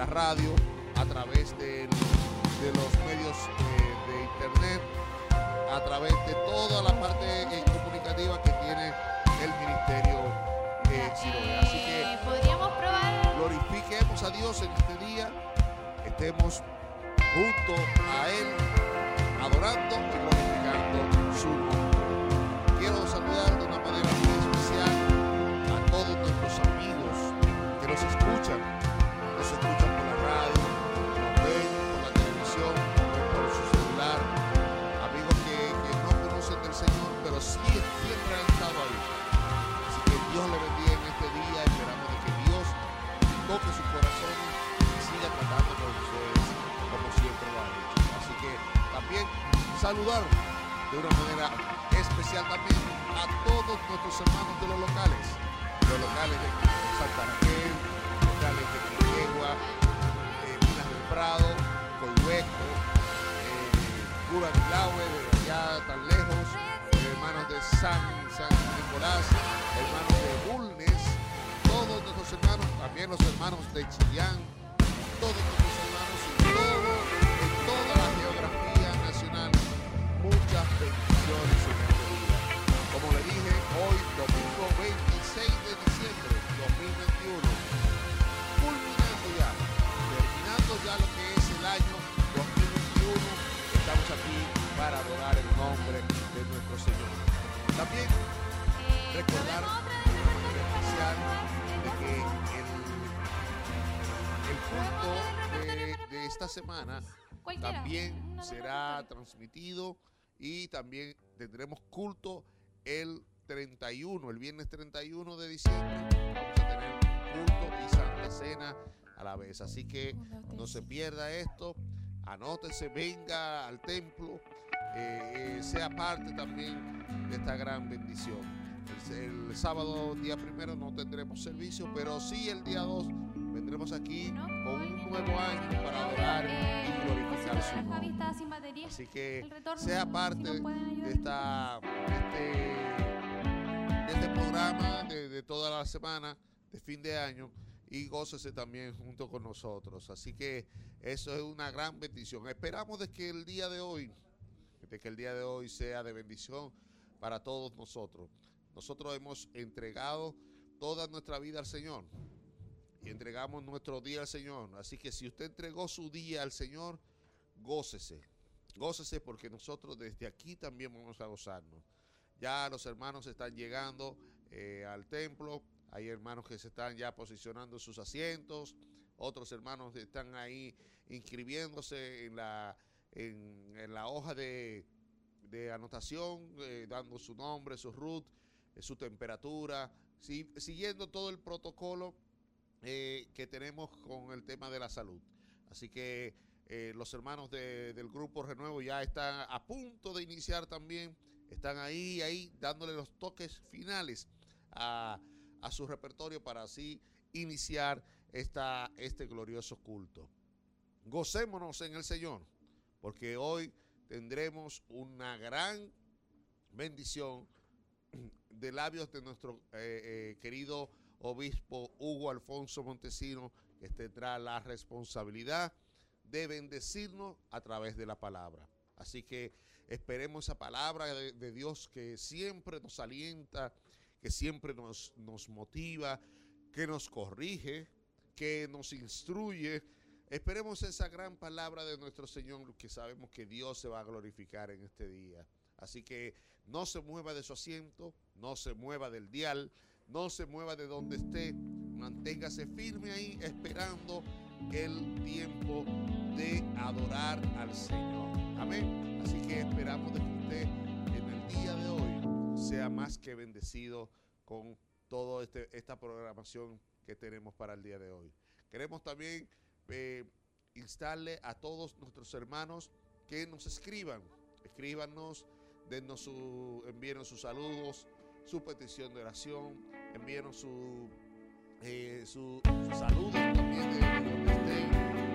la radio. será transmitido y también tendremos culto el 31, el viernes 31 de diciembre. Vamos a tener culto y Santa Cena a la vez. Así que no se pierda esto, anótese, venga al templo, eh, eh, sea parte también de esta gran bendición. El, el sábado, día primero, no tendremos servicio, pero sí el día 2 saldremos aquí con un nuevo año para adorar y glorificar su nombre. Así que sea parte de, esta, este, este, programa de, toda la semana, de fin de año y gócese también junto con nosotros. Así que eso es una gran bendición. Esperamos de que el día de hoy, de que el día de hoy sea de bendición para todos nosotros. Nosotros hemos entregado toda nuestra vida al Señor y entregamos nuestro día al Señor. Así que si usted entregó su día al Señor, gócese. Gócese porque nosotros desde aquí también vamos a gozarnos. Ya los hermanos están llegando eh, al templo. Hay hermanos que se están ya posicionando sus asientos. Otros hermanos están ahí inscribiéndose en la, en, la hoja de, de anotación, eh, dando su nombre, su root, eh, su temperatura, siguiendo todo el protocolo eh, que tenemos con el tema de la salud. Así que eh, los hermanos del grupo Renuevo ya están a punto de iniciar también, están ahí, ahí dándole los toques finales a, a su repertorio para así iniciar esta, este glorioso culto. Gocémonos en el Señor, porque hoy tendremos una gran bendición de labios de nuestro eh, eh, querido obispo Hugo Alfonso Montesino, que tendrá la responsabilidad de bendecirnos a través de la palabra. Así que esperemos esa palabra de, de Dios que siempre nos alienta, que siempre nos, nos motiva, que nos corrige, que nos instruye. Esperemos esa gran palabra de nuestro Señor, que sabemos que Dios se va a glorificar en este día. Así que no se mueva de su asiento, no se mueva del dial, no se mueva de donde esté, manténgase firme ahí esperando el tiempo de adorar al Señor. Amén. Así que esperamos de que usted en el día de hoy sea más que bendecido con toda este, esta programación que tenemos para el día de hoy. Queremos también eh, instarle a todos nuestros hermanos que nos escriban, escríbanos, denos su, envíenos sus saludos, su petición de oración, envíenos su, eh, su, su saludo también de, de donde estén,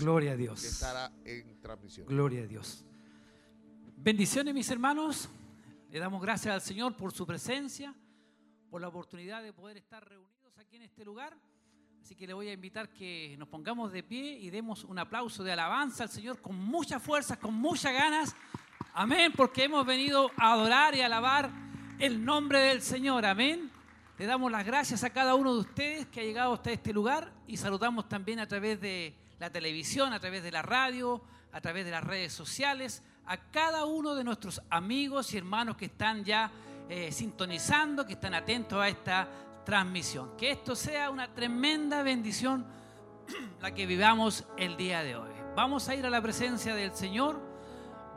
Gloria a que Dios. estará en transmisión. Gloria a Dios. Bendiciones, mis hermanos. Le damos gracias al Señor por su presencia, por la oportunidad de poder estar reunidos aquí en este lugar. Así que le voy a invitar que nos pongamos de pie y demos un aplauso de alabanza al Señor con muchas fuerzas, con muchas ganas. Amén, porque hemos venido a adorar y alabar el nombre del Señor. Amén. Le damos las gracias a cada uno de ustedes que ha llegado hasta este lugar y saludamos también a través de la televisión, a través de la radio, a través de las redes sociales, a cada uno de nuestros amigos y hermanos que están ya eh, sintonizando, que están atentos a esta transmisión. Que esto sea una tremenda bendición la que vivamos el día de hoy. Vamos a ir a la presencia del Señor,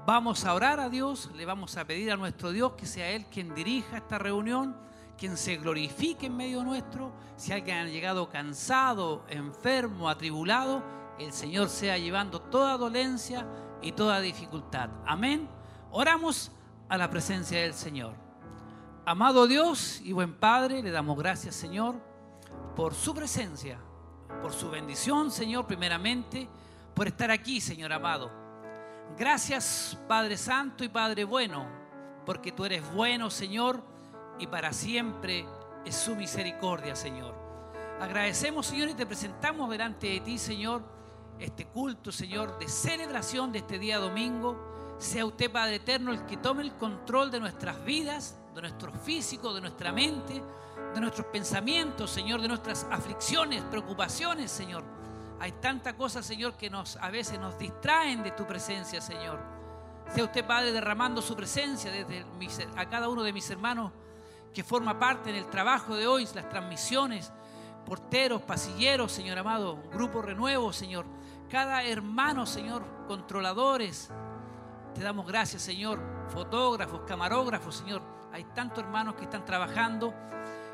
vamos a orar a Dios, le vamos a pedir a nuestro Dios que sea Él quien dirija esta reunión, quien se glorifique en medio nuestro. Si alguien ha llegado cansado, enfermo, atribulado, el Señor sea llevando toda dolencia y toda dificultad. Amén. Oramos a la presencia del Señor. Amado Dios y buen Padre, le damos gracias, Señor, por su presencia, por su bendición, Señor, primeramente, por estar aquí, Señor amado. Gracias, Padre Santo y Padre bueno, porque tú eres bueno, Señor, y para siempre es su misericordia, Señor. Agradecemos, Señor, y te presentamos delante de ti, Señor, este culto, Señor, de celebración de este día domingo. Sea usted, Padre Eterno, el que tome el control de nuestras vidas, de nuestro físico, de nuestra mente, de nuestros pensamientos, Señor, de nuestras aflicciones, preocupaciones, Señor. Hay tanta cosa, Señor, que nos, a veces nos distraen de tu presencia, Señor. Sea usted, Padre, derramando su presencia desde a cada uno de mis hermanos que forma parte en el trabajo de hoy, las transmisiones, porteros, pasilleros, Señor amado, grupo renuevo, Señor. Cada hermano, Señor, controladores, te damos gracias, Señor. Fotógrafos, camarógrafos, Señor. Hay tantos hermanos que están trabajando.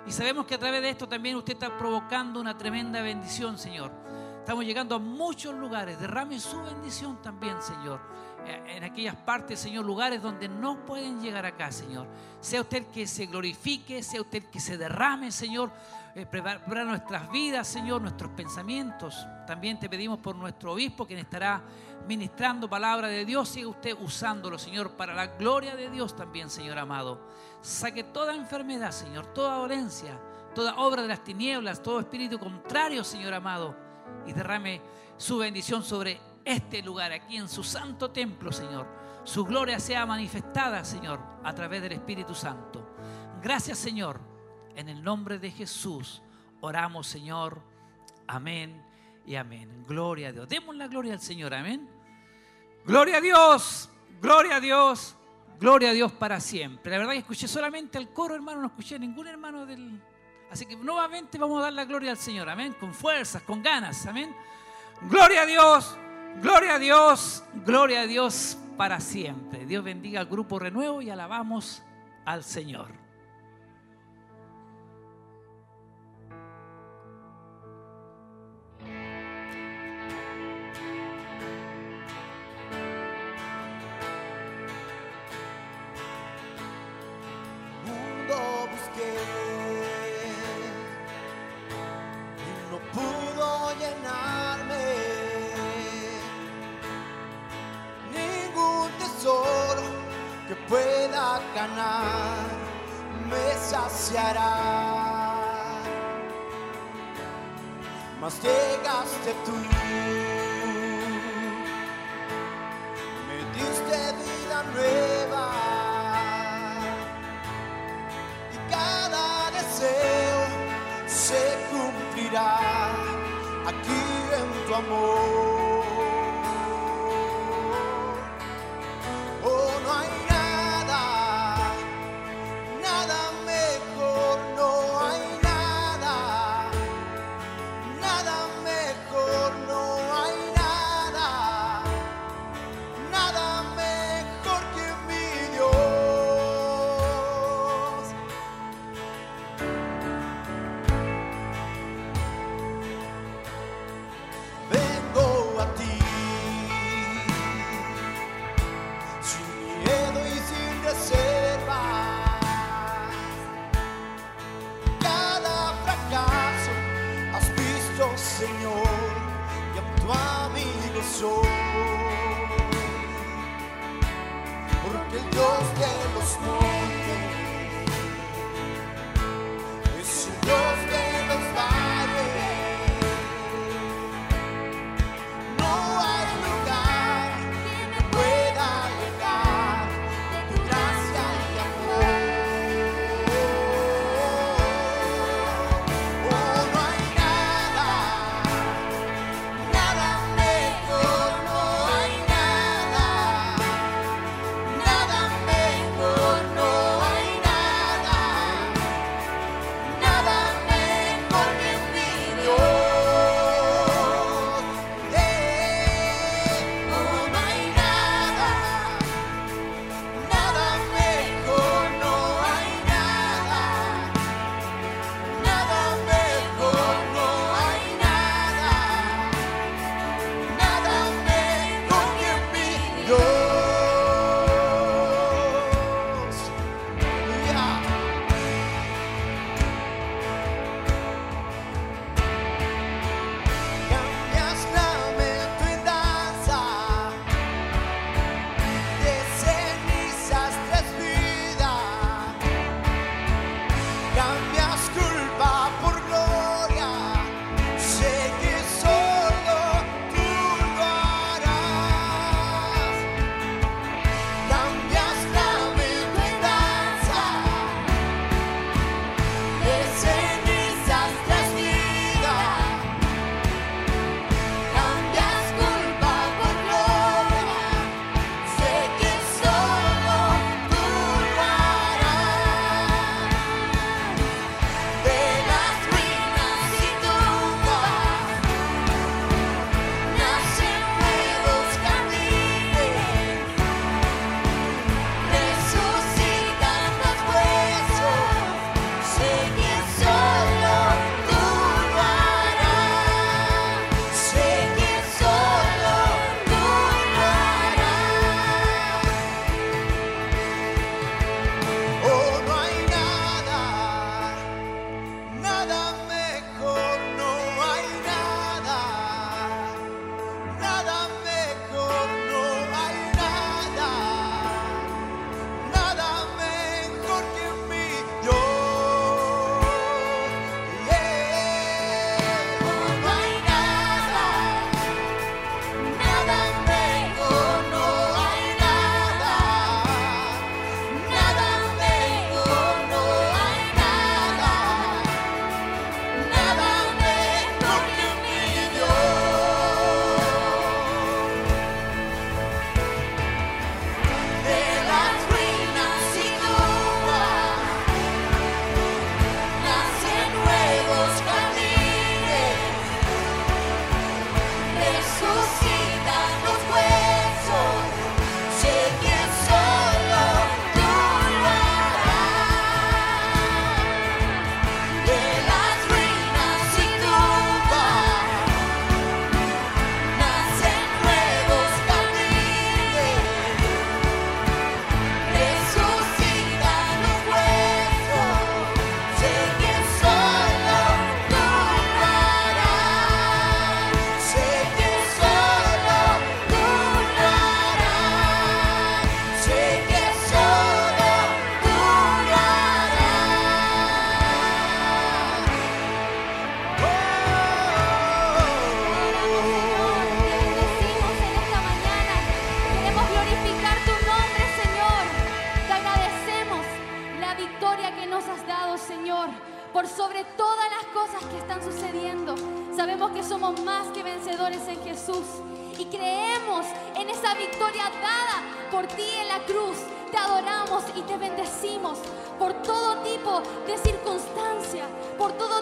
Y sabemos que a través de esto también usted está provocando una tremenda bendición, Señor. Estamos llegando a muchos lugares. Derrame su bendición también, Señor. Eh, En aquellas partes, Señor, lugares donde no pueden llegar acá, Señor. Sea usted el que se glorifique, sea usted el que se derrame, Señor. Eh, prepara nuestras vidas, Señor, nuestros pensamientos. También te pedimos por nuestro obispo, quien estará ministrando palabra de Dios. Siga usted usándolo, Señor, para la gloria de Dios también, Señor amado. Saque toda enfermedad, Señor, toda dolencia, toda obra de las tinieblas, todo espíritu contrario, Señor amado. Y derrame su bendición sobre este lugar, aquí en su santo templo, Señor. Su gloria sea manifestada, Señor, a través del Espíritu Santo. Gracias, Señor. En el nombre de Jesús oramos, Señor. Amén y amén. Gloria a Dios. Demos la gloria al Señor. Amén. Gloria a Dios. Gloria a Dios. Gloria a Dios para siempre. La verdad que escuché solamente el coro, hermano. No escuché a ningún hermano del... Así que nuevamente vamos a dar la gloria al Señor. Amén. Con fuerzas, con ganas. Amén. Gloria a Dios. Gloria a Dios. Gloria a Dios para siempre. Dios bendiga al grupo Renuevo y alabamos al Señor. No pudo llenarme ningún tesoro que pueda ganar me saciará. Mas llegaste tú amor.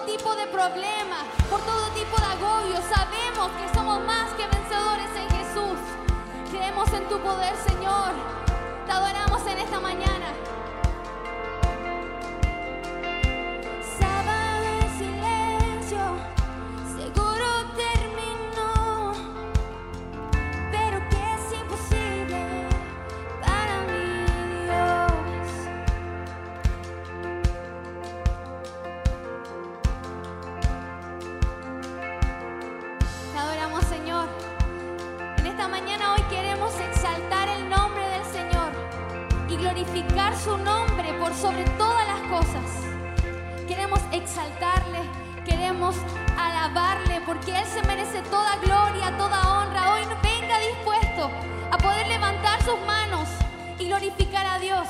tipo de problemas, por todo tipo de agobios. Sabemos que somos más que vencedores en Jesús. Creemos en tu poder, Señor. Te adoramos en esta mañana. sobre todas las cosas. Queremos exaltarle, queremos alabarle, porque Él se merece toda gloria, toda honra. Hoy venga dispuesto a poder levantar sus manos y glorificar a Dios.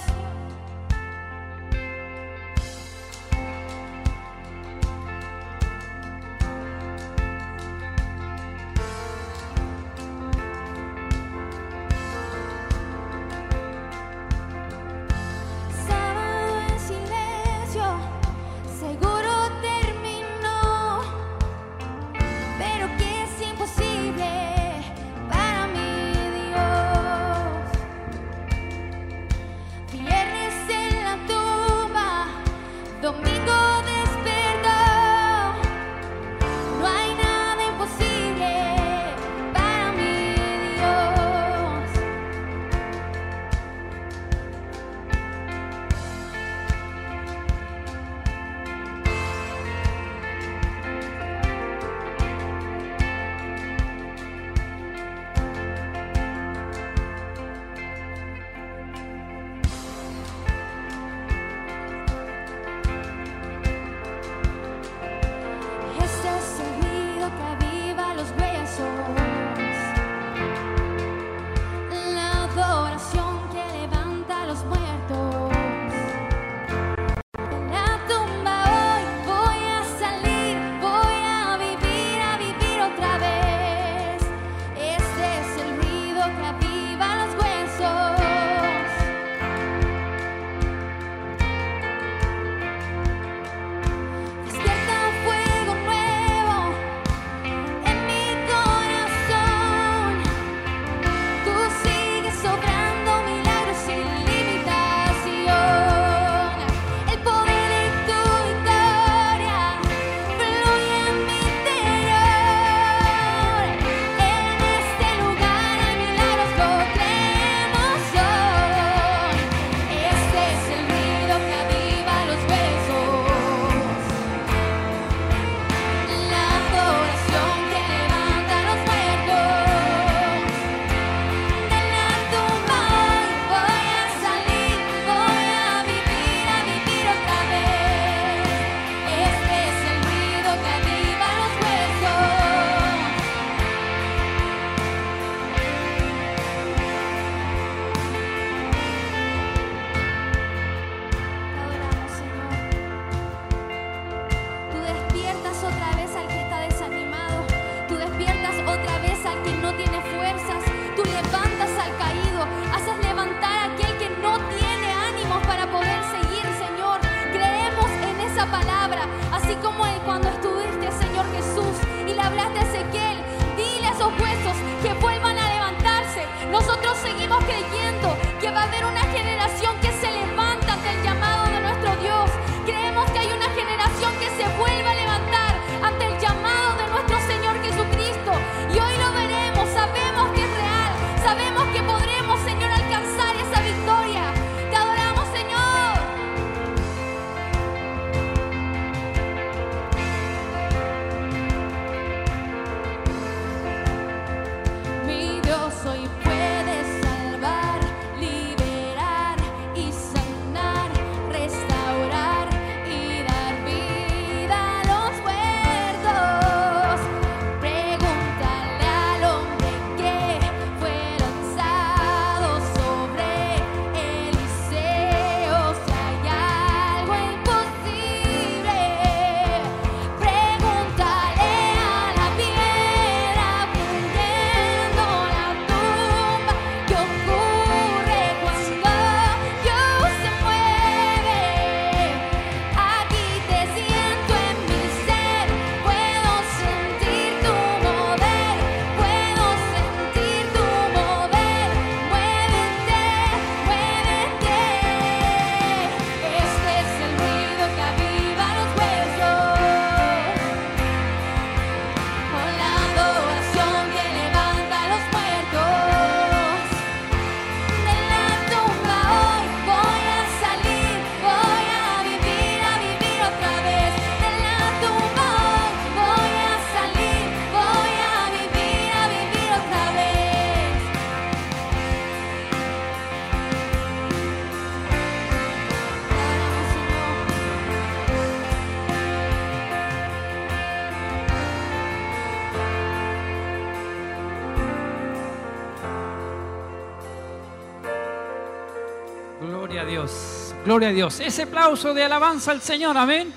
Gloria a Dios. Ese aplauso de alabanza al Señor, amén.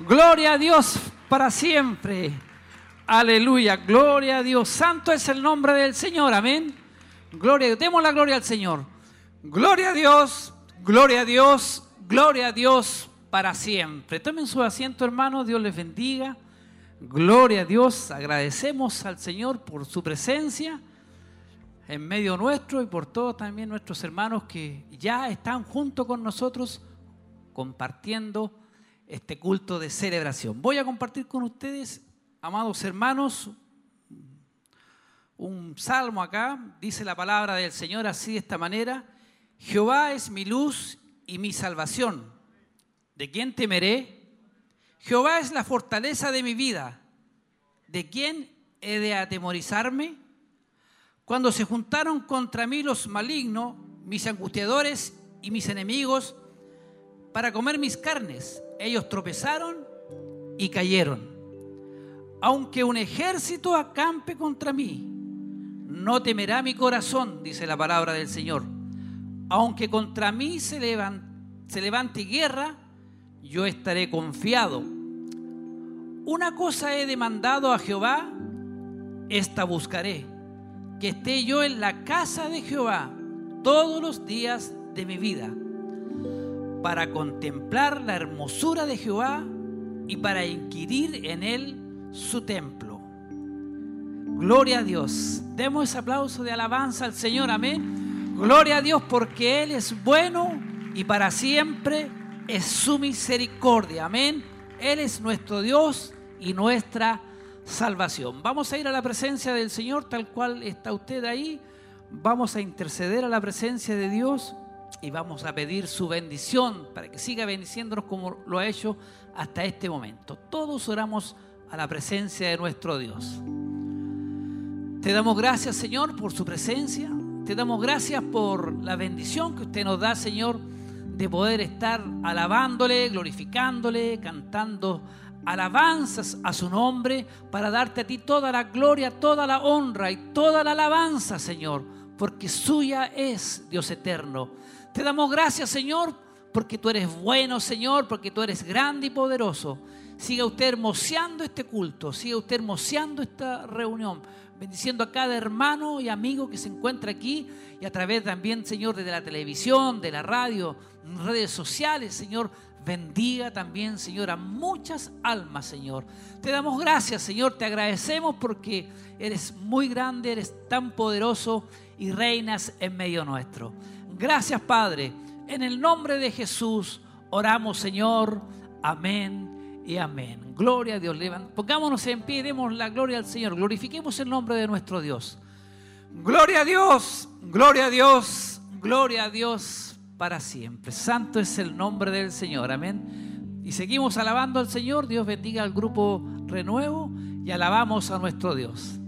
Gloria a Dios para siempre. Aleluya, gloria a Dios. Santo es el nombre del Señor, amén. Gloria, demos la gloria al Señor. Gloria a Dios, gloria a Dios, gloria a Dios para siempre. Tomen su asiento, hermanos, Dios les bendiga. Gloria a Dios, agradecemos al Señor por su presencia en medio nuestro y por todos también nuestros hermanos que ya están junto con nosotros compartiendo este culto de celebración. Voy a compartir con ustedes, amados hermanos, un salmo acá, dice la palabra del Señor así de esta manera, Jehová es mi luz y mi salvación. ¿De quién temeré? Jehová es la fortaleza de mi vida. ¿De quién he de atemorizarme? Cuando se juntaron contra mí los malignos, mis angustiadores y mis enemigos, para comer mis carnes, ellos tropezaron y cayeron. Aunque un ejército acampe contra mí, no temerá mi corazón, dice la palabra del Señor. Aunque contra mí se levante, se levante guerra, yo estaré confiado. Una cosa he demandado a Jehová, esta buscaré que esté yo en la casa de Jehová todos los días de mi vida, para contemplar la hermosura de Jehová y para inquirir en él su templo. Gloria a Dios. Demos ese aplauso de alabanza al Señor, amén. Gloria a Dios porque Él es bueno y para siempre es su misericordia, amén. Él es nuestro Dios y nuestra salvación. Vamos a ir a la presencia del Señor tal cual está usted ahí. Vamos a interceder a la presencia de Dios y vamos a pedir su bendición para que siga bendiciéndonos como lo ha hecho hasta este momento. Todos oramos a la presencia de nuestro Dios. Te damos gracias, Señor, por su presencia. Te damos gracias por la bendición que usted nos da, Señor, de poder estar alabándole, glorificándole, cantando alabanzas a su nombre para darte a ti toda la gloria, toda la honra y toda la alabanza, Señor, porque suya es Dios eterno. Te damos gracias, Señor, porque tú eres bueno, Señor, porque tú eres grande y poderoso. Siga usted hermoseando este culto, siga usted hermoseando esta reunión, bendiciendo a cada hermano y amigo que se encuentra aquí y a través también, Señor, de la televisión, de la radio, redes sociales, Señor, Bendiga también, Señor, a muchas almas, Señor. Te damos gracias, Señor. Te agradecemos porque eres muy grande, eres tan poderoso y reinas en medio nuestro. Gracias, Padre. En el nombre de Jesús oramos, Señor. Amén y amén. Gloria a Dios. Pongámonos en pie y demos la gloria al Señor. Glorifiquemos el nombre de nuestro Dios. Gloria a Dios, gloria a Dios, gloria a Dios para siempre. Santo es el nombre del Señor. Amén. Y seguimos alabando al Señor. Dios bendiga al grupo Renuevo y alabamos a nuestro Dios.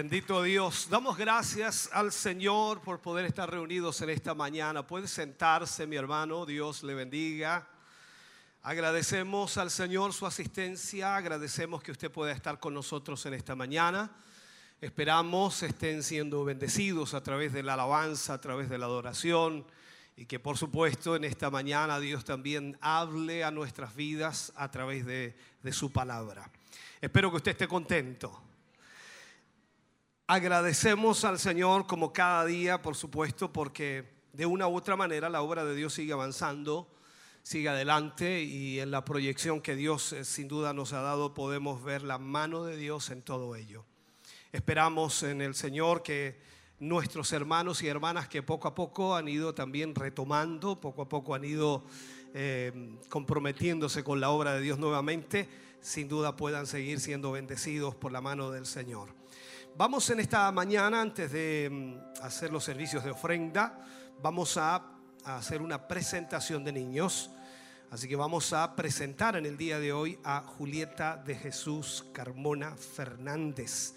Bendito Dios. Damos gracias al Señor por poder estar reunidos en esta mañana. Puede sentarse, mi hermano. Dios le bendiga. Agradecemos al Señor su asistencia. Agradecemos que usted pueda estar con nosotros en esta mañana. Esperamos estén siendo bendecidos a través de la alabanza, a través de la adoración. Y que por supuesto en esta mañana Dios también hable a nuestras vidas a través de, de su palabra. Espero que usted esté contento. Agradecemos al Señor como cada día, por supuesto, porque de una u otra manera la obra de Dios sigue avanzando, sigue adelante y en la proyección que Dios eh, sin duda nos ha dado podemos ver la mano de Dios en todo ello. Esperamos en el Señor que nuestros hermanos y hermanas que poco a poco han ido también retomando, poco a poco han ido eh, comprometiéndose con la obra de Dios nuevamente, sin duda puedan seguir siendo bendecidos por la mano del Señor. Vamos en esta mañana, antes de mm, hacer los servicios de ofrenda, vamos a, a hacer una presentación de niños. Así que vamos a presentar en el día de hoy a Julieta de Jesús Carmona Fernández,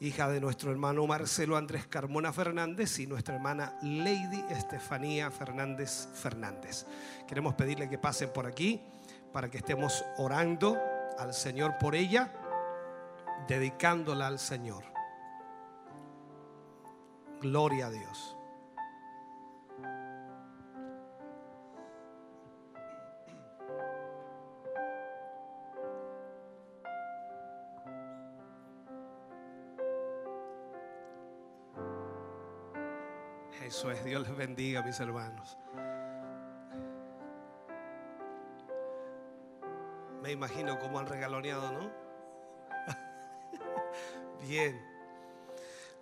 hija de nuestro hermano Marcelo Andrés Carmona Fernández y nuestra hermana Lady Estefanía Fernández Fernández. Queremos pedirle que pasen por aquí para que estemos orando al Señor por ella dedicándola al Señor. Gloria a Dios. Eso es, Dios les bendiga, mis hermanos. Me imagino cómo han regaloneado, ¿no? Bien.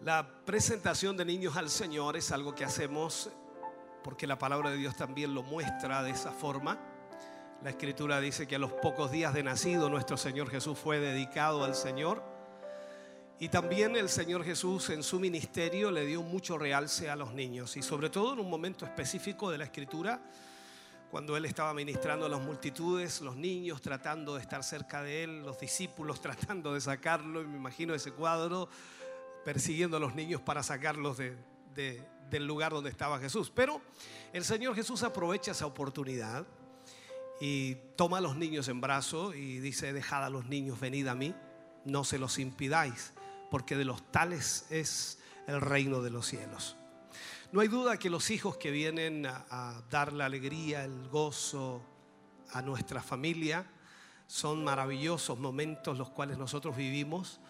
La presentación de niños al Señor es algo que hacemos porque la palabra de Dios también lo muestra de esa forma. La escritura dice que a los pocos días de nacido nuestro Señor Jesús fue dedicado al Señor. Y también el Señor Jesús en su ministerio le dio mucho realce a los niños. Y sobre todo en un momento específico de la escritura, cuando Él estaba ministrando a las multitudes, los niños tratando de estar cerca de Él, los discípulos tratando de sacarlo. Y me imagino ese cuadro persiguiendo a los niños para sacarlos de, de, del lugar donde estaba Jesús. Pero el Señor Jesús aprovecha esa oportunidad y toma a los niños en brazo y dice, dejad a los niños, venid a mí, no se los impidáis, porque de los tales es el reino de los cielos. No hay duda que los hijos que vienen a dar la alegría, el gozo a nuestra familia, son maravillosos momentos los cuales nosotros vivimos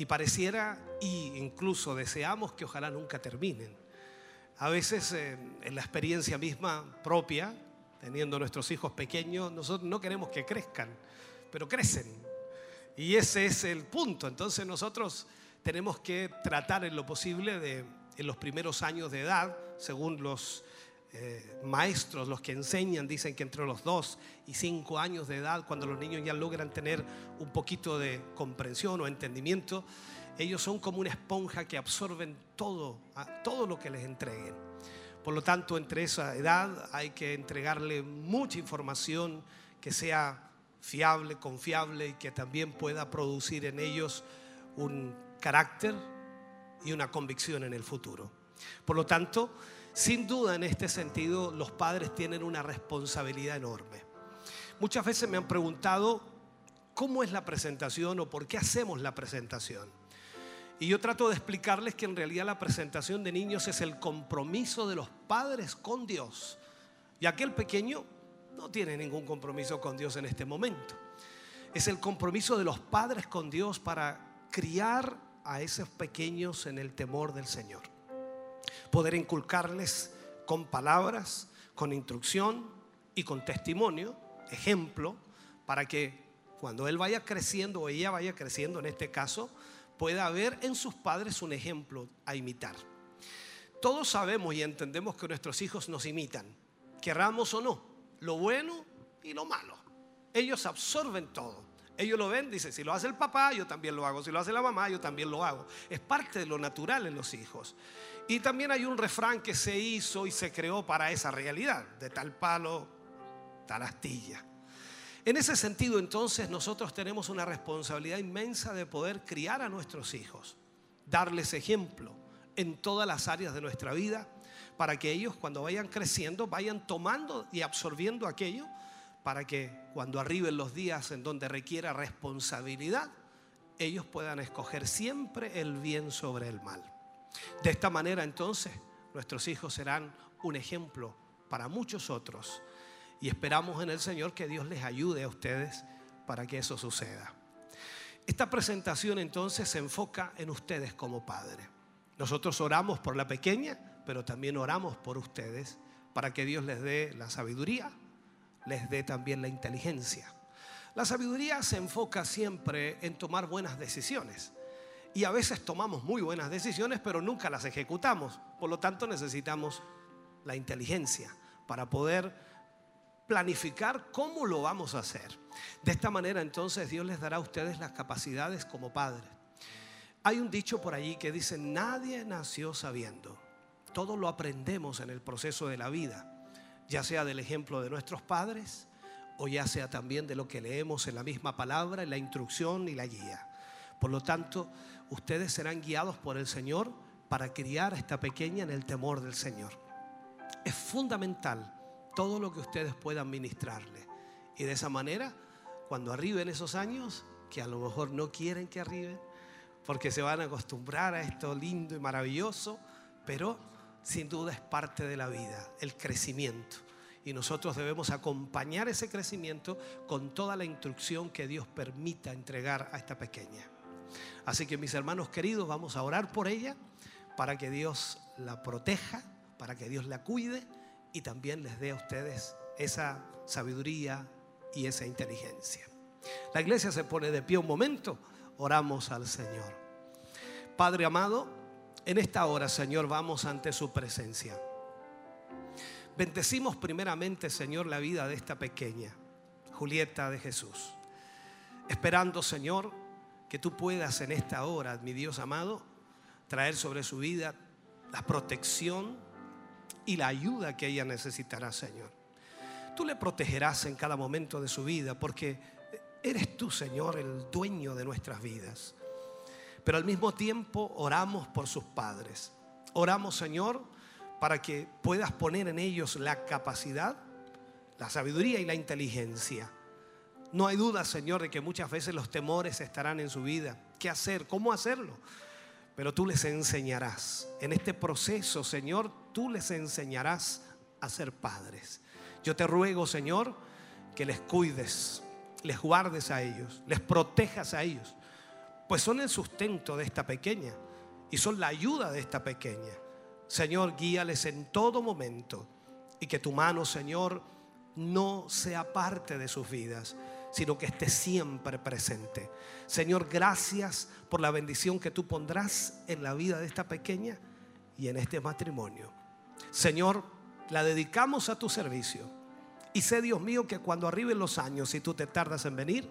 y pareciera y incluso deseamos que ojalá nunca terminen. A veces eh, en la experiencia misma propia, teniendo nuestros hijos pequeños, nosotros no queremos que crezcan, pero crecen. Y ese es el punto. Entonces nosotros tenemos que tratar en lo posible de, en los primeros años de edad, según los eh, maestros, los que enseñan, dicen que entre los 2 y 5 años de edad, cuando los niños ya logran tener un poquito de comprensión o entendimiento, ellos son como una esponja que absorben todo, todo lo que les entreguen. Por lo tanto, entre esa edad hay que entregarle mucha información que sea fiable, confiable y que también pueda producir en ellos un carácter y una convicción en el futuro. Por lo tanto, sin duda en este sentido, los padres tienen una responsabilidad enorme. Muchas veces me han preguntado cómo es la presentación o por qué hacemos la presentación. Y yo trato de explicarles que en realidad la presentación de niños es el compromiso de los padres con Dios. Y aquel pequeño no tiene ningún compromiso con Dios en este momento. Es el compromiso de los padres con Dios para criar a esos pequeños en el temor del Señor. Poder inculcarles con palabras, con instrucción y con testimonio, ejemplo, para que cuando él vaya creciendo o ella vaya creciendo en este caso, pueda ver en sus padres un ejemplo a imitar. Todos sabemos y entendemos que nuestros hijos nos imitan, querramos o no. lo bueno y lo malo. Ellos absorben todo. Ellos lo ven, dicen, si lo hace el papá, yo también lo hago. Si lo hace la mamá, yo también lo hago. Es parte de lo natural en los hijos. Y también hay un refrán que se hizo y se creó para esa realidad, de tal palo, tal astilla. En ese sentido, entonces, nosotros tenemos una responsabilidad inmensa de poder criar a nuestros hijos, darles ejemplo en todas las áreas de nuestra vida, para que ellos cuando vayan creciendo vayan tomando y absorbiendo aquello, para que cuando arriben los días en donde requiera responsabilidad, ellos puedan escoger siempre el bien sobre el mal. De esta manera, entonces, nuestros hijos serán un ejemplo para muchos otros y esperamos en el Señor que Dios les ayude a ustedes para que eso suceda. Esta presentación entonces se enfoca en ustedes como padre. Nosotros oramos por la pequeña, pero también oramos por ustedes para que Dios les dé la sabiduría, les dé también la inteligencia. La sabiduría se enfoca siempre en tomar buenas decisiones. Y a veces tomamos muy buenas decisiones, pero nunca las ejecutamos. Por lo tanto, necesitamos la inteligencia para poder planificar cómo lo vamos a hacer. De esta manera entonces Dios les dará a ustedes las capacidades como padres. Hay un dicho por allí que dice, nadie nació sabiendo. Todo lo aprendemos en el proceso de la vida, ya sea del ejemplo de nuestros padres o ya sea también de lo que leemos en la misma palabra, en la instrucción y la guía. Por lo tanto, ustedes serán guiados por el Señor para criar a esta pequeña en el temor del Señor. Es fundamental todo lo que ustedes puedan ministrarle. Y de esa manera, cuando arriben esos años, que a lo mejor no quieren que arriben, porque se van a acostumbrar a esto lindo y maravilloso, pero sin duda es parte de la vida, el crecimiento. Y nosotros debemos acompañar ese crecimiento con toda la instrucción que Dios permita entregar a esta pequeña. Así que mis hermanos queridos, vamos a orar por ella para que Dios la proteja, para que Dios la cuide y también les dé a ustedes esa sabiduría y esa inteligencia. La iglesia se pone de pie un momento, oramos al Señor. Padre amado, en esta hora, Señor, vamos ante su presencia. Bendecimos primeramente, Señor, la vida de esta pequeña, Julieta de Jesús. Esperando, Señor, que tú puedas en esta hora, mi Dios amado, traer sobre su vida la protección, y la ayuda que ella necesitará, Señor. Tú le protegerás en cada momento de su vida porque eres tú, Señor, el dueño de nuestras vidas. Pero al mismo tiempo oramos por sus padres. Oramos, Señor, para que puedas poner en ellos la capacidad, la sabiduría y la inteligencia. No hay duda, Señor, de que muchas veces los temores estarán en su vida. ¿Qué hacer? ¿Cómo hacerlo? pero tú les enseñarás. En este proceso, Señor, tú les enseñarás a ser padres. Yo te ruego, Señor, que les cuides, les guardes a ellos, les protejas a ellos, pues son el sustento de esta pequeña y son la ayuda de esta pequeña. Señor, guíales en todo momento y que tu mano, Señor, no sea parte de sus vidas sino que esté siempre presente. Señor, gracias por la bendición que tú pondrás en la vida de esta pequeña y en este matrimonio. Señor, la dedicamos a tu servicio. Y sé, Dios mío, que cuando arriben los años, si tú te tardas en venir,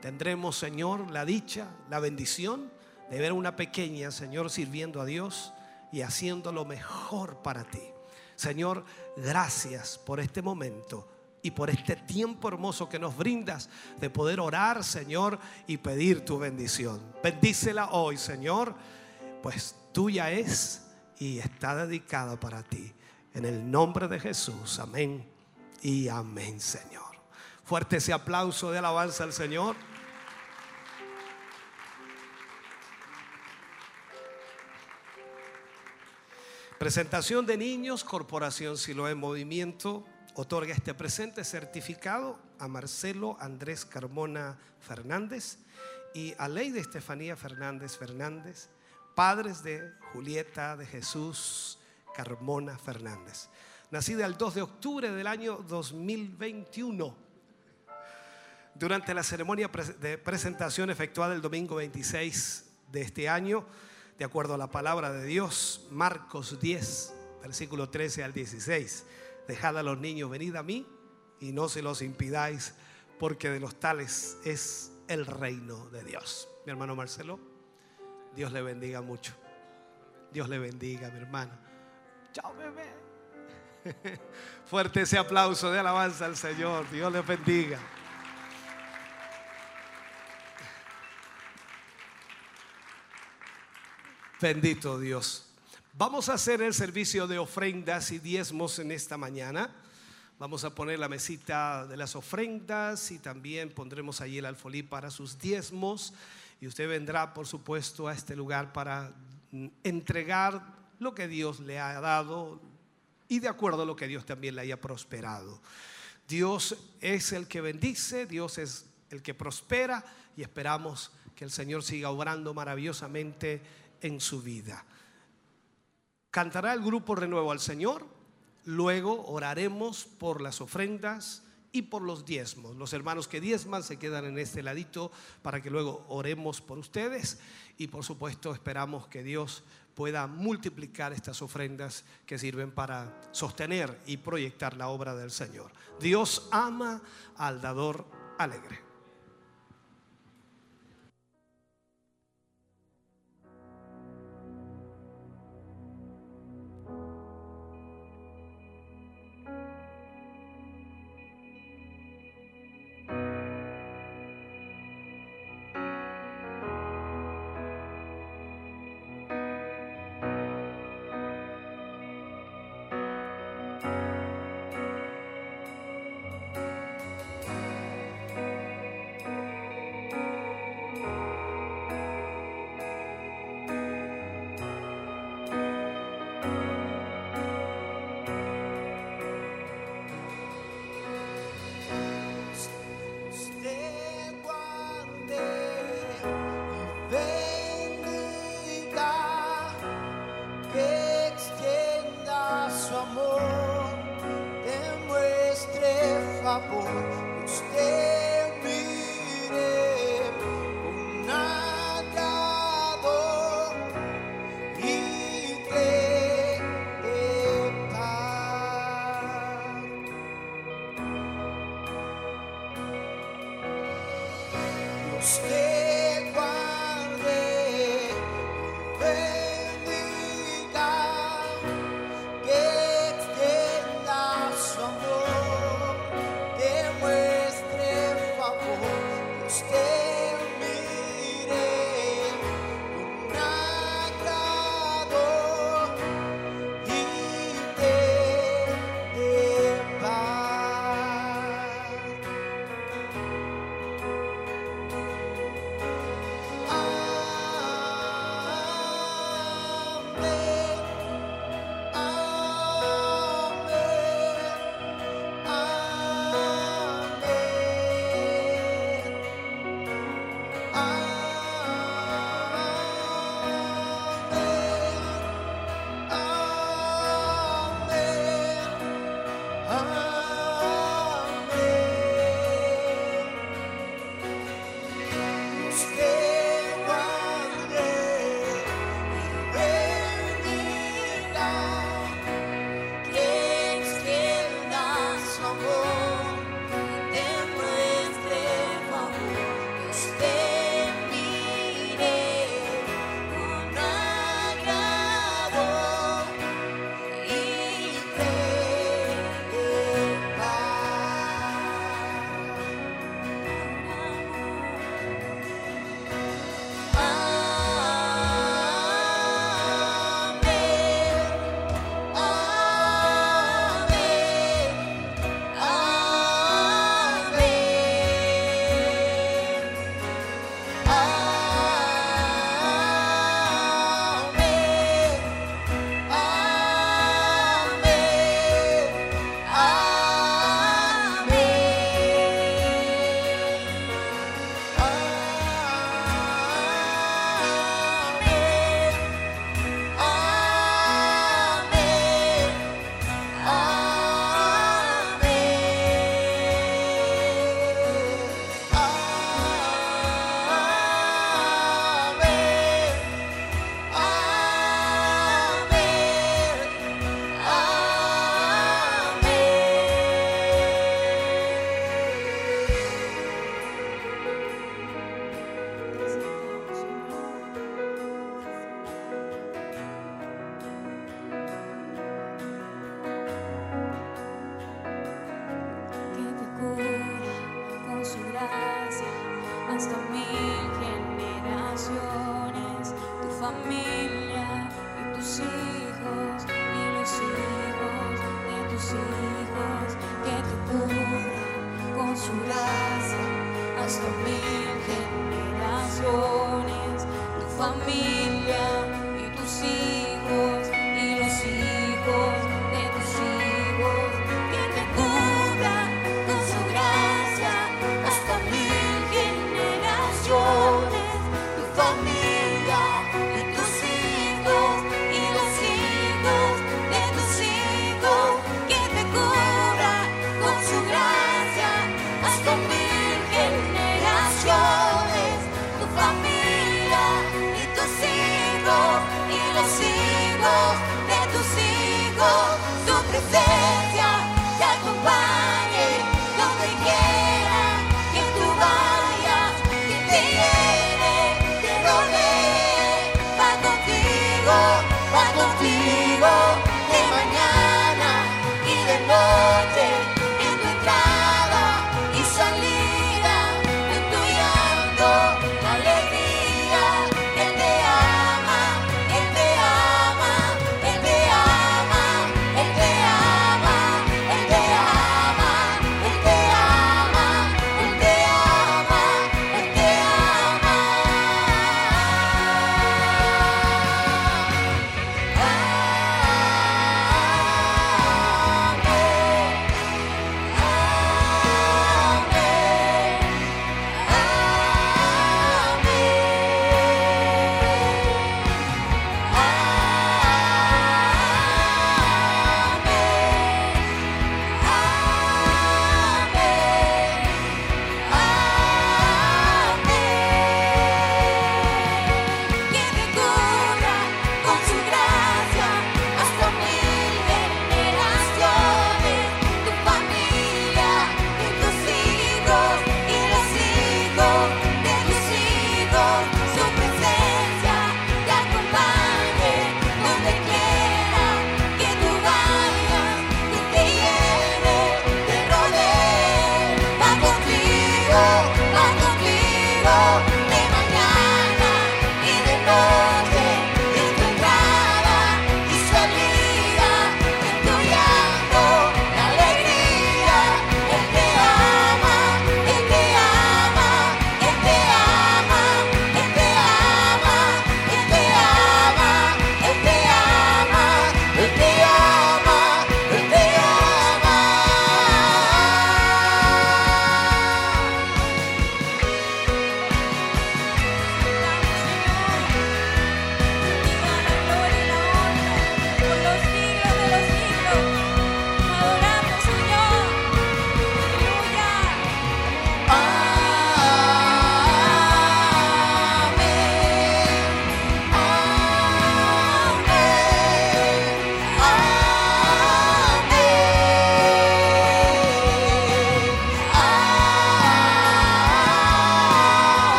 tendremos, Señor, la dicha, la bendición de ver a una pequeña, Señor, sirviendo a Dios y haciendo lo mejor para ti. Señor, gracias por este momento y por este tiempo hermoso que nos brindas de poder orar, Señor, y pedir tu bendición. Bendícela hoy, Señor, pues tuya es y está dedicada para ti. En el nombre de Jesús, amén y amén, Señor. Fuerte ese aplauso de alabanza al Señor. Presentación de niños, Corporación Silo en Movimiento otorga este presente certificado a Marcelo Andrés Carmona Fernández y a Ley Estefanía Fernández Fernández, padres de Julieta de Jesús Carmona Fernández, nacida el 2 de octubre del año 2021. Durante la ceremonia de presentación efectuada el domingo 26 de este año, de acuerdo a la palabra de Dios, Marcos 10, versículo 13 al 16 Dejad a los niños, venid a mí y no se los impidáis, porque de los tales es el reino de Dios. Mi hermano Marcelo, Dios le bendiga mucho. Dios le bendiga, mi hermano. Chao, bebé. Fuerte ese aplauso de alabanza al Señor. Dios les bendiga. Bendito Dios. Vamos a hacer el servicio de ofrendas y diezmos en esta mañana. Vamos a poner la mesita de las ofrendas y también pondremos allí el alfolí para sus diezmos. Y usted vendrá, por supuesto, a este lugar para mm, entregar lo que Dios le ha dado y de acuerdo a lo que Dios también le haya prosperado. Dios es el que bendice, Dios es el que prospera y esperamos que el Señor siga obrando maravillosamente en su vida. Cantará el grupo Renuevo al Señor, luego oraremos por las ofrendas y por los diezmos. Los hermanos que diezman se quedan en este ladito para que luego oremos por ustedes y por supuesto esperamos que Dios pueda multiplicar estas ofrendas que sirven para sostener y proyectar la obra del Señor. Dios ama al dador alegre.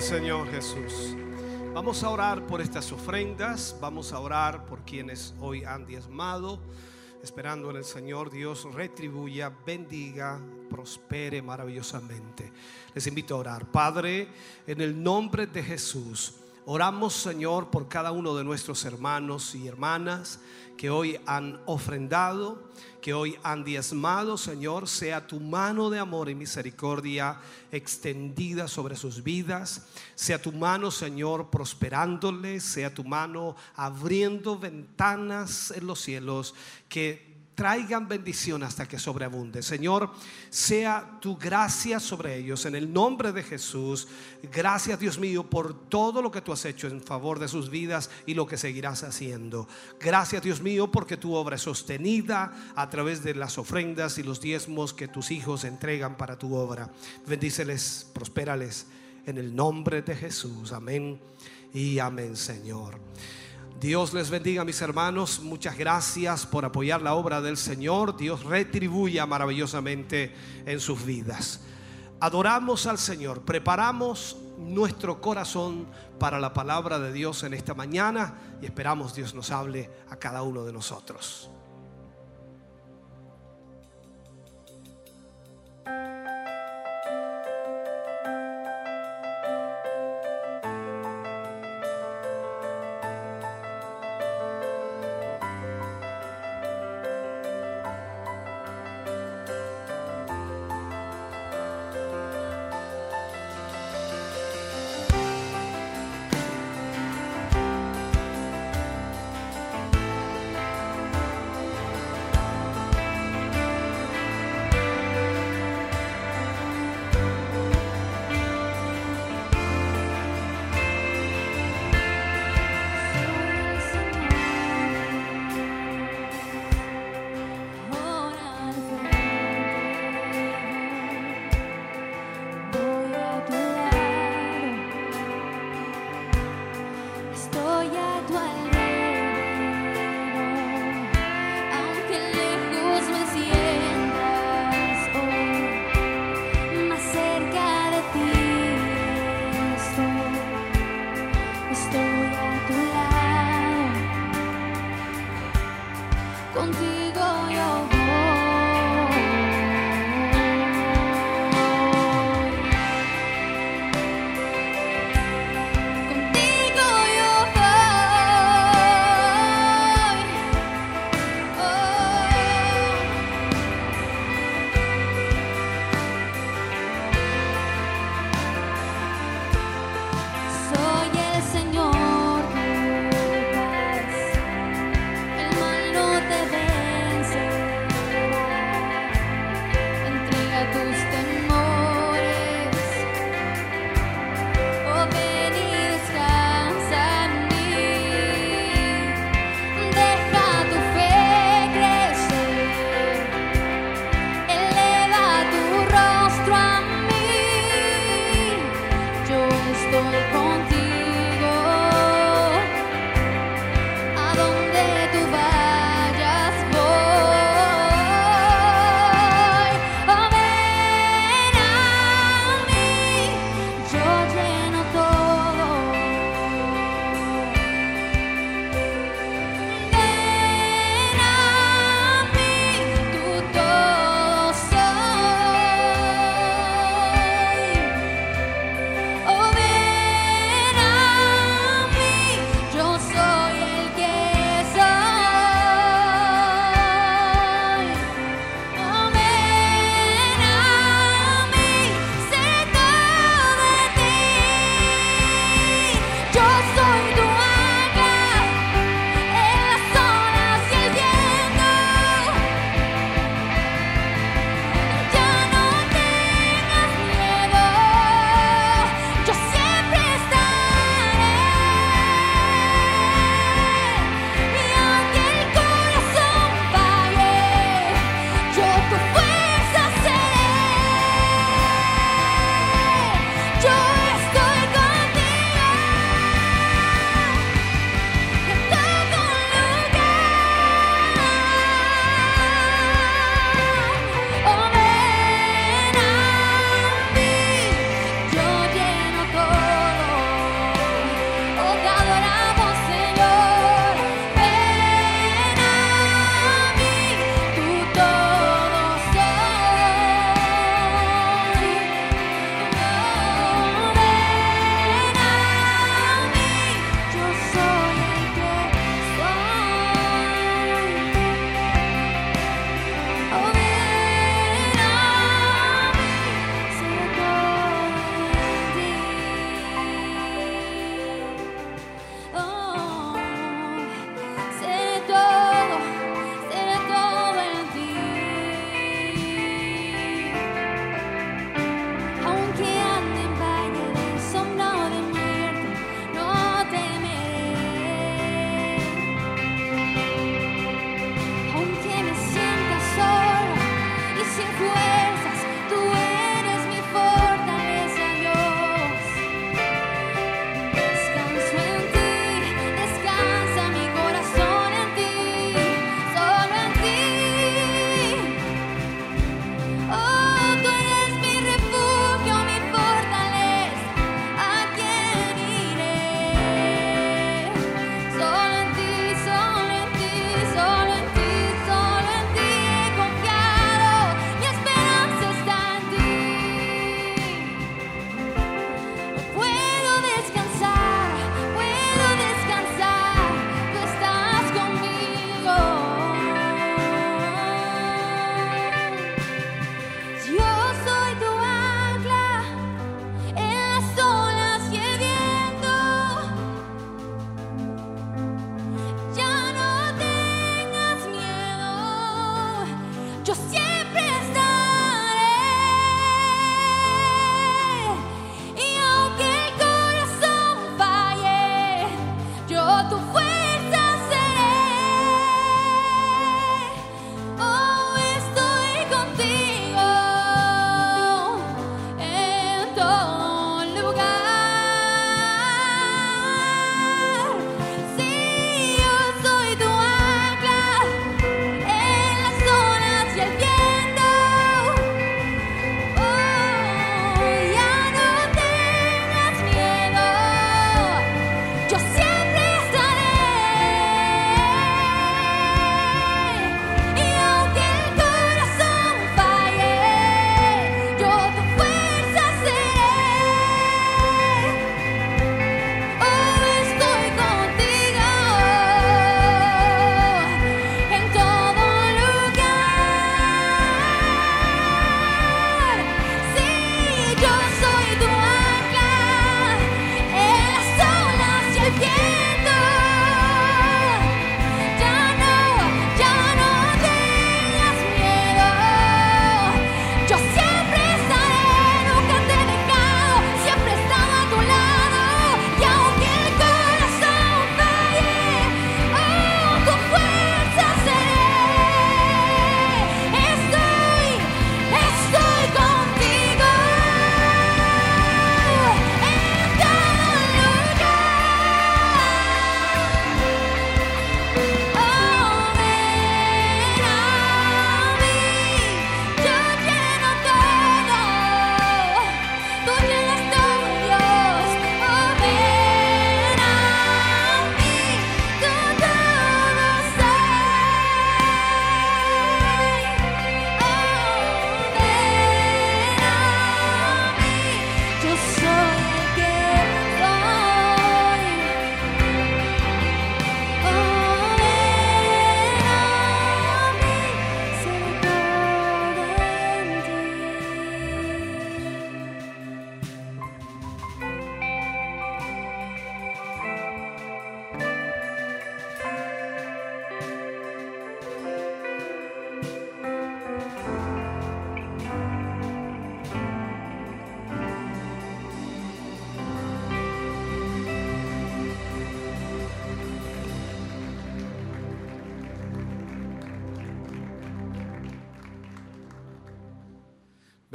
Señor Jesús. Vamos a orar por estas ofrendas, vamos a orar por quienes hoy han diezmado, esperando en el Señor Dios retribuya, bendiga, prospere maravillosamente. Les invito a orar. Padre, en el nombre de Jesús, oramos Señor por cada uno de nuestros hermanos y hermanas que hoy han ofrendado, que hoy han diezmado, Señor. Sea tu mano de amor y misericordia extendida sobre sus vidas. Sea tu mano, Señor, prosperándoles. Sea tu mano abriendo ventanas en los cielos que traigan bendición hasta que sobreabunde. Señor, sea tu gracia sobre ellos en el nombre de Jesús. Gracias Dios mío por todo lo que tú has hecho en favor de sus vidas y lo que seguirás haciendo. Gracias Dios mío porque tu obra es sostenida a través de las ofrendas y los diezmos que tus hijos entregan para tu obra. Bendíceles, prospérales en el nombre de Jesús. Amén y amén, Señor. Dios les bendiga, mis hermanos. Muchas gracias por apoyar la obra del Señor. Dios retribuya maravillosamente en sus vidas. Adoramos al Señor. Preparamos nuestro corazón para la palabra de Dios en esta mañana y esperamos Dios nos hable a cada uno de nosotros.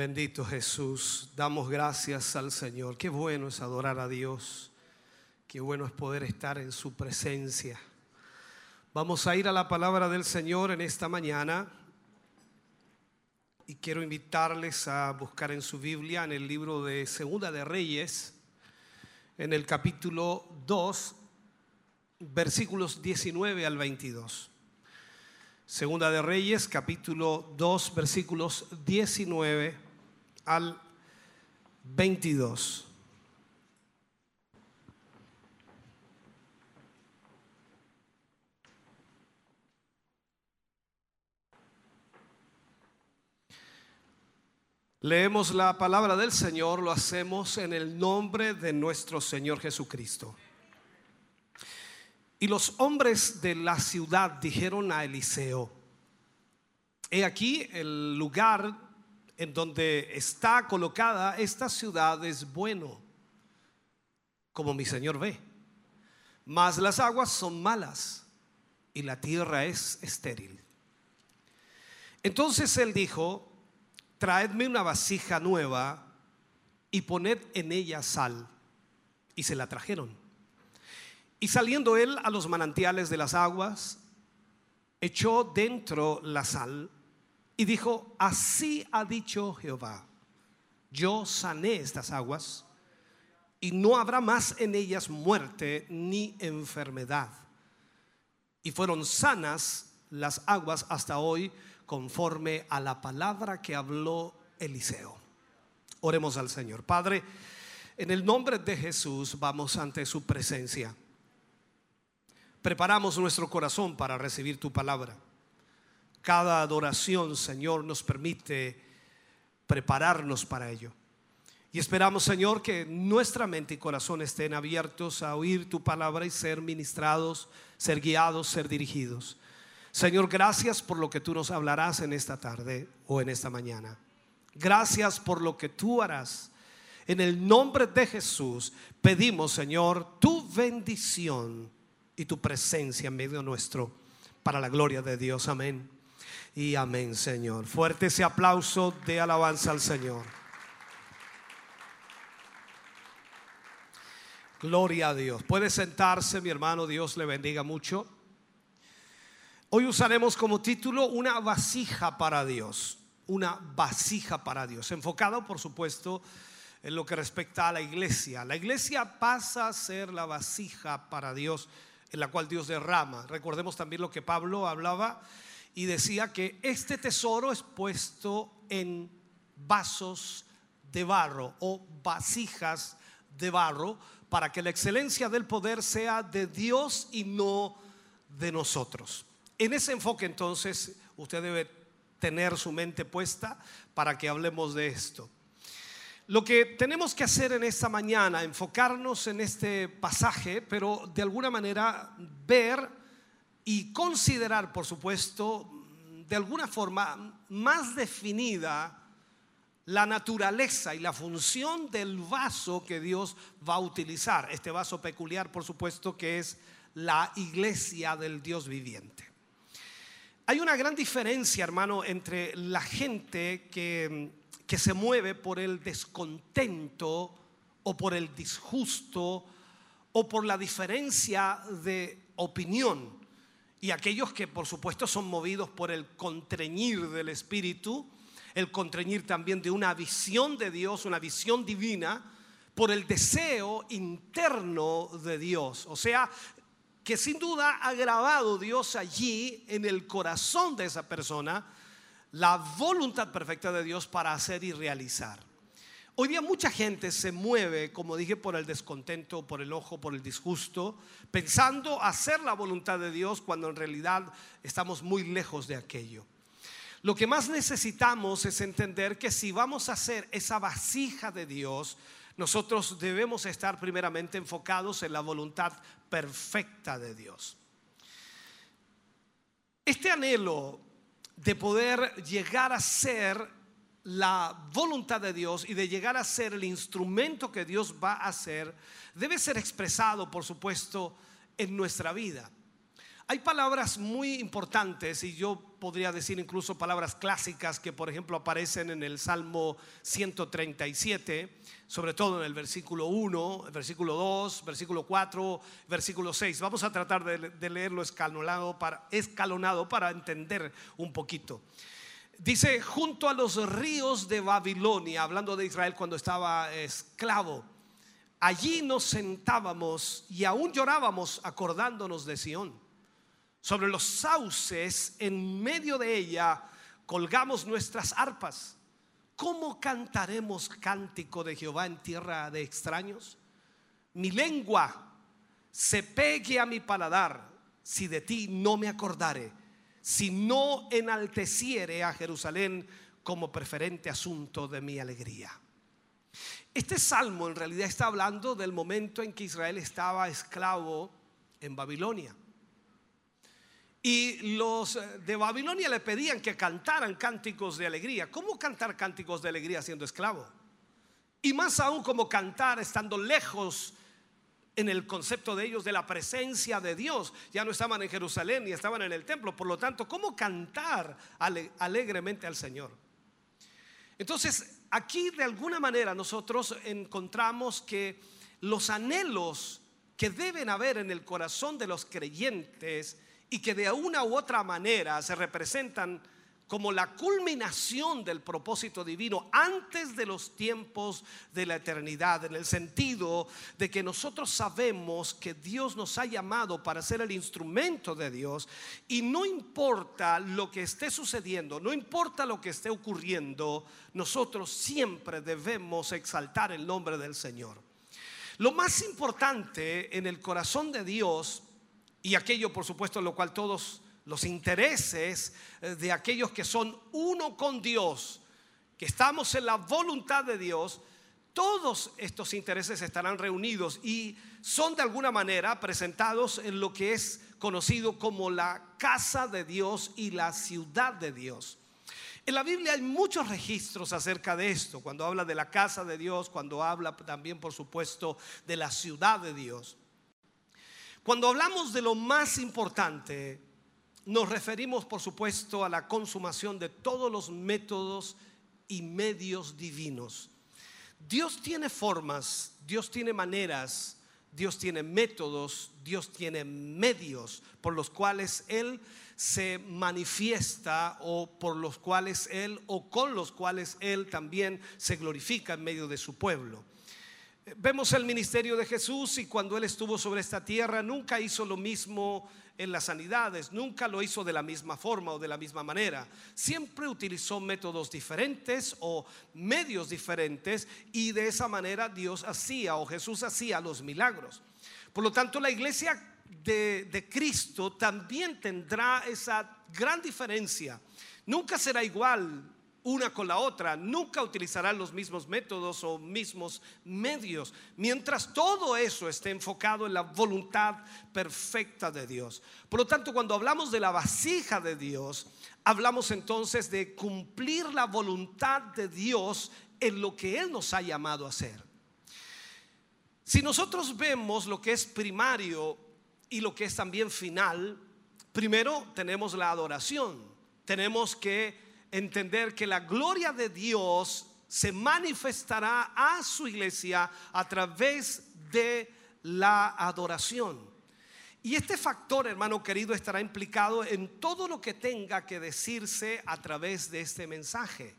Bendito Jesús, damos gracias al Señor. Qué bueno es adorar a Dios. Qué bueno es poder estar en su presencia. Vamos a ir a la palabra del Señor en esta mañana. Y quiero invitarles a buscar en su Biblia, en el libro de Segunda de Reyes, en el capítulo 2, versículos 19 al 22. Segunda de Reyes, capítulo 2, versículos 19 al 22. Leemos la palabra del Señor, lo hacemos en el nombre de nuestro Señor Jesucristo. Y los hombres de la ciudad dijeron a Eliseo, he aquí el lugar en donde está colocada esta ciudad es bueno, como mi Señor ve, mas las aguas son malas y la tierra es estéril. Entonces él dijo, traedme una vasija nueva y poned en ella sal. Y se la trajeron. Y saliendo él a los manantiales de las aguas, echó dentro la sal y dijo, así ha dicho Jehová, yo sané estas aguas y no habrá más en ellas muerte ni enfermedad. Y fueron sanas las aguas hasta hoy conforme a la palabra que habló Eliseo. Oremos al Señor. Padre, en el nombre de Jesús vamos ante su presencia. Preparamos nuestro corazón para recibir tu palabra. Cada adoración, Señor, nos permite prepararnos para ello. Y esperamos, Señor, que nuestra mente y corazón estén abiertos a oír tu palabra y ser ministrados, ser guiados, ser dirigidos. Señor, gracias por lo que tú nos hablarás en esta tarde o en esta mañana. Gracias por lo que tú harás. En el nombre de Jesús pedimos, Señor, tu bendición y tu presencia en medio nuestro para la gloria de Dios. Amén. Y amén, Señor. Fuerte ese aplauso de alabanza al Señor. Gloria a Dios. Puede sentarse, mi hermano. Dios le bendiga mucho. Hoy usaremos como título una vasija para Dios. Una vasija para Dios. Enfocado, por supuesto, en lo que respecta a la iglesia. La iglesia pasa a ser la vasija para Dios en la cual Dios derrama. Recordemos también lo que Pablo hablaba y decía que este tesoro es puesto en vasos de barro o vasijas de barro para que la excelencia del poder sea de Dios y no de nosotros. En ese enfoque entonces usted debe tener su mente puesta para que hablemos de esto. Lo que tenemos que hacer en esta mañana, enfocarnos en este pasaje, pero de alguna manera ver y considerar, por supuesto, de alguna forma más definida la naturaleza y la función del vaso que Dios va a utilizar. Este vaso peculiar, por supuesto, que es la iglesia del Dios viviente. Hay una gran diferencia, hermano, entre la gente que, que se mueve por el descontento o por el disgusto o por la diferencia de opinión y aquellos que por supuesto son movidos por el contreñir del Espíritu, el contreñir también de una visión de Dios, una visión divina, por el deseo interno de Dios. O sea, que sin duda ha grabado Dios allí en el corazón de esa persona la voluntad perfecta de Dios para hacer y realizar. Hoy día mucha gente se mueve, como dije, por el descontento, por el ojo, por el disgusto, pensando hacer la voluntad de Dios cuando en realidad estamos muy lejos de aquello. Lo que más necesitamos es entender que si vamos a hacer esa vasija de Dios, nosotros debemos estar primeramente enfocados en la voluntad perfecta de Dios. Este anhelo de poder llegar a ser la voluntad de Dios y de llegar a ser el instrumento que Dios va a hacer, debe ser expresado, por supuesto, en nuestra vida. Hay palabras muy importantes y yo podría decir incluso palabras clásicas que por ejemplo aparecen en el Salmo 137, sobre todo en el versículo 1, el versículo 2, versículo 4, versículo 6. Vamos a tratar de, leerlo escalonado para entender un poquito. Dice, junto a los ríos de Babilonia, hablando de Israel cuando estaba esclavo, allí nos sentábamos y aún llorábamos acordándonos de Sión. Sobre los sauces, en medio de ella, colgamos nuestras arpas. ¿Cómo cantaremos cántico de Jehová en tierra de extraños? Mi lengua se pegue a mi paladar si de ti no me acordare, si no enalteciere a Jerusalén como preferente asunto de mi alegría. Este salmo en realidad está hablando del momento en que Israel estaba esclavo en Babilonia. Y los de Babilonia le pedían que cantaran cánticos de alegría. ¿Cómo cantar cánticos de alegría siendo esclavo? Y más aún como cantar estando lejos en el concepto de ellos de la presencia de Dios. Ya no estaban en Jerusalén ni estaban en el templo. Por lo tanto, ¿cómo cantar alegremente al Señor? Entonces, aquí de alguna manera nosotros encontramos que los anhelos que deben haber en el corazón de los creyentes y que de una u otra manera se representan como la culminación del propósito divino antes de los tiempos de la eternidad, en el sentido de que nosotros sabemos que Dios nos ha llamado para ser el instrumento de Dios y no importa lo que esté sucediendo, no importa lo que esté ocurriendo, nosotros siempre debemos exaltar el nombre del Señor. Lo más importante en el corazón de Dios y aquello, por supuesto, en lo cual todos los intereses eh, de aquellos que son uno con Dios, que estamos en la voluntad de Dios, todos estos intereses estarán reunidos y son de alguna manera presentados en lo que es conocido como la casa de Dios y la ciudad de Dios. En la Biblia hay muchos registros acerca de esto, cuando habla de la casa de Dios, cuando habla también, por supuesto, de la ciudad de Dios. Cuando hablamos de lo más importante, nos referimos, por supuesto, a la consumación de todos los métodos y medios divinos. Dios tiene formas, Dios tiene maneras, Dios tiene métodos, Dios tiene medios por los cuales Él se manifiesta o por los cuales Él o con los cuales Él también se glorifica en medio de su pueblo. Vemos el ministerio de Jesús y cuando Él estuvo sobre esta tierra nunca hizo lo mismo en las sanidades, nunca lo hizo de la misma forma o de la misma manera. Siempre utilizó métodos diferentes o medios diferentes y de esa manera Dios hacía o Jesús hacía los milagros. Por lo tanto, la iglesia de, de Cristo también tendrá esa gran diferencia. Nunca será igual una con la otra, nunca utilizarán los mismos métodos o mismos medios, mientras todo eso esté enfocado en la voluntad perfecta de Dios. Por lo tanto, cuando hablamos de la vasija de Dios, hablamos entonces de cumplir la voluntad de Dios en lo que Él nos ha llamado a hacer. Si nosotros vemos lo que es primario y lo que es también final, primero tenemos la adoración, tenemos que entender que la gloria de Dios se manifestará a su iglesia a través de la adoración. Y este factor, hermano querido, estará implicado en todo lo que tenga que decirse a través de este mensaje.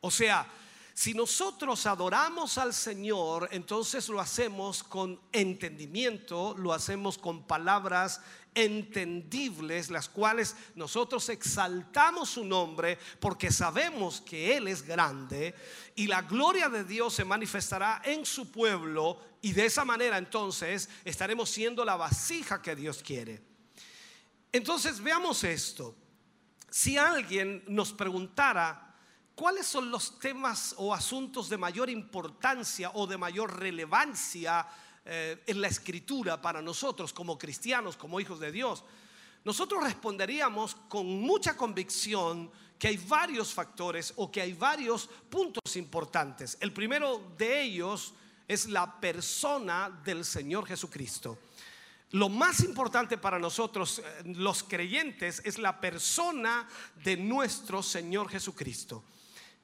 O sea, si nosotros adoramos al Señor, entonces lo hacemos con entendimiento, lo hacemos con palabras entendibles, las cuales nosotros exaltamos su nombre porque sabemos que Él es grande y la gloria de Dios se manifestará en su pueblo y de esa manera entonces estaremos siendo la vasija que Dios quiere. Entonces veamos esto. Si alguien nos preguntara cuáles son los temas o asuntos de mayor importancia o de mayor relevancia eh, en la escritura para nosotros como cristianos, como hijos de Dios, nosotros responderíamos con mucha convicción que hay varios factores o que hay varios puntos importantes. El primero de ellos es la persona del Señor Jesucristo. lo más importante para nosotros, eh, los creyentes, es la persona de nuestro Señor Jesucristo.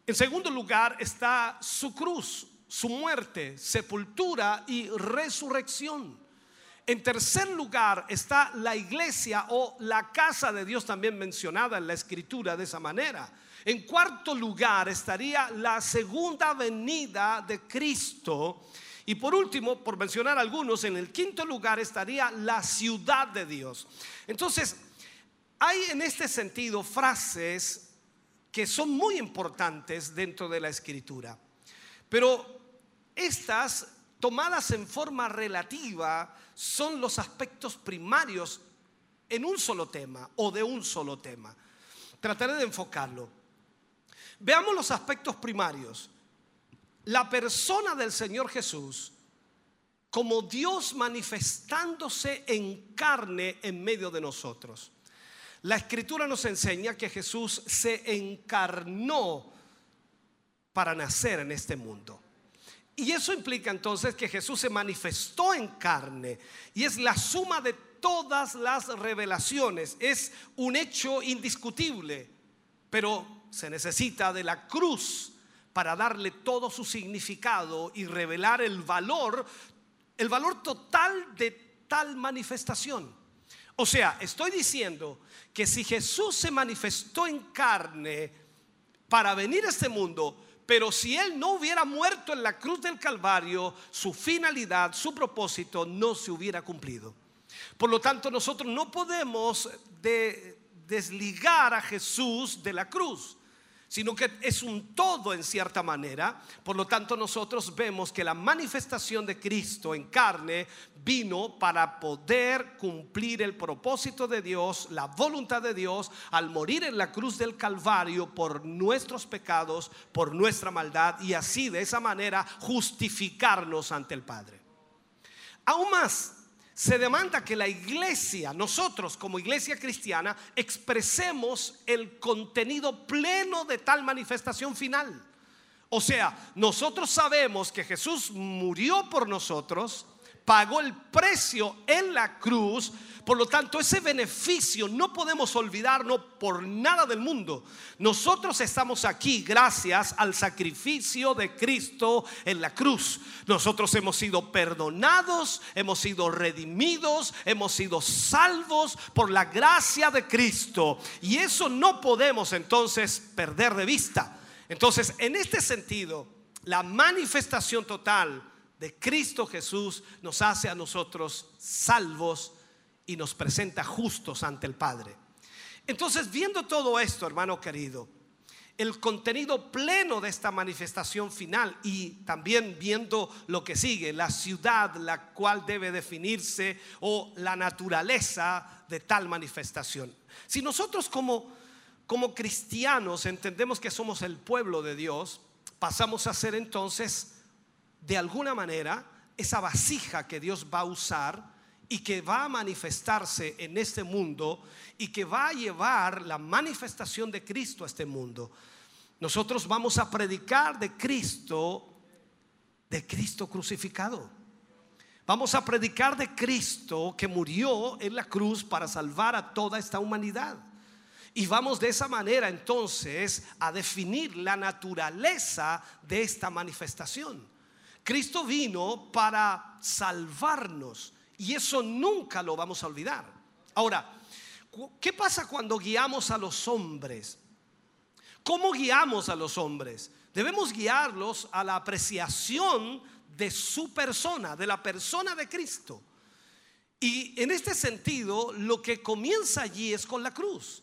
En segundo lugar está su cruz, su muerte, sepultura y resurrección. En tercer lugar está la iglesia o la casa de Dios también mencionada en la escritura de esa manera. En cuarto lugar estaría la segunda venida de Cristo. Y por último, por mencionar algunos, en el quinto lugar estaría la ciudad de Dios. Entonces, hay en este sentido frases que son muy importantes dentro de la escritura. Pero estas, tomadas en forma relativa, son los aspectos primarios en un solo tema o de un solo tema. Trataré de enfocarlo. Veamos los aspectos primarios. La persona del Señor Jesús como Dios manifestándose en carne en medio de nosotros. La escritura nos enseña que Jesús se encarnó para nacer en este mundo. Y eso implica entonces que Jesús se manifestó en carne y es la suma de todas las revelaciones. Es un hecho indiscutible, pero se necesita de la cruz para darle todo su significado y revelar el valor, el valor total de tal manifestación. O sea, estoy diciendo que si Jesús se manifestó en carne para venir a este mundo, pero si Él no hubiera muerto en la cruz del Calvario, su finalidad, su propósito no se hubiera cumplido. Por lo tanto, nosotros no podemos de- desligar a Jesús de la cruz sino que es un todo en cierta manera. Por lo tanto, nosotros vemos que la manifestación de Cristo en carne vino para poder cumplir el propósito de Dios, la voluntad de Dios, al morir en la cruz del Calvario por nuestros pecados, por nuestra maldad, y así de esa manera justificarnos ante el Padre. Aún más, se demanda que la iglesia, nosotros como iglesia cristiana, expresemos el contenido pleno de tal manifestación final. O sea, nosotros sabemos que Jesús murió por nosotros, pagó el precio en la cruz, por lo tanto ese beneficio no podemos olvidarnos por nada del mundo. Nosotros estamos aquí gracias al sacrificio de Cristo en la cruz. Nosotros hemos sido perdonados, hemos sido redimidos, hemos sido salvos por la gracia de Cristo. Y eso no podemos entonces perder de vista. Entonces, en este sentido, la manifestación total de Cristo Jesús nos hace a nosotros salvos y nos presenta justos ante el Padre. Entonces, viendo todo esto, hermano querido, el contenido pleno de esta manifestación final y también viendo lo que sigue, la ciudad la cual debe definirse o la naturaleza de tal manifestación. Si nosotros como, como cristianos entendemos que somos el pueblo de Dios, pasamos a ser entonces de alguna manera esa vasija que Dios va a usar y que va a manifestarse en este mundo y que va a llevar la manifestación de Cristo a este mundo. Nosotros vamos a predicar de Cristo, de Cristo crucificado. Vamos a predicar de Cristo que murió en la cruz para salvar a toda esta humanidad. Y vamos de esa manera entonces a definir la naturaleza de esta manifestación. Cristo vino para salvarnos y eso nunca lo vamos a olvidar. Ahora, ¿qué pasa cuando guiamos a los hombres? ¿Cómo guiamos a los hombres? Debemos guiarlos a la apreciación de su persona, de la persona de Cristo. Y en este sentido, lo que comienza allí es con la cruz.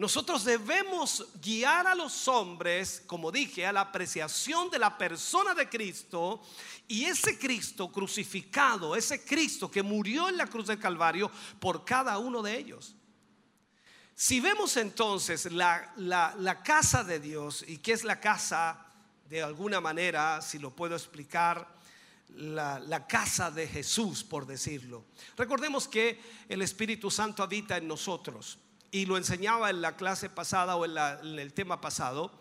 Nosotros debemos guiar a los hombres, como dije, a la apreciación de la persona de Cristo y ese Cristo crucificado, ese Cristo que murió en la cruz del Calvario por cada uno de ellos. Si vemos entonces la, la- casa de Dios, y qué es la casa, de alguna manera, si lo puedo explicar, la casa de Jesús, por decirlo. Recordemos que el Espíritu Santo habita en nosotros, y lo enseñaba en la clase pasada o en, el tema pasado,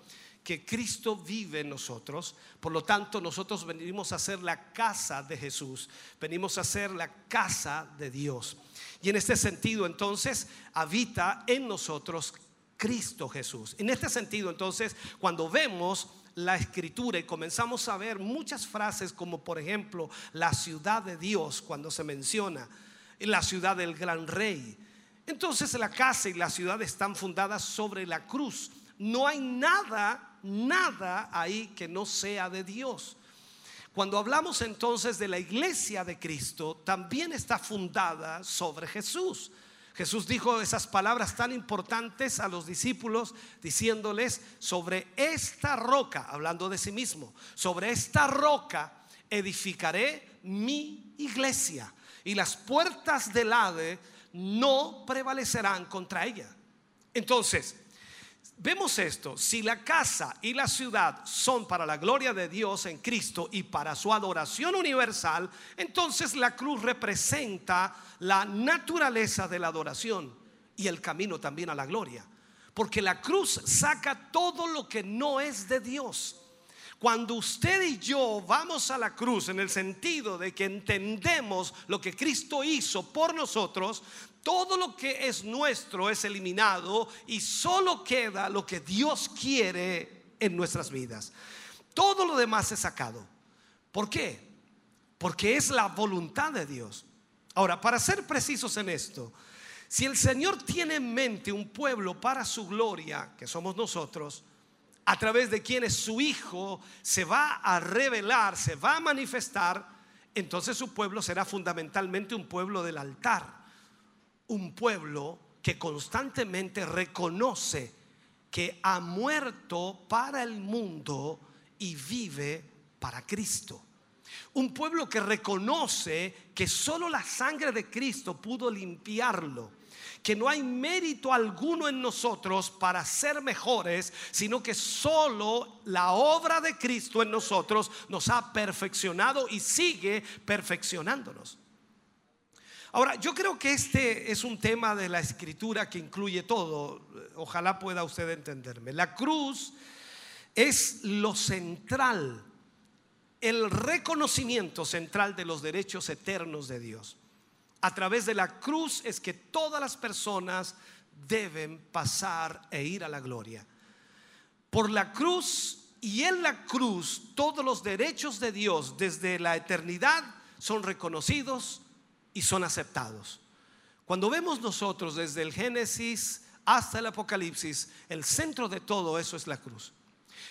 que Cristo vive en nosotros. Por lo tanto, nosotros venimos a ser la casa de Jesús. Venimos a ser la casa de Dios. Y en este sentido, entonces, habita en nosotros Cristo Jesús. En este sentido, entonces, cuando vemos la escritura y comenzamos a ver muchas frases como por ejemplo la ciudad de Dios cuando se menciona la ciudad del gran rey. Entonces la casa y la ciudad están fundadas sobre la cruz. No hay nada, nada ahí que no sea de Dios. Cuando hablamos entonces de la iglesia de Cristo, también está fundada sobre Jesús. Jesús dijo esas palabras tan importantes a los discípulos diciéndoles, sobre esta roca, hablando de sí mismo, sobre esta roca edificaré mi iglesia y las puertas del Hade no prevalecerán contra ella. Entonces, vemos esto, si la casa y la ciudad son para la gloria de Dios en Cristo y para su adoración universal, entonces la cruz representa la naturaleza de la adoración y el camino también a la gloria. Porque la cruz saca todo lo que no es de Dios. Cuando usted y yo vamos a la cruz en el sentido de que entendemos lo que Cristo hizo por nosotros, todo lo que es nuestro es eliminado y solo queda lo que Dios quiere en nuestras vidas. Todo lo demás es sacado. ¿Por qué? Porque es la voluntad de Dios. Ahora, para ser precisos en esto, si el Señor tiene en mente un pueblo para su gloria, que somos nosotros, a través de quienes su Hijo se va a revelar, se va a manifestar, entonces su pueblo será fundamentalmente un pueblo del altar, un pueblo que constantemente reconoce que ha muerto para el mundo y vive para Cristo. Un pueblo que reconoce que solo la sangre de Cristo pudo limpiarlo que no hay mérito alguno en nosotros para ser mejores, sino que solo la obra de Cristo en nosotros nos ha perfeccionado y sigue perfeccionándonos. Ahora, yo creo que este es un tema de la escritura que incluye todo. Ojalá pueda usted entenderme. La cruz es lo central, el reconocimiento central de los derechos eternos de Dios. A través de la cruz es que todas las personas deben pasar e ir a la gloria. Por la cruz y en la cruz todos los derechos de Dios desde la eternidad son reconocidos y son aceptados. Cuando vemos nosotros desde el Génesis hasta el Apocalipsis, el centro de todo eso es la cruz.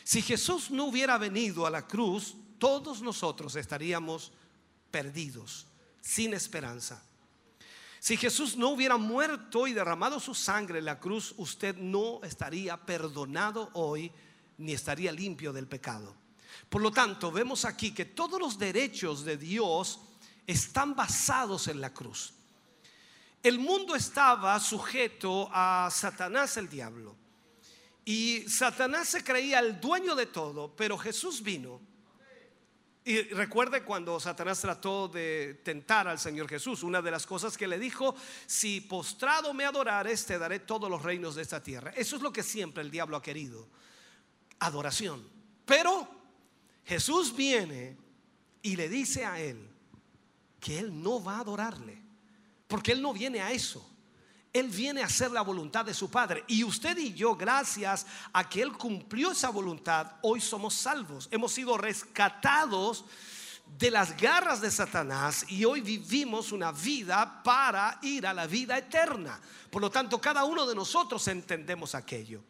Si Jesús no hubiera venido a la cruz, todos nosotros estaríamos perdidos, sin esperanza. Si Jesús no hubiera muerto y derramado su sangre en la cruz, usted no estaría perdonado hoy ni estaría limpio del pecado. Por lo tanto, vemos aquí que todos los derechos de Dios están basados en la cruz. El mundo estaba sujeto a Satanás el diablo. Y Satanás se creía el dueño de todo, pero Jesús vino y recuerde cuando Satanás trató de tentar al Señor Jesús, una de las cosas que le dijo, si postrado me adorares, te daré todos los reinos de esta tierra. Eso es lo que siempre el diablo ha querido, adoración. Pero Jesús viene y le dice a él que él no va a adorarle, porque él no viene a eso. Él viene a hacer la voluntad de su Padre. Y usted y yo, gracias a que Él cumplió esa voluntad, hoy somos salvos. Hemos sido rescatados de las garras de Satanás y hoy vivimos una vida para ir a la vida eterna. Por lo tanto, cada uno de nosotros entendemos aquello.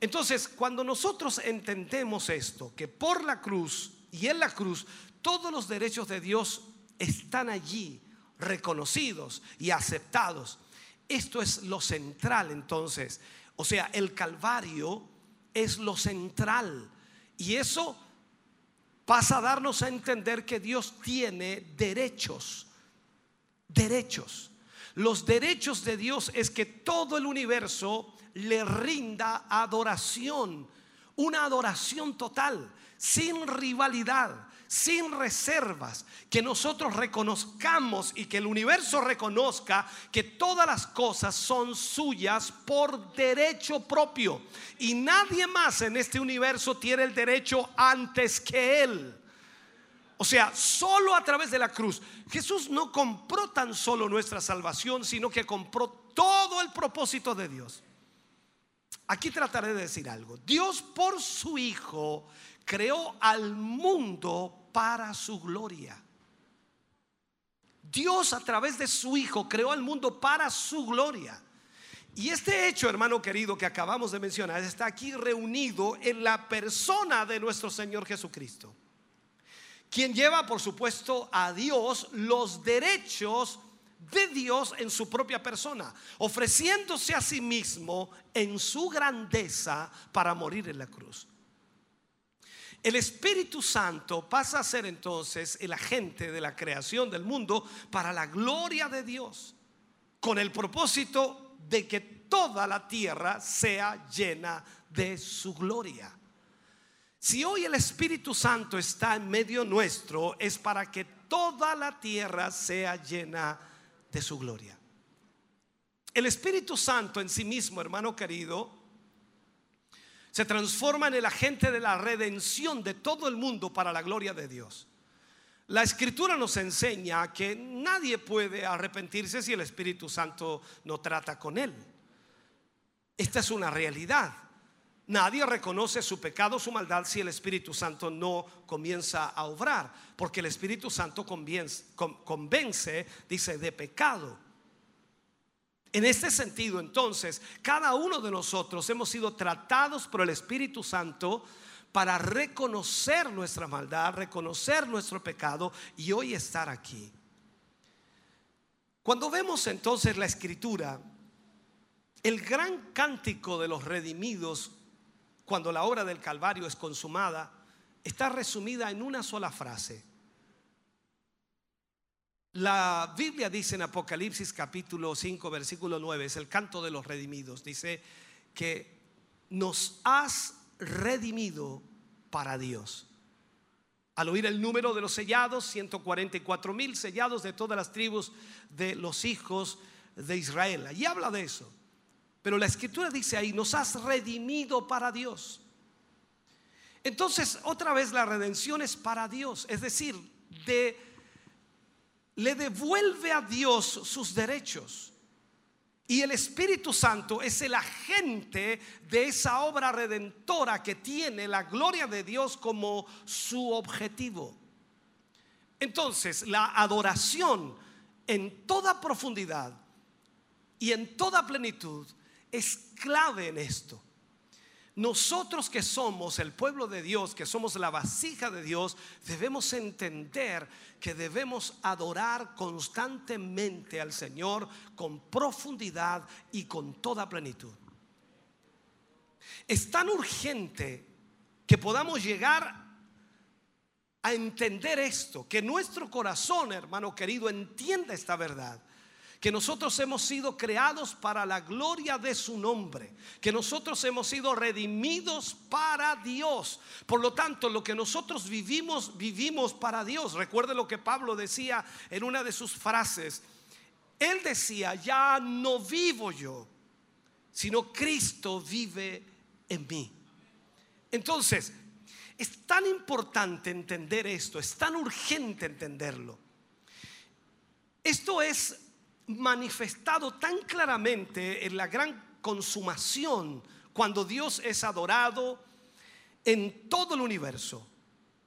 Entonces, cuando nosotros entendemos esto, que por la cruz y en la cruz todos los derechos de Dios están allí reconocidos y aceptados, esto es lo central entonces. O sea, el Calvario es lo central. Y eso pasa a darnos a entender que Dios tiene derechos. Derechos. Los derechos de Dios es que todo el universo le rinda adoración. Una adoración total, sin rivalidad, sin reservas, que nosotros reconozcamos y que el universo reconozca que todas las cosas son suyas por derecho propio. Y nadie más en este universo tiene el derecho antes que Él. O sea, solo a través de la cruz. Jesús no compró tan solo nuestra salvación, sino que compró todo el propósito de Dios. Aquí trataré de decir algo. Dios por su Hijo creó al mundo para su gloria. Dios a través de su Hijo creó al mundo para su gloria. Y este hecho, hermano querido, que acabamos de mencionar, está aquí reunido en la persona de nuestro Señor Jesucristo, quien lleva, por supuesto, a Dios los derechos de Dios en su propia persona, ofreciéndose a sí mismo en su grandeza para morir en la cruz. El Espíritu Santo pasa a ser entonces el agente de la creación del mundo para la gloria de Dios, con el propósito de que toda la tierra sea llena de su gloria. Si hoy el Espíritu Santo está en medio nuestro, es para que toda la tierra sea llena de su gloria. El Espíritu Santo en sí mismo, hermano querido, se transforma en el agente de la redención de todo el mundo para la gloria de Dios. La escritura nos enseña que nadie puede arrepentirse si el Espíritu Santo no trata con él. Esta es una realidad. Nadie reconoce su pecado, su maldad, si el Espíritu Santo no comienza a obrar, porque el Espíritu Santo convence, convence dice, de pecado. En este sentido, entonces, cada uno de nosotros hemos sido tratados por el Espíritu Santo para reconocer nuestra maldad, reconocer nuestro pecado y hoy estar aquí. Cuando vemos entonces la escritura, el gran cántico de los redimidos, cuando la obra del Calvario es consumada, está resumida en una sola frase. La Biblia dice en Apocalipsis capítulo 5, versículo 9, es el canto de los redimidos, dice que nos has redimido para Dios. Al oír el número de los sellados, 144 mil sellados de todas las tribus de los hijos de Israel. Allí habla de eso. Pero la escritura dice ahí, nos has redimido para Dios. Entonces, otra vez la redención es para Dios, es decir, de le devuelve a Dios sus derechos. Y el Espíritu Santo es el agente de esa obra redentora que tiene la gloria de Dios como su objetivo. Entonces, la adoración en toda profundidad y en toda plenitud es clave en esto. Nosotros que somos el pueblo de Dios, que somos la vasija de Dios, debemos entender que debemos adorar constantemente al Señor con profundidad y con toda plenitud. Es tan urgente que podamos llegar a entender esto, que nuestro corazón, hermano querido, entienda esta verdad que nosotros hemos sido creados para la gloria de su nombre, que nosotros hemos sido redimidos para Dios. Por lo tanto, lo que nosotros vivimos, vivimos para Dios. Recuerde lo que Pablo decía en una de sus frases. Él decía, ya no vivo yo, sino Cristo vive en mí. Entonces, es tan importante entender esto, es tan urgente entenderlo. Esto es manifestado tan claramente en la gran consumación cuando Dios es adorado en todo el universo.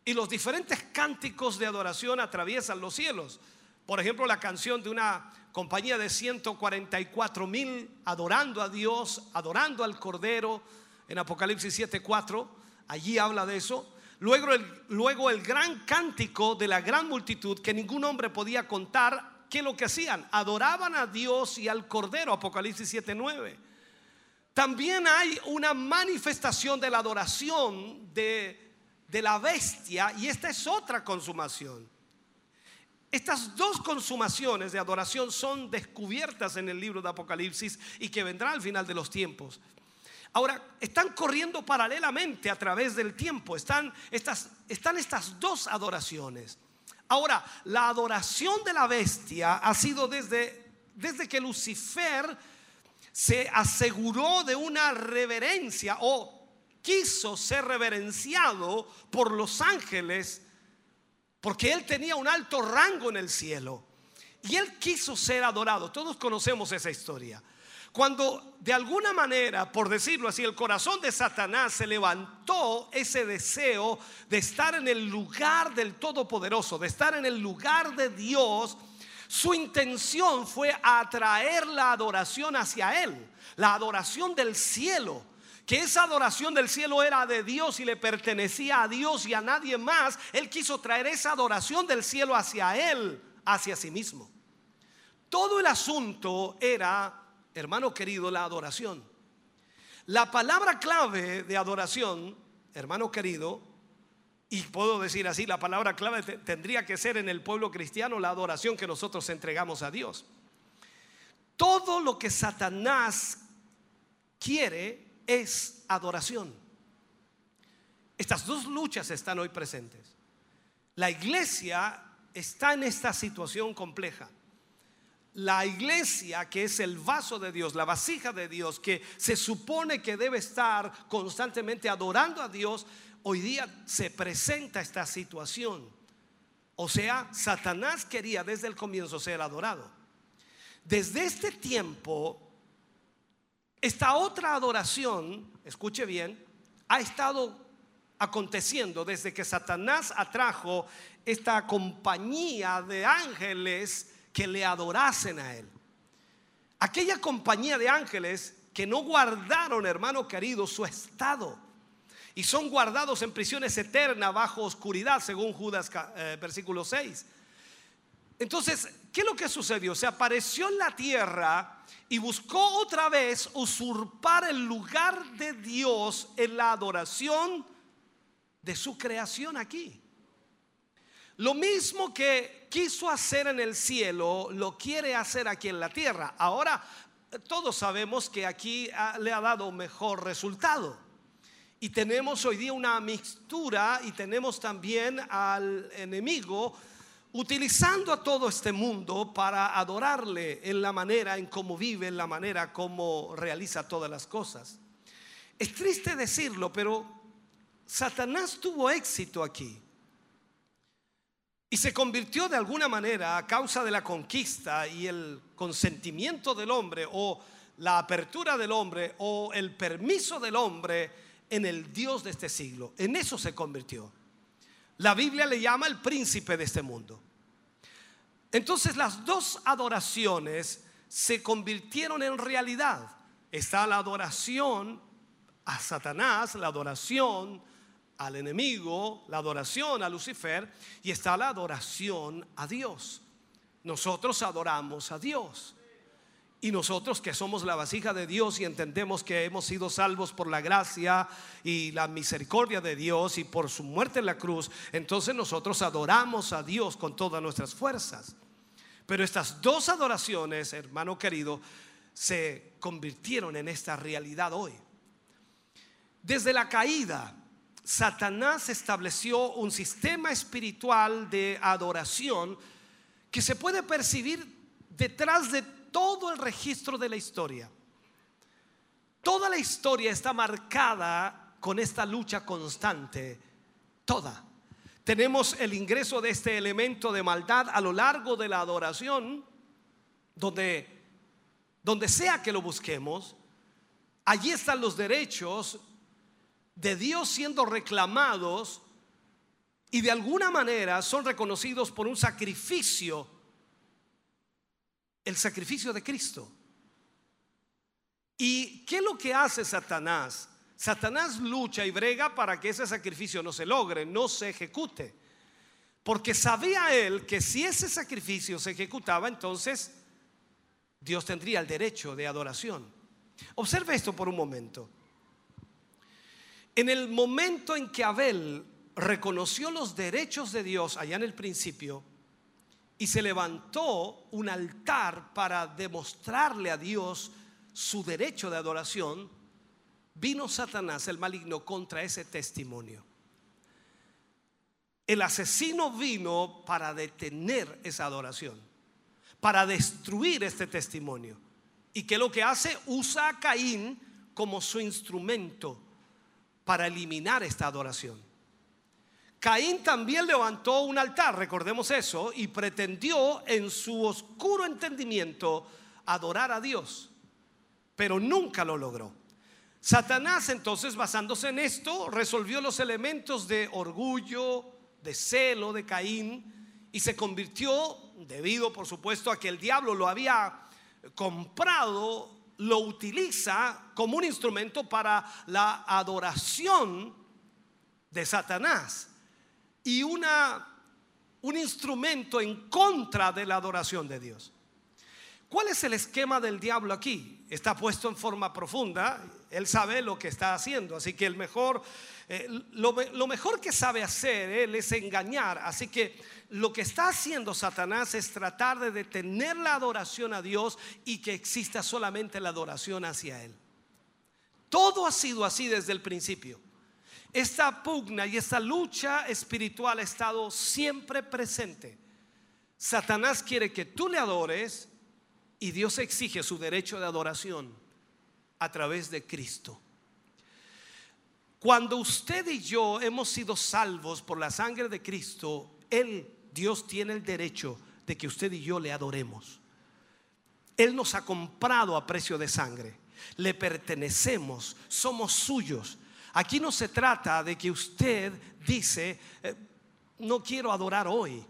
Y los diferentes cánticos de adoración atraviesan los cielos. Por ejemplo, la canción de una compañía de 144 mil adorando a Dios, adorando al Cordero en Apocalipsis 7:4, allí habla de eso. Luego el, luego el gran cántico de la gran multitud que ningún hombre podía contar ¿qué lo que hacían? Adoraban a Dios y al Cordero, Apocalipsis 7:9. También hay una manifestación de la adoración de, de la bestia y esta es otra consumación. Estas dos consumaciones de adoración son descubiertas en el libro de Apocalipsis y que vendrá al final de los tiempos. Ahora, están corriendo paralelamente a través del tiempo. Están estas, están estas dos adoraciones. Ahora, la adoración de la bestia ha sido desde, desde que Lucifer se aseguró de una reverencia o quiso ser reverenciado por los ángeles porque él tenía un alto rango en el cielo y él quiso ser adorado. Todos conocemos esa historia. Cuando de alguna manera, por decirlo así, el corazón de Satanás se levantó ese deseo de estar en el lugar del Todopoderoso, de estar en el lugar de Dios, su intención fue atraer la adoración hacia Él, la adoración del cielo. Que esa adoración del cielo era de Dios y le pertenecía a Dios y a nadie más. Él quiso traer esa adoración del cielo hacia Él, hacia sí mismo. Todo el asunto era, hermano querido, la adoración. La palabra clave de adoración, hermano querido, y puedo decir así, la palabra clave te- tendría que ser en el pueblo cristiano la adoración que nosotros entregamos a Dios. Todo lo que Satanás quiere es adoración. Estas dos luchas están hoy presentes. La iglesia está en esta situación compleja. La iglesia, que es el vaso de Dios, la vasija de Dios, que se supone que debe estar constantemente adorando a Dios, hoy día se presenta esta situación. O sea, Satanás quería desde el comienzo ser adorado. Desde este tiempo, esta otra adoración, escuche bien, ha estado aconteciendo desde que Satanás atrajo esta compañía de ángeles que le adorasen a él. Aquella compañía de ángeles que no guardaron, hermano querido, su estado y son guardados en prisiones eternas bajo oscuridad, según Judas eh, versículo 6. Entonces, ¿qué es lo que sucedió? Se apareció en la tierra y buscó otra vez usurpar el lugar de Dios en la adoración de su creación aquí. Lo mismo que quiso hacer en el cielo, lo quiere hacer aquí en la tierra. Ahora, todos sabemos que aquí ah, le ha dado mejor resultado. Y tenemos hoy día una mixtura y tenemos también al enemigo utilizando a todo este mundo para adorarle en la manera en cómo vive, en la manera como realiza todas las cosas. Es triste decirlo, pero Satanás tuvo éxito aquí. Y se convirtió de alguna manera a causa de la conquista y el consentimiento del hombre o la apertura del hombre o el permiso del hombre en el Dios de este siglo. En eso se convirtió. La Biblia le llama el príncipe de este mundo. Entonces las dos adoraciones se convirtieron en realidad. Está la adoración a Satanás, la adoración al enemigo, la adoración a Lucifer y está la adoración a Dios. Nosotros adoramos a Dios. Y nosotros que somos la vasija de Dios y entendemos que hemos sido salvos por la gracia y la misericordia de Dios y por su muerte en la cruz, entonces nosotros adoramos a Dios con todas nuestras fuerzas. Pero estas dos adoraciones, hermano querido, se convirtieron en esta realidad hoy. Desde la caída, Satanás estableció un sistema espiritual de adoración que se puede percibir detrás de todo el registro de la historia. Toda la historia está marcada con esta lucha constante, toda. Tenemos el ingreso de este elemento de maldad a lo largo de la adoración, donde donde sea que lo busquemos, allí están los derechos de Dios siendo reclamados y de alguna manera son reconocidos por un sacrificio, el sacrificio de Cristo. ¿Y qué es lo que hace Satanás? Satanás lucha y brega para que ese sacrificio no se logre, no se ejecute. Porque sabía él que si ese sacrificio se ejecutaba, entonces Dios tendría el derecho de adoración. Observe esto por un momento. En el momento en que Abel reconoció los derechos de Dios allá en el principio y se levantó un altar para demostrarle a Dios su derecho de adoración, vino Satanás, el maligno, contra ese testimonio. El asesino vino para detener esa adoración, para destruir este testimonio. ¿Y que lo que hace? Usa a Caín como su instrumento para eliminar esta adoración. Caín también levantó un altar, recordemos eso, y pretendió en su oscuro entendimiento adorar a Dios, pero nunca lo logró. Satanás entonces, basándose en esto, resolvió los elementos de orgullo, de celo de Caín y se convirtió, debido por supuesto a que el diablo lo había comprado, lo utiliza como un instrumento para la adoración de Satanás y una, un instrumento en contra de la adoración de Dios. ¿Cuál es el esquema del diablo aquí? Está puesto en forma profunda, él sabe lo que está haciendo, así que el mejor, eh, lo, lo mejor que sabe hacer él es engañar, así que lo que está haciendo Satanás es tratar de detener la adoración a Dios y que exista solamente la adoración hacia él. Todo ha sido así desde el principio. Esta pugna y esta lucha espiritual ha estado siempre presente. Satanás quiere que tú le adores y Dios exige su derecho de adoración a través de Cristo. Cuando usted y yo hemos sido salvos por la sangre de Cristo, Él, Dios, tiene el derecho de que usted y yo le adoremos. Él nos ha comprado a precio de sangre. Le pertenecemos, somos suyos. Aquí no se trata de que usted dice, eh, no quiero adorar hoy.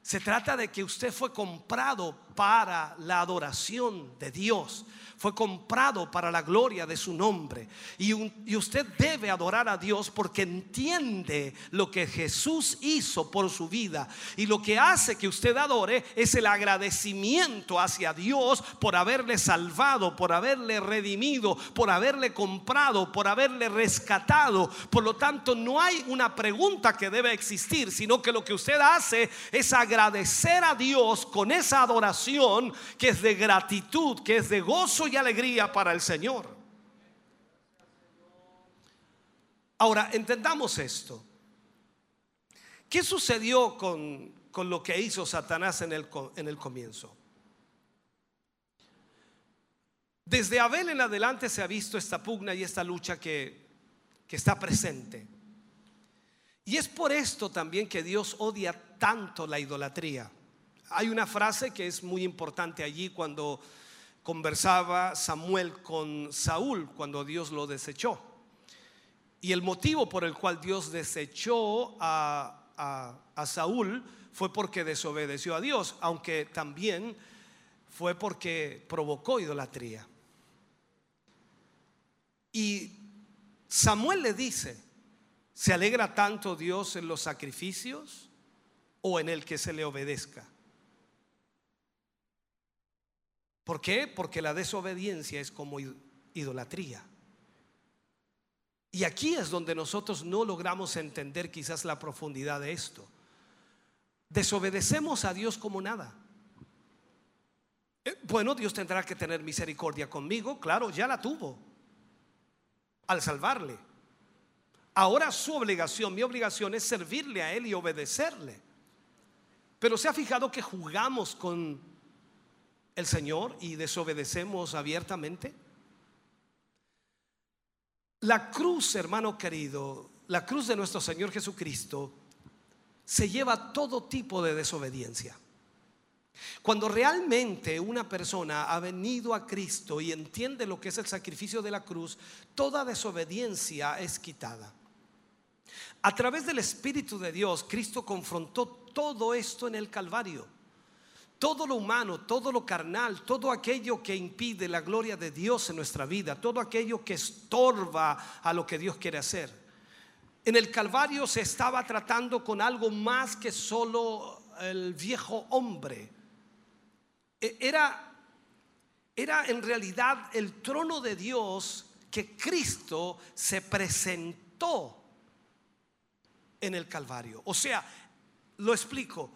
Se trata de que usted fue comprado para la adoración de Dios fue comprado para la gloria de su nombre. Y, usted debe adorar a Dios porque entiende lo que Jesús hizo por su vida. Y lo que hace que usted adore es el agradecimiento hacia Dios por haberle salvado, por haberle redimido, por haberle comprado, por haberle rescatado. Por lo tanto, no hay una pregunta que debe existir, sino que lo que usted hace es agradecer a Dios con esa adoración que es de gratitud, que es de gozo y alegría para el Señor. Ahora, entendamos esto. ¿Qué sucedió con, con lo que hizo Satanás en el, en el comienzo? Desde Abel en adelante se ha visto esta pugna y esta lucha que, que está presente. Y es por esto también que Dios odia tanto la idolatría. Hay una frase que es muy importante allí cuando conversaba Samuel con Saúl cuando Dios lo desechó. Y el motivo por el cual Dios desechó a, Saúl fue porque desobedeció a Dios, aunque también fue porque provocó idolatría. Y Samuel le dice, ¿se alegra tanto Dios en los sacrificios o en el que se le obedezca? ¿Por qué? Porque la desobediencia es como idolatría. Y aquí es donde nosotros no logramos entender quizás la profundidad de esto. Desobedecemos a Dios como nada. Eh, bueno, Dios tendrá que tener misericordia conmigo, claro, ya la tuvo al salvarle. Ahora su obligación, mi obligación es servirle a Él y obedecerle. Pero se ha fijado que jugamos con el Señor y desobedecemos abiertamente? La cruz, hermano querido, la cruz de nuestro Señor Jesucristo se lleva todo tipo de desobediencia. Cuando realmente una persona ha venido a Cristo y entiende lo que es el sacrificio de la cruz, toda desobediencia es quitada. A través del Espíritu de Dios, Cristo confrontó todo esto en el Calvario. Todo lo humano, todo lo carnal, todo aquello que impide la gloria de Dios en nuestra vida, todo aquello que estorba a lo que Dios quiere hacer. En el Calvario se estaba tratando con algo más que solo el viejo hombre. E, era, era en realidad el trono de Dios que Cristo se presentó en el Calvario. O sea, lo explico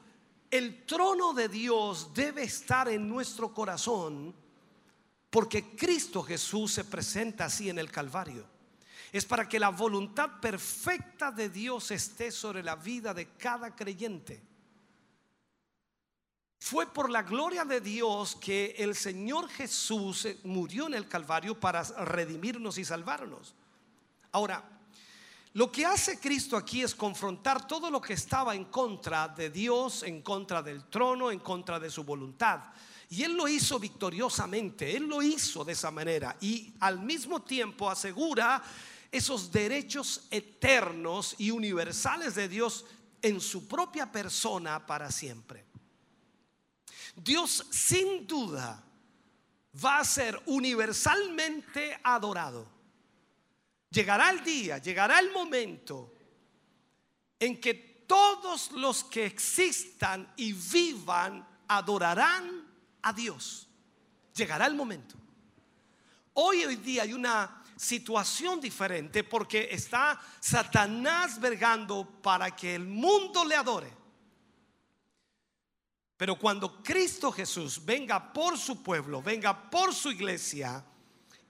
el trono de Dios debe estar en nuestro corazón porque Cristo Jesús se presenta así en el Calvario. es para que la voluntad perfecta de Dios esté sobre la vida de cada creyente. Fue por la gloria de Dios que el Señor Jesús murió en el Calvario para redimirnos y salvarnos. Ahora, lo que hace Cristo aquí es confrontar todo lo que estaba en contra de Dios, en contra del trono, en contra de su voluntad. Y Él lo hizo victoriosamente, Él lo hizo de esa manera. Y al mismo tiempo asegura esos derechos eternos y universales de Dios en su propia persona para siempre. Dios sin duda va a ser universalmente adorado. Llegará el día, llegará el momento en que todos los que existan y vivan adorarán a Dios. Llegará el momento. Hoy, hoy día hay una situación diferente porque está Satanás vergando para que el mundo le adore. Pero cuando Cristo Jesús venga por su pueblo, venga por su iglesia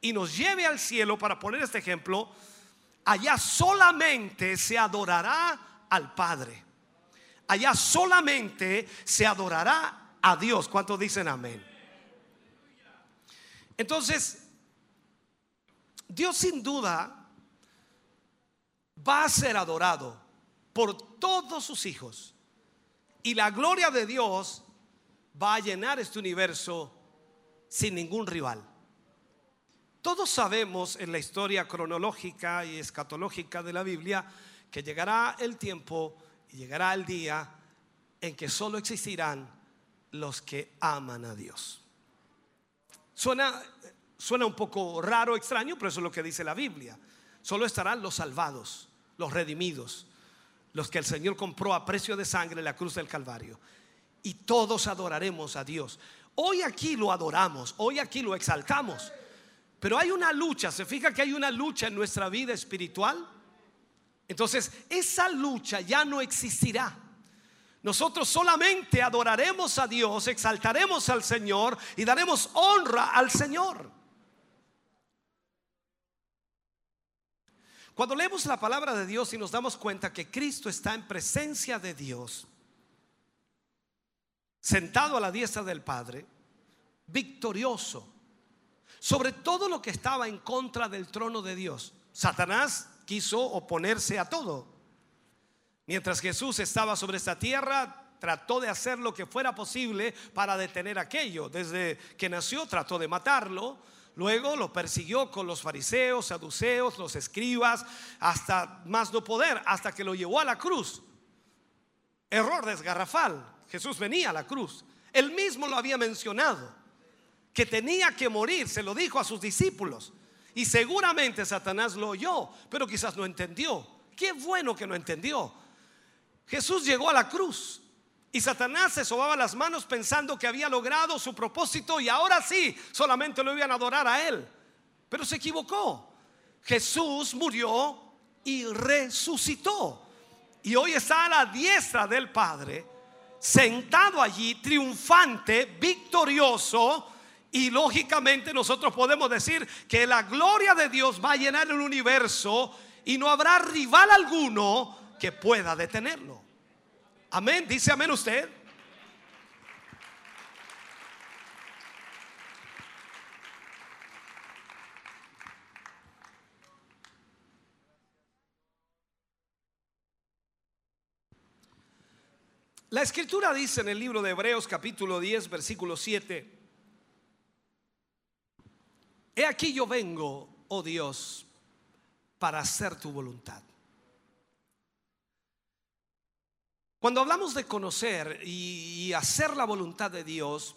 y nos lleve al cielo, para poner este ejemplo, allá solamente se adorará al Padre. Allá solamente se adorará a Dios. ¿Cuántos dicen amén? Entonces, Dios sin duda va a ser adorado por todos sus hijos. Y la gloria de Dios va a llenar este universo sin ningún rival. Todos sabemos en la historia cronológica y escatológica de la Biblia que llegará el tiempo y llegará el día en que solo existirán los que aman a Dios. Suena, suena un poco raro, extraño, pero eso es lo que dice la Biblia. Solo estarán los salvados, los redimidos, los que el Señor compró a precio de sangre en la cruz del Calvario. Y todos adoraremos a Dios. Hoy aquí lo adoramos, hoy aquí lo exaltamos. Pero hay una lucha, se fija que hay una lucha en nuestra vida espiritual. Entonces, esa lucha ya no existirá. Nosotros solamente adoraremos a Dios, exaltaremos al Señor y daremos honra al Señor. Cuando leemos la palabra de Dios y nos damos cuenta que Cristo está en presencia de Dios, sentado a la diestra del Padre, victorioso sobre todo lo que estaba en contra del trono de Dios. Satanás quiso oponerse a todo. Mientras Jesús estaba sobre esta tierra, trató de hacer lo que fuera posible para detener aquello. Desde que nació trató de matarlo. Luego lo persiguió con los fariseos, saduceos, los escribas, hasta más no poder, hasta que lo llevó a la cruz. Error desgarrafal. Jesús venía a la cruz. Él mismo lo había mencionado que tenía que morir, se lo dijo a sus discípulos. Y seguramente Satanás lo oyó, pero quizás no entendió. Qué bueno que no entendió. Jesús llegó a la cruz y Satanás se sobaba las manos pensando que había logrado su propósito y ahora sí, solamente lo iban a adorar a él. Pero se equivocó. Jesús murió y resucitó. Y hoy está a la diestra del Padre, sentado allí, triunfante, victorioso, y lógicamente nosotros podemos decir que la gloria de Dios va a llenar el universo y no habrá rival alguno que pueda detenerlo. Amén. Dice amén usted. La escritura dice en el libro de Hebreos capítulo 10 versículo 7, He aquí yo vengo, oh Dios, para hacer tu voluntad. Cuando hablamos de conocer y hacer la voluntad de Dios,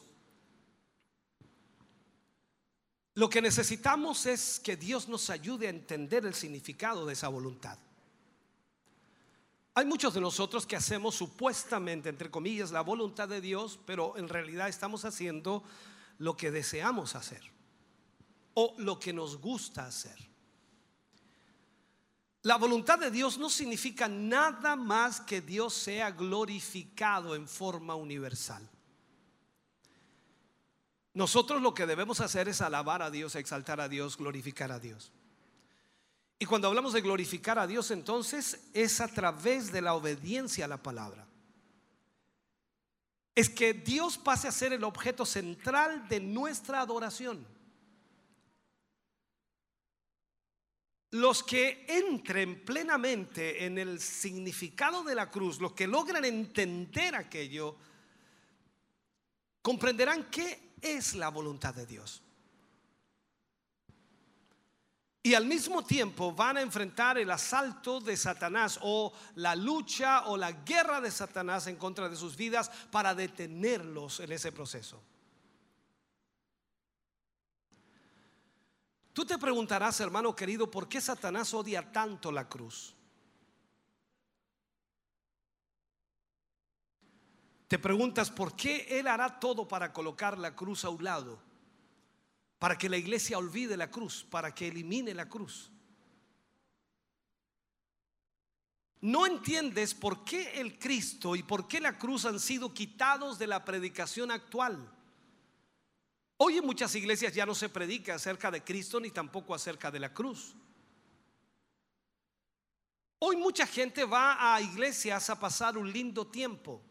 lo que necesitamos es que Dios nos ayude a entender el significado de esa voluntad. Hay muchos de nosotros que hacemos supuestamente, entre comillas, la voluntad de Dios, pero en realidad estamos haciendo lo que deseamos hacer o lo que nos gusta hacer. La voluntad de Dios no significa nada más que Dios sea glorificado en forma universal. Nosotros lo que debemos hacer es alabar a Dios, exaltar a Dios, glorificar a Dios. Y cuando hablamos de glorificar a Dios, entonces es a través de la obediencia a la palabra. Es que Dios pase a ser el objeto central de nuestra adoración. Los que entren plenamente en el significado de la cruz, los que logran entender aquello, comprenderán qué es la voluntad de Dios. Y al mismo tiempo van a enfrentar el asalto de Satanás o la lucha o la guerra de Satanás en contra de sus vidas para detenerlos en ese proceso. Tú te preguntarás, hermano querido, ¿por qué Satanás odia tanto la cruz? Te preguntas, ¿por qué él hará todo para colocar la cruz a un lado? Para que la iglesia olvide la cruz, para que elimine la cruz. No entiendes por qué el Cristo y por qué la cruz han sido quitados de la predicación actual. Hoy en muchas iglesias ya no se predica acerca de Cristo ni tampoco acerca de la cruz. Hoy mucha gente va a iglesias a pasar un lindo tiempo.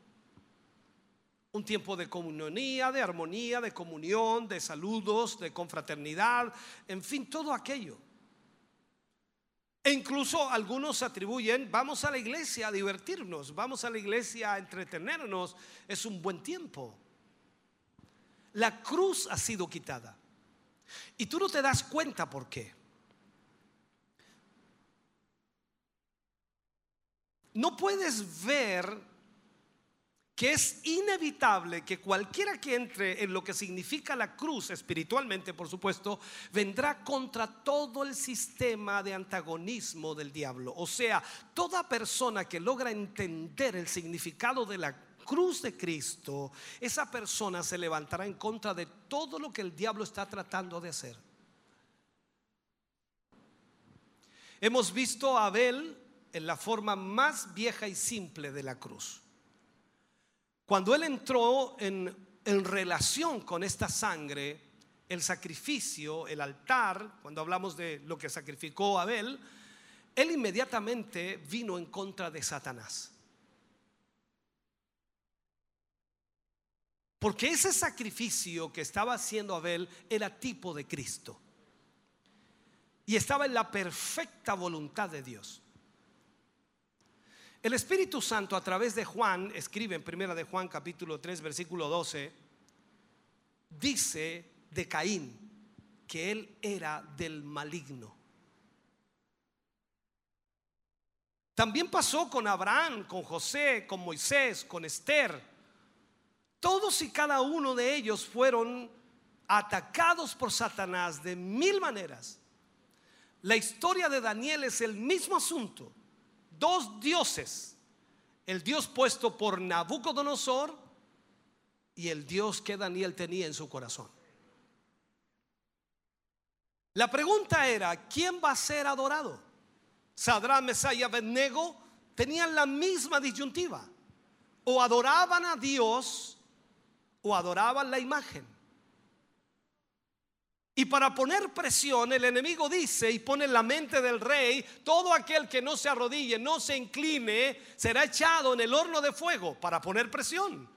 Un tiempo de comunionía, de armonía, de comunión, de saludos, de confraternidad, en fin, todo aquello. E incluso algunos atribuyen, vamos a la iglesia a divertirnos, vamos a la iglesia a entretenernos, es un buen tiempo. La cruz ha sido quitada. Y tú no te das cuenta por qué. No puedes ver que es inevitable que cualquiera que entre en lo que significa la cruz espiritualmente, por supuesto, vendrá contra todo el sistema de antagonismo del diablo. O sea, toda persona que logra entender el significado de la cruz de Cristo, esa persona se levantará en contra de todo lo que el diablo está tratando de hacer. Hemos visto a Abel en la forma más vieja y simple de la cruz. Cuando él entró en, en relación con esta sangre, el sacrificio, el altar, cuando hablamos de lo que sacrificó Abel, él inmediatamente vino en contra de Satanás. Porque ese sacrificio que estaba haciendo Abel era tipo de Cristo. Y estaba en la perfecta voluntad de Dios. El Espíritu Santo a través de Juan, escribe en primera de Juan capítulo 3 versículo 12, dice de Caín que él era del maligno. También pasó con Abraham, con José, con Moisés, con Esther. Todos y cada uno de ellos fueron atacados por Satanás de mil maneras. La historia de Daniel es el mismo asunto dos dioses, el Dios puesto por Nabucodonosor y el Dios que Daniel tenía en su corazón. La pregunta era, ¿quién va a ser adorado? Sadrán, Mesaya y Abednego tenían la misma disyuntiva. O adoraban a Dios o adoraban la imagen. Y para poner presión, el enemigo dice y pone en la mente del rey, todo aquel que no se arrodille, no se incline, será echado en el horno de fuego para poner presión.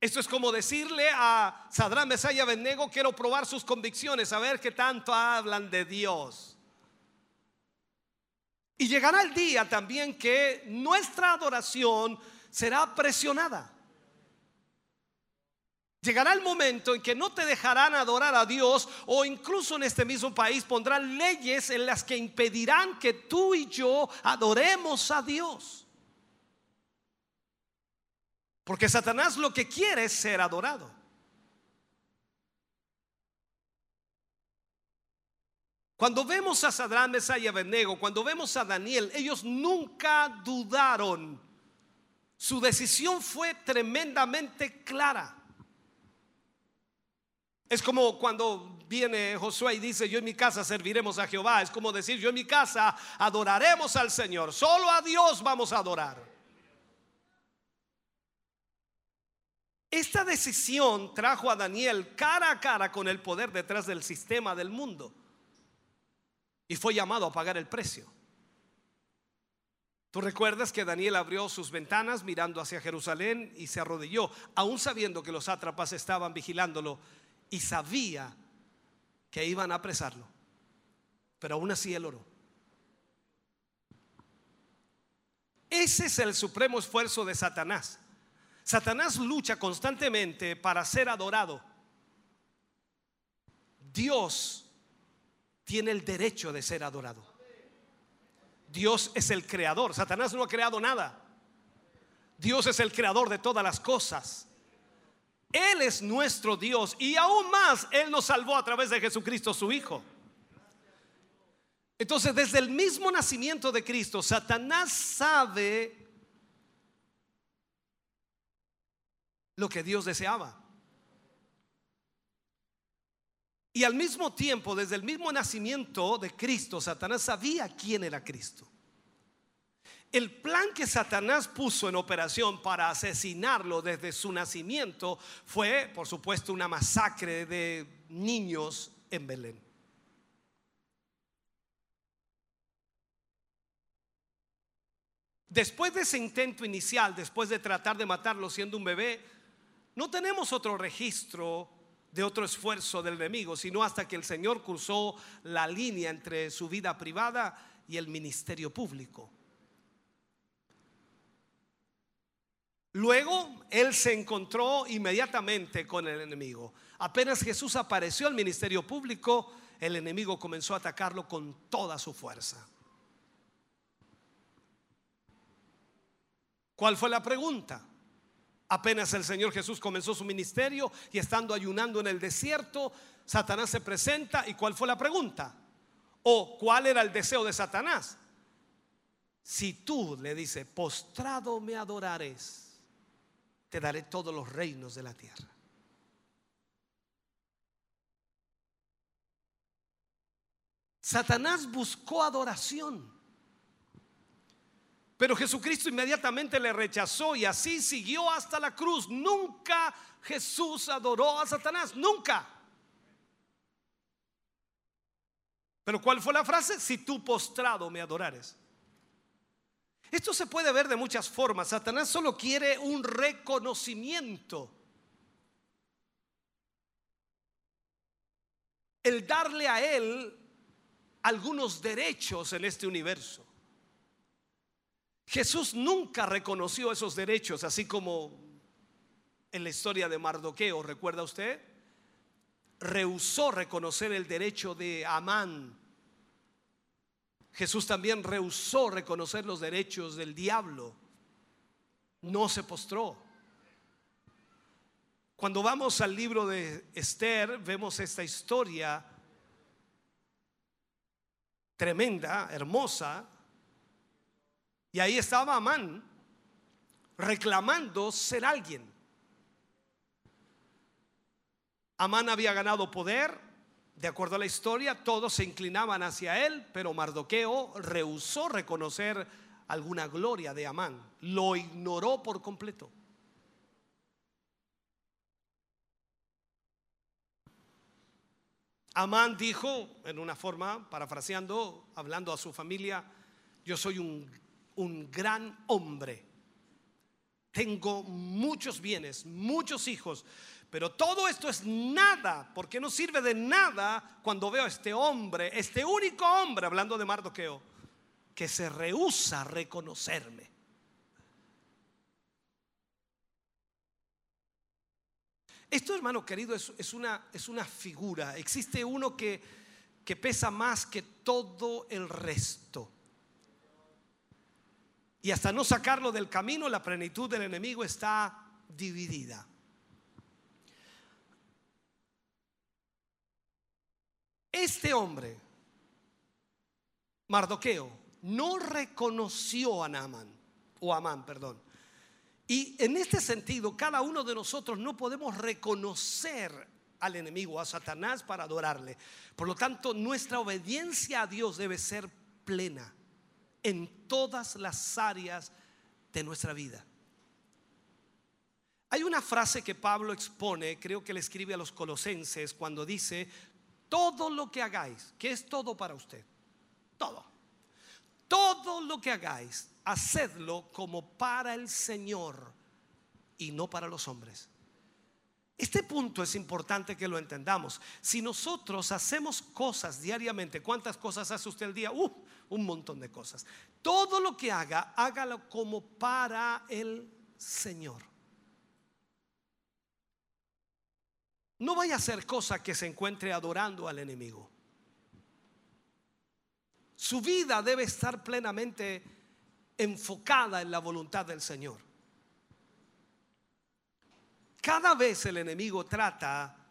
Esto es como decirle a Sadrán Mesaya Abednego, quiero probar sus convicciones, a ver qué tanto hablan de Dios. Y llegará el día también que nuestra adoración será presionada. Llegará el momento en que no te dejarán adorar a Dios o incluso en este mismo país pondrán leyes en las que impedirán que tú y yo adoremos a Dios. Porque Satanás lo que quiere es ser adorado. Cuando vemos a Sadrán, Mesaya y Abednego, cuando vemos a Daniel, ellos nunca dudaron. Su decisión fue tremendamente clara. Es como cuando viene Josué y dice, yo en mi casa serviremos a Jehová. Es como decir, yo en mi casa adoraremos al Señor. Solo a Dios vamos a adorar. Esta decisión trajo a Daniel cara a cara con el poder detrás del sistema del mundo. y fue llamado a pagar el precio. Tú recuerdas que Daniel abrió sus ventanas mirando hacia Jerusalén y se arrodilló, aún sabiendo que los sátrapas estaban vigilándolo y sabía que iban a apresarlo. Pero aún así él oró. Ese es el supremo esfuerzo de Satanás. Satanás lucha constantemente para ser adorado. Dios tiene el derecho de ser adorado. Dios es el creador. Satanás no ha creado nada. Dios es el creador de todas las cosas. Él es nuestro Dios y aún más Él nos salvó a través de Jesucristo su Hijo. Entonces, desde el mismo nacimiento de Cristo, Satanás sabe lo que Dios deseaba. Y al mismo tiempo, desde el mismo nacimiento de Cristo, Satanás sabía quién era Cristo. El plan que Satanás puso en operación para asesinarlo desde su nacimiento fue, por supuesto, una masacre de niños en Belén. Después de ese intento inicial, después de tratar de matarlo siendo un bebé, no tenemos otro registro de otro esfuerzo del enemigo, sino hasta que el Señor cruzó la línea entre su vida privada y el ministerio público. Luego él se encontró inmediatamente con el enemigo. Apenas Jesús apareció al ministerio público, el enemigo comenzó a atacarlo con toda su fuerza. ¿Cuál fue la pregunta? Apenas el Señor Jesús comenzó su ministerio y estando ayunando en el desierto, Satanás se presenta y ¿cuál fue la pregunta? ¿O cuál era el deseo de Satanás? Si tú le dices, postrado me adorares, te daré todos los reinos de la tierra. Satanás buscó adoración. Pero Jesucristo inmediatamente le rechazó y así siguió hasta la cruz. Nunca Jesús adoró a Satanás, nunca. Pero ¿cuál fue la frase? Si tú postrado me adorares. Esto se puede ver de muchas formas. Satanás solo quiere un reconocimiento. El darle a él algunos derechos en este universo. Jesús nunca reconoció esos derechos, así como en la historia de Mardoqueo, ¿recuerda usted? Rehusó reconocer el derecho de Amán. Jesús también rehusó reconocer los derechos del diablo. No se postró. Cuando vamos al libro de Esther, vemos esta historia tremenda, hermosa, y ahí estaba Amán reclamando ser alguien. Amán había ganado poder, de acuerdo a la historia, todos se inclinaban hacia él, pero Mardoqueo rehusó reconocer alguna gloria de Amán, lo ignoró por completo. Amán dijo, en una forma, parafraseando, hablando a su familia, yo soy un un gran hombre. Tengo muchos bienes, muchos hijos, pero todo esto es nada, porque no sirve de nada cuando veo a este hombre, este único hombre, hablando de Mardoqueo, que se rehúsa a reconocerme. Esto, hermano querido, es, una, es una figura. Existe uno que, que pesa más que todo el resto. Y hasta no sacarlo del camino, la plenitud del enemigo está dividida. Este hombre, Mardoqueo, no reconoció a Naaman, o Amán, perdón. Y en este sentido, cada uno de nosotros no podemos reconocer al enemigo, a Satanás, para adorarle. Por lo tanto, nuestra obediencia a Dios debe ser plena en todas las áreas de nuestra vida. Hay una frase que Pablo expone, creo que le escribe a los colosenses cuando dice, todo lo que hagáis, que es todo para usted, Todo. Todo lo que hagáis, hacedlo como para el Señor y no para los hombres. Este punto es importante que lo entendamos. Si nosotros hacemos cosas diariamente, ¿cuántas cosas hace usted al día? Uh, un montón de cosas. Todo lo que haga, hágalo como para el Señor. No vaya a hacer cosa que se encuentre adorando al enemigo. Su vida debe estar plenamente enfocada en la voluntad del Señor. Cada vez el enemigo trata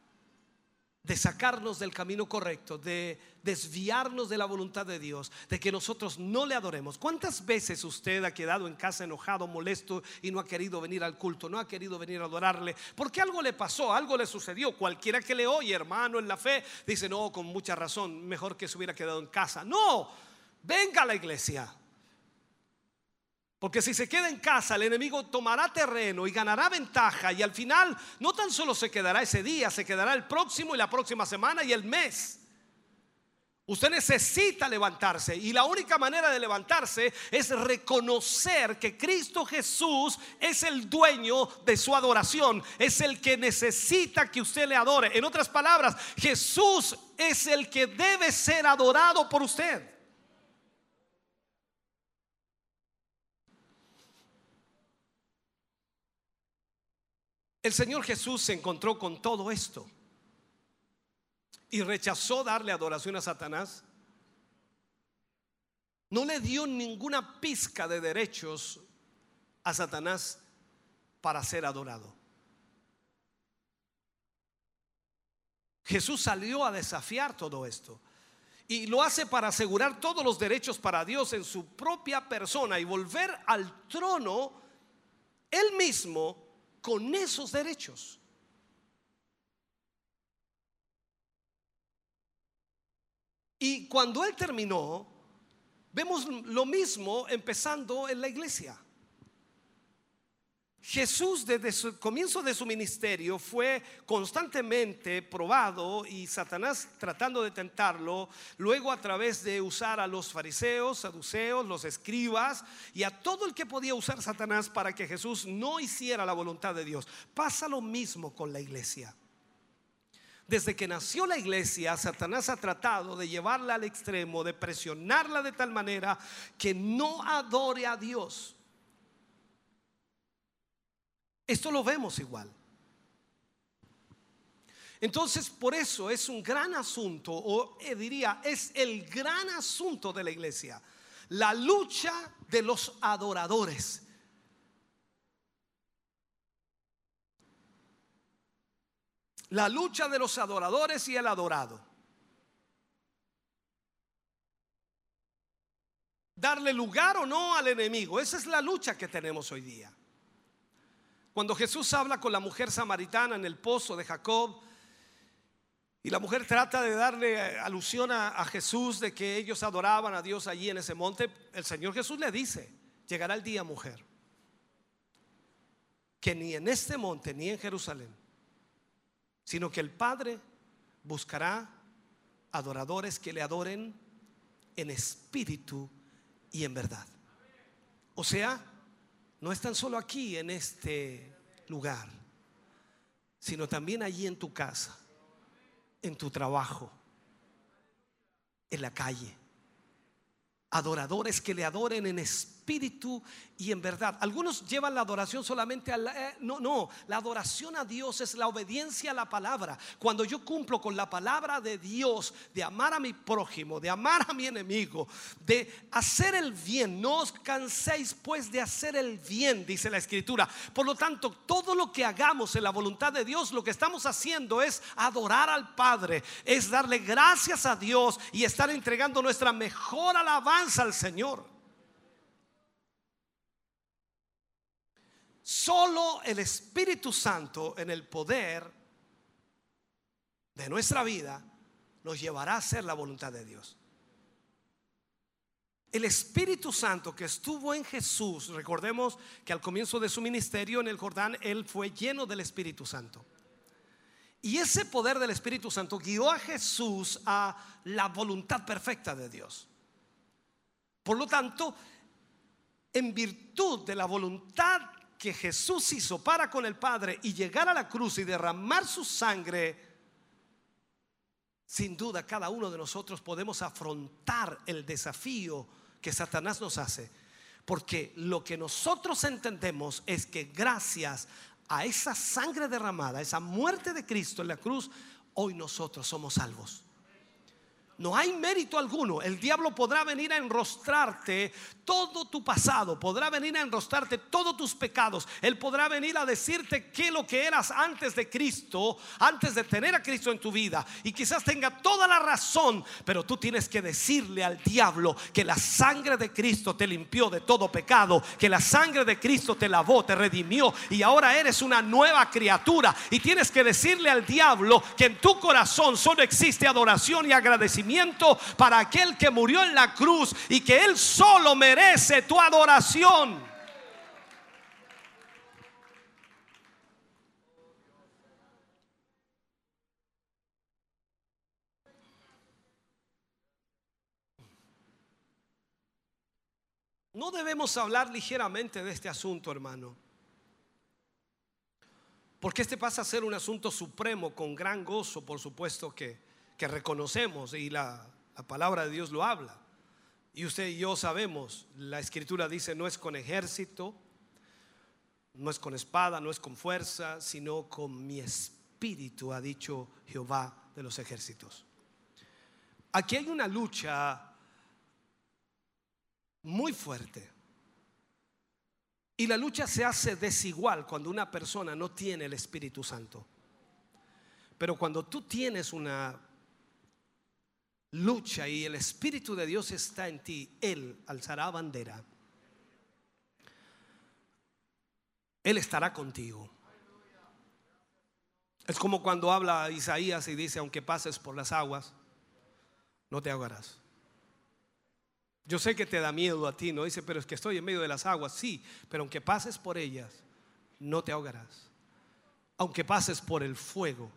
de sacarnos del camino correcto, de desviarnos de la voluntad de Dios, de que nosotros no le adoremos. ¿Cuántas veces usted ha quedado en casa enojado, molesto y no ha querido venir al culto, no ha querido venir a adorarle? Porque algo le pasó, algo le sucedió. Cualquiera que le oye, hermano, en la fe, dice, no, con mucha razón, mejor que se hubiera quedado en casa. No, venga a la iglesia. Porque si se queda en casa, el enemigo tomará terreno y ganará ventaja y al final no tan solo se quedará ese día, se quedará el próximo y la próxima semana y el mes. Usted necesita levantarse y la única manera de levantarse es reconocer que Cristo Jesús es el dueño de su adoración, es el que necesita que usted le adore. En otras palabras, Jesús es el que debe ser adorado por usted. El Señor Jesús se encontró con todo esto y rechazó darle adoración a Satanás. No le dio ninguna pizca de derechos a Satanás para ser adorado. Jesús salió a desafiar todo esto. Y lo hace para asegurar todos los derechos para Dios en su propia persona y volver al trono él mismo con esos derechos. Y cuando él terminó, vemos lo mismo empezando en la iglesia. Jesús desde el comienzo de su ministerio fue constantemente probado y Satanás tratando de tentarlo, luego a través de usar a los fariseos, saduceos, los escribas y a todo el que podía usar Satanás para que Jesús no hiciera la voluntad de Dios. Pasa lo mismo con la iglesia. Desde que nació la iglesia, Satanás ha tratado de llevarla al extremo, de presionarla de tal manera que no adore a Dios. Esto lo vemos igual. Entonces, por eso es un gran asunto, o eh, diría, es el gran asunto de la iglesia, la lucha de los adoradores. La lucha de los adoradores y el adorado. Darle lugar o no al enemigo. Esa es la lucha que tenemos hoy día. Cuando Jesús habla con la mujer samaritana en el pozo de Jacob, y la mujer trata de darle alusión a, a, Jesús de que ellos adoraban a Dios allí en ese monte, el Señor Jesús le dice, llegará el día, mujer, que ni en este monte ni en Jerusalén, sino que el Padre buscará adoradores que le adoren en espíritu y en verdad. O sea, no es tan solo aquí en este lugar, sino también allí en tu casa, en tu trabajo, en la calle. Adoradores que le adoren en espíritu y en verdad. Algunos llevan la adoración solamente a la, eh, no, no, la adoración a Dios es la obediencia a la palabra. Cuando yo cumplo con la palabra de Dios, de amar a mi prójimo, de amar a mi enemigo, de hacer el bien, no os canséis pues de hacer el bien, dice la escritura. Por lo tanto, todo lo que hagamos en la voluntad de Dios, lo que estamos haciendo es adorar al Padre, es darle gracias a Dios y estar entregando nuestra mejor alabanza al Señor. Solo el Espíritu Santo en el poder de nuestra vida nos llevará a hacer la voluntad de Dios. El Espíritu Santo que estuvo en Jesús, recordemos que al comienzo de su ministerio en el Jordán, Él fue lleno del Espíritu Santo. Y ese poder del Espíritu Santo guió a Jesús a la voluntad perfecta de Dios. Por lo tanto, en virtud de la voluntad que Jesús hizo para con el Padre y llegar a la cruz y derramar su sangre, sin duda cada uno de nosotros podemos afrontar el desafío que Satanás nos hace. Porque lo que nosotros entendemos es que gracias a esa sangre derramada, esa muerte de Cristo en la cruz, hoy nosotros somos salvos. No hay mérito alguno. El diablo podrá venir a enrostrarte todo tu pasado, podrá venir a enrostrarte todos tus pecados. Él podrá venir a decirte que lo que eras antes de Cristo, antes de tener a Cristo en tu vida. Y quizás tenga toda la razón, pero tú tienes que decirle al diablo que la sangre de Cristo te limpió de todo pecado, que la sangre de Cristo te lavó, te redimió y ahora eres una nueva criatura. Y tienes que decirle al diablo que en tu corazón solo existe adoración y agradecimiento para aquel que murió en la cruz y que Él solo merece tu adoración. No debemos hablar ligeramente de este asunto, hermano. Porque este pasa a ser un asunto supremo con gran gozo, por supuesto que, que reconocemos y la, la palabra de Dios lo habla. Y usted y yo sabemos, la escritura dice, no es con ejército, no es con espada, no es con fuerza, sino con mi espíritu, ha dicho Jehová de los ejércitos. Aquí hay una lucha muy fuerte. Y la lucha se hace desigual cuando una persona no tiene el Espíritu Santo. Pero cuando tú tienes una lucha y el Espíritu de Dios está en ti, Él alzará bandera. Él estará contigo. Es como cuando habla Isaías y dice, aunque pases por las aguas, no te ahogarás. Yo sé que te da miedo a ti, no dice, pero es que estoy en medio de las aguas, sí, pero aunque pases por ellas, no te ahogarás. Aunque pases por el fuego,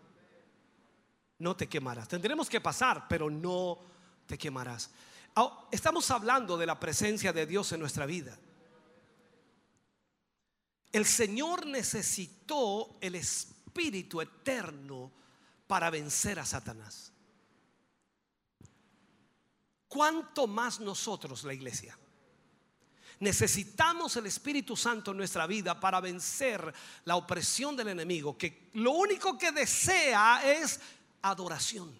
no te quemarás. Tendremos que pasar, pero no te quemarás. Estamos hablando de la presencia de Dios en nuestra vida. El Señor necesitó el Espíritu eterno para vencer a Satanás. ¿Cuánto más nosotros, la iglesia? Necesitamos el Espíritu Santo en nuestra vida para vencer la opresión del enemigo, que lo único que desea es adoración.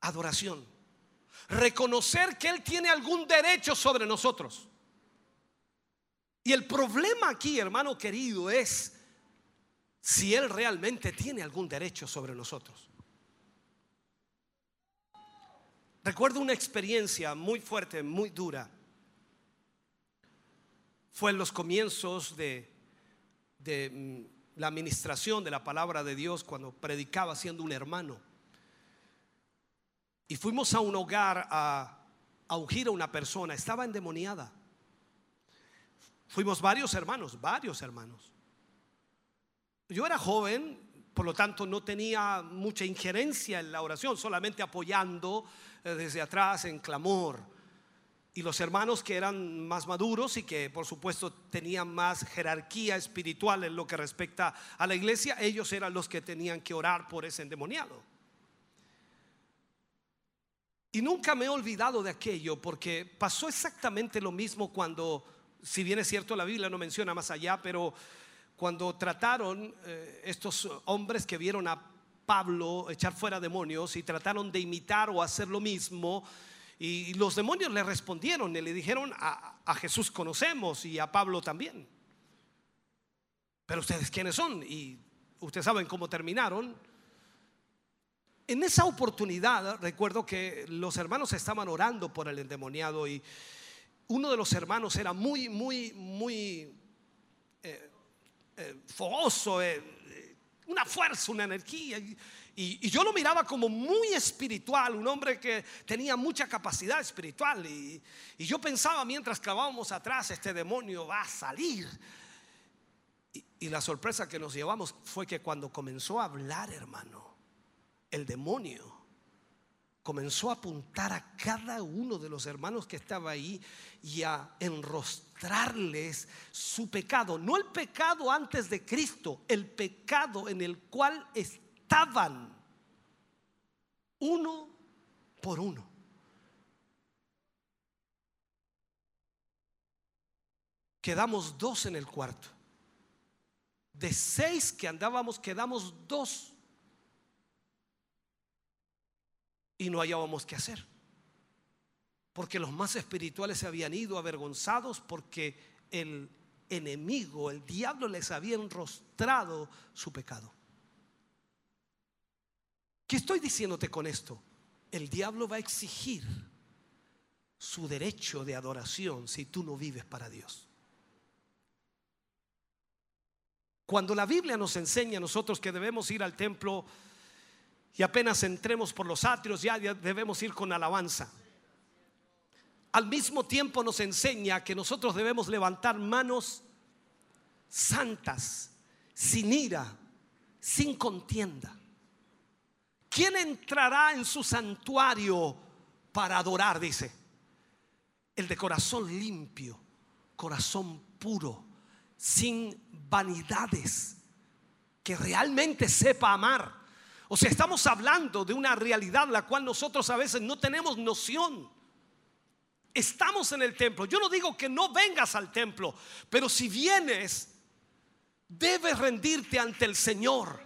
Adoración. Reconocer que Él tiene algún derecho sobre nosotros. Y el problema aquí, hermano querido, es si Él realmente tiene algún derecho sobre nosotros. Recuerdo una experiencia muy fuerte, muy dura. Fue en los comienzos de, de mm, la administración de la palabra de Dios cuando predicaba siendo un hermano. Y fuimos a un hogar a, a ungir a una persona, estaba endemoniada. Fuimos varios hermanos, varios hermanos. Yo era joven, por lo tanto no tenía mucha injerencia en la oración, solamente apoyando eh, desde atrás en clamor. Y los hermanos que eran más maduros y que por supuesto tenían más jerarquía espiritual en lo que respecta a la iglesia, ellos eran los que tenían que orar por ese endemoniado. Y nunca me he olvidado de aquello porque pasó exactamente lo mismo cuando, si bien es cierto la Biblia no menciona más allá, pero cuando trataron eh, estos hombres que vieron a Pablo echar fuera demonios y trataron de imitar o hacer lo mismo, y los demonios le respondieron y le dijeron, a, Jesús conocemos y a Pablo también. Pero ustedes quiénes son? Y ustedes saben cómo terminaron. En esa oportunidad recuerdo que los hermanos estaban orando por el endemoniado y uno de los hermanos era muy, muy, muy eh, eh, fogoso, eh, eh, una fuerza, una energía. Y- yo lo miraba como muy espiritual, un hombre que tenía mucha capacidad espiritual. Y, y yo pensaba mientras clavábamos atrás, este demonio va a salir. Y, y la sorpresa que nos llevamos fue que cuando comenzó a hablar, hermano, el demonio comenzó a apuntar a cada uno de los hermanos que estaba ahí y a enrostrarles su pecado. No el pecado antes de Cristo, el pecado en el cual estaban uno por uno. Quedamos dos en el cuarto. De seis que andábamos, quedamos dos. Y no hallábamos qué hacer. Porque los más espirituales se habían ido avergonzados porque el enemigo, el diablo les había enrostrado su pecado. ¿Qué estoy diciéndote con esto? El diablo va a exigir su derecho de adoración si tú no vives para Dios. Cuando la Biblia nos enseña a nosotros que debemos ir al templo y apenas entremos por los atrios ya debemos ir con alabanza. Al mismo tiempo nos enseña que nosotros debemos levantar manos santas, sin ira, sin contienda. ¿Quién entrará en su santuario para adorar? Dice. El de corazón limpio, corazón puro, sin vanidades, que realmente sepa amar. O sea, estamos hablando de una realidad la cual nosotros a veces no tenemos noción. Estamos en el templo. Yo no digo que no vengas al templo, pero si vienes, debes rendirte ante el Señor.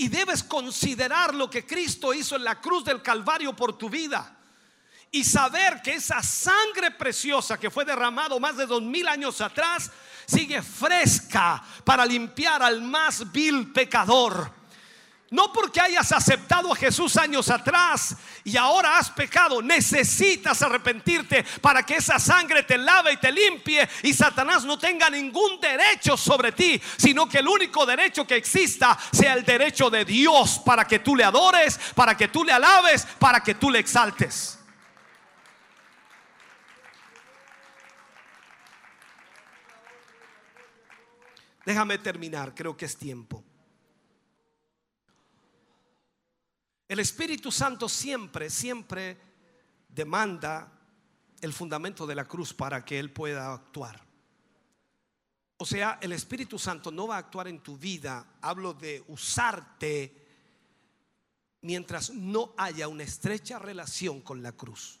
Y debes considerar lo que Cristo hizo en la cruz del Calvario por tu vida. Y saber que esa sangre preciosa que fue derramado más de dos mil años atrás sigue fresca para limpiar al más vil pecador. No porque hayas aceptado a Jesús años atrás y ahora has pecado, necesitas arrepentirte para que esa sangre te lave y te limpie y Satanás no tenga ningún derecho sobre ti, sino que el único derecho que exista sea el derecho de Dios para que tú le adores, para que tú le alabes, para que tú le exaltes. Déjame terminar, creo que es tiempo. El Espíritu Santo siempre, siempre demanda el fundamento de la cruz para que Él pueda actuar. O sea, el Espíritu Santo no va a actuar en tu vida, hablo de usarte mientras no haya una estrecha relación con la cruz.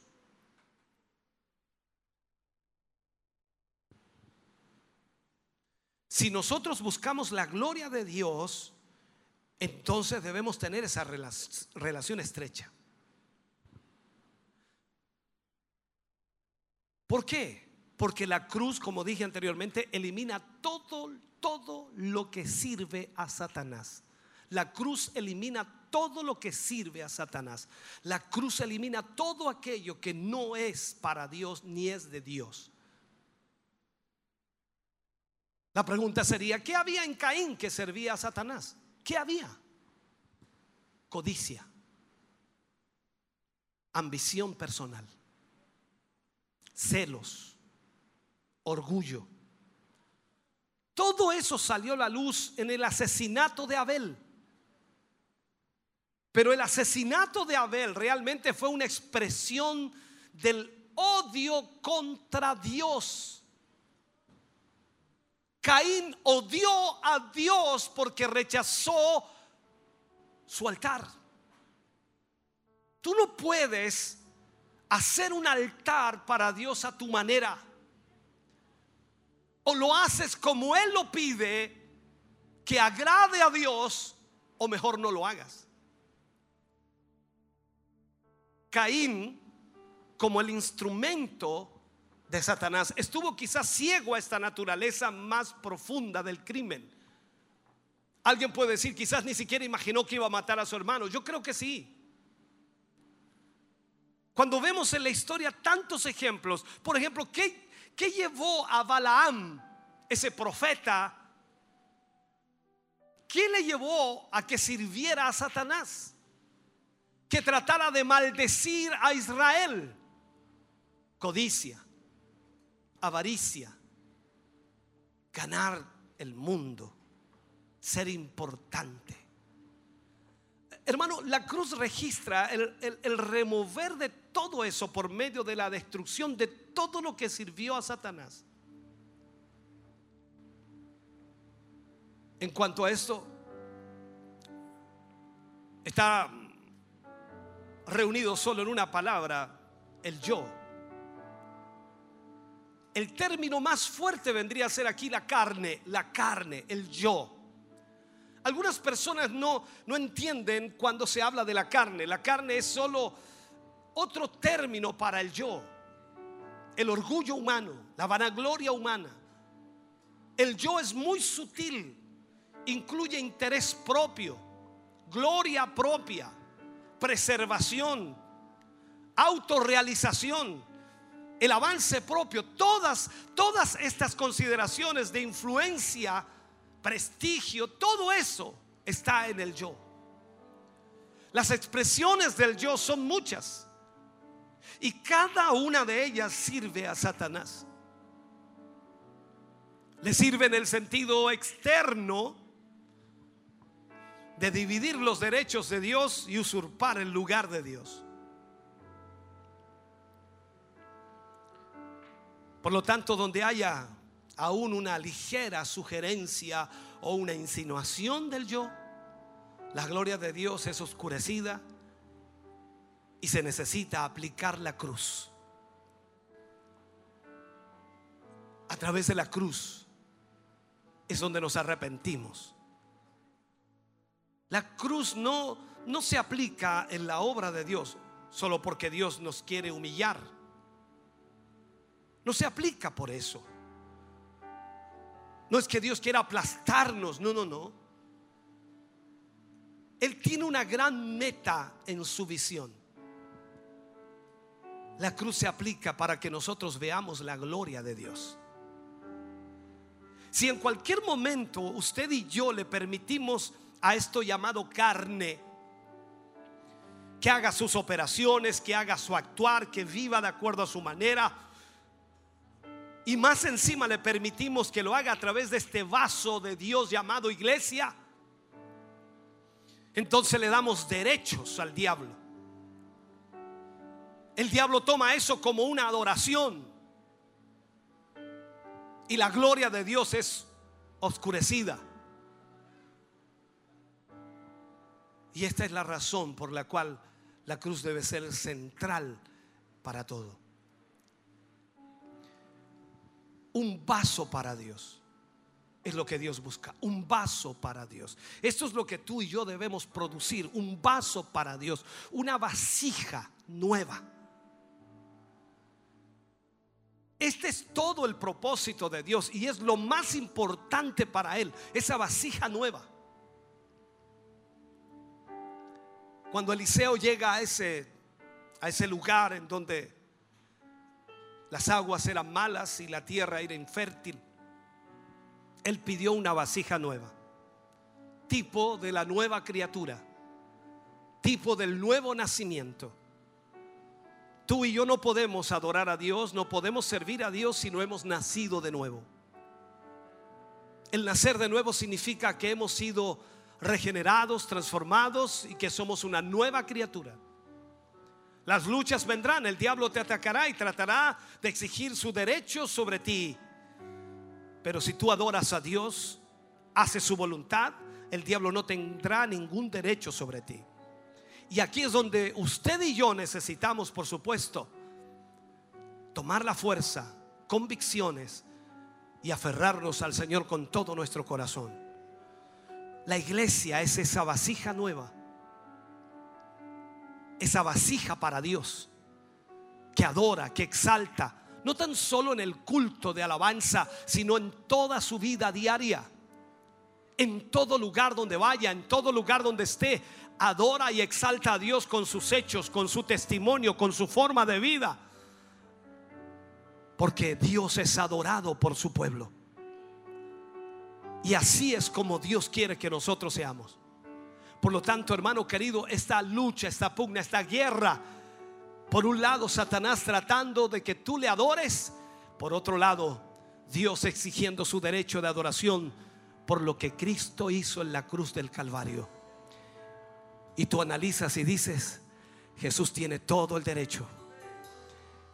Si nosotros buscamos la gloria de Dios, entonces debemos tener esa relación estrecha. ¿Por qué? Porque la cruz, como dije anteriormente, elimina todo, todo lo que sirve a Satanás. La cruz elimina todo lo que sirve a Satanás. La cruz elimina todo aquello que no es para Dios ni es de Dios. La pregunta sería, ¿qué había en Caín que servía a Satanás? ¿Qué había? Codicia, ambición personal, celos, orgullo. Todo eso salió a la luz en el asesinato de Abel. Pero el asesinato de Abel realmente fue una expresión del odio contra Dios. Caín odió a Dios porque rechazó su altar. Tú no puedes hacer un altar para Dios a tu manera. O lo haces como Él lo pide, que agrade a Dios, o mejor no lo hagas. Caín, como el instrumento de Satanás. Estuvo quizás ciego a esta naturaleza más profunda del crimen. Alguien puede decir, quizás ni siquiera imaginó que iba a matar a su hermano. Yo creo que sí. Cuando vemos en la historia tantos ejemplos, por ejemplo, ¿qué, qué llevó a Balaam, ese profeta? ¿Qué le llevó a que sirviera a Satanás? Que tratara de maldecir a Israel. Codicia avaricia, ganar el mundo, ser importante. Hermano, la cruz registra el, el- remover de todo eso por medio de la destrucción de todo lo que sirvió a Satanás. En cuanto a esto, está reunido solo en una palabra, el yo. El término más fuerte vendría a ser aquí la carne, la carne, el yo. Algunas personas no, no entienden cuando se habla de la carne. La carne es solo otro término para el yo. El orgullo humano, la vanagloria humana. El yo es muy sutil, incluye interés propio, gloria propia, preservación, autorrealización, el avance propio, todas, todas estas consideraciones de influencia, prestigio, todo eso está en el yo. Las expresiones del yo son muchas y cada una de ellas sirve a Satanás. Le sirve en el sentido externo de dividir los derechos de Dios y usurpar el lugar de Dios. Por lo tanto, donde haya aún una ligera sugerencia o una insinuación del yo, la gloria de Dios es oscurecida y se necesita aplicar la cruz. A través de la cruz es donde nos arrepentimos. La cruz no, no se aplica en la obra de Dios solo porque Dios nos quiere humillar. No se aplica por eso. No es que Dios quiera aplastarnos, no, no, no. Él tiene una gran meta en su visión. La cruz se aplica para que nosotros veamos la gloria de Dios. Si en cualquier momento usted y yo le permitimos a esto llamado carne que haga sus operaciones, que haga su actuar, que viva de acuerdo a su manera, y más encima le permitimos que lo haga a través de este vaso de Dios llamado iglesia, entonces le damos derechos al diablo. El diablo toma eso como una adoración. Y la gloria de Dios es oscurecida. Y esta es la razón por la cual la cruz debe ser central para todo. Un vaso para Dios. Es lo que Dios busca, un vaso para Dios. Esto es lo que tú y yo debemos producir, un vaso para Dios, una vasija nueva. Este es todo el propósito de Dios y es lo más importante para Él, esa vasija nueva. Cuando Eliseo llega a ese, a ese lugar en donde las aguas eran malas y la tierra era infértil, él pidió una vasija nueva, tipo de la nueva criatura, tipo del nuevo nacimiento. Tú y yo no podemos adorar a Dios, no podemos servir a Dios si no hemos nacido de nuevo. El nacer de nuevo significa que hemos sido regenerados, transformados y que somos una nueva criatura. Las luchas vendrán, el diablo te atacará y tratará de exigir su derecho sobre ti. Pero si tú adoras a Dios, haces su voluntad, el diablo no tendrá ningún derecho sobre ti. Y aquí es donde usted y yo necesitamos, por supuesto, tomar la fuerza, convicciones y aferrarnos al Señor con todo nuestro corazón. La iglesia es esa vasija nueva, esa vasija para Dios, que adora, que exalta, no tan solo en el culto de alabanza, sino en toda su vida diaria. En todo lugar donde vaya, en todo lugar donde esté, adora y exalta a Dios con sus hechos, con su testimonio, con su forma de vida. Porque Dios es adorado por su pueblo. Y así es como Dios quiere que nosotros seamos. Por lo tanto, hermano querido, esta lucha, esta pugna, esta guerra, por un lado Satanás tratando de que tú le adores, por otro lado Dios exigiendo su derecho de adoración por lo que Cristo hizo en la cruz del Calvario. y tú analizas y dices, Jesús tiene todo el derecho.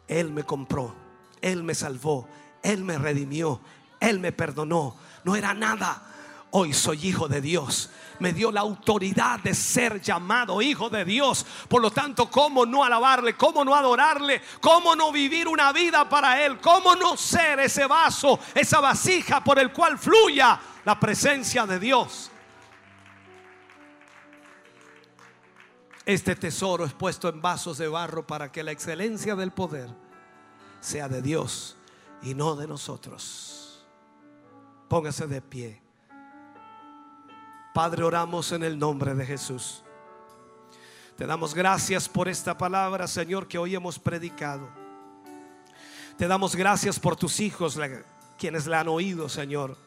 Él me compró, Él me salvó, Él me redimió, Él me perdonó. No era nada. Hoy soy hijo de Dios. Me dio la autoridad de ser llamado hijo de Dios. Por lo tanto, ¿cómo no alabarle? ¿Cómo no adorarle? ¿Cómo no vivir una vida para Él? ¿Cómo no ser ese vaso, esa vasija por el cual fluya la presencia de Dios? Este tesoro es puesto en vasos de barro para que la excelencia del poder sea de Dios y no de nosotros. Póngase de pie. Padre, oramos en el nombre de Jesús. Te damos gracias por esta palabra, Señor, que hoy hemos predicado. Te damos gracias por tus hijos, quienes la han oído, Señor.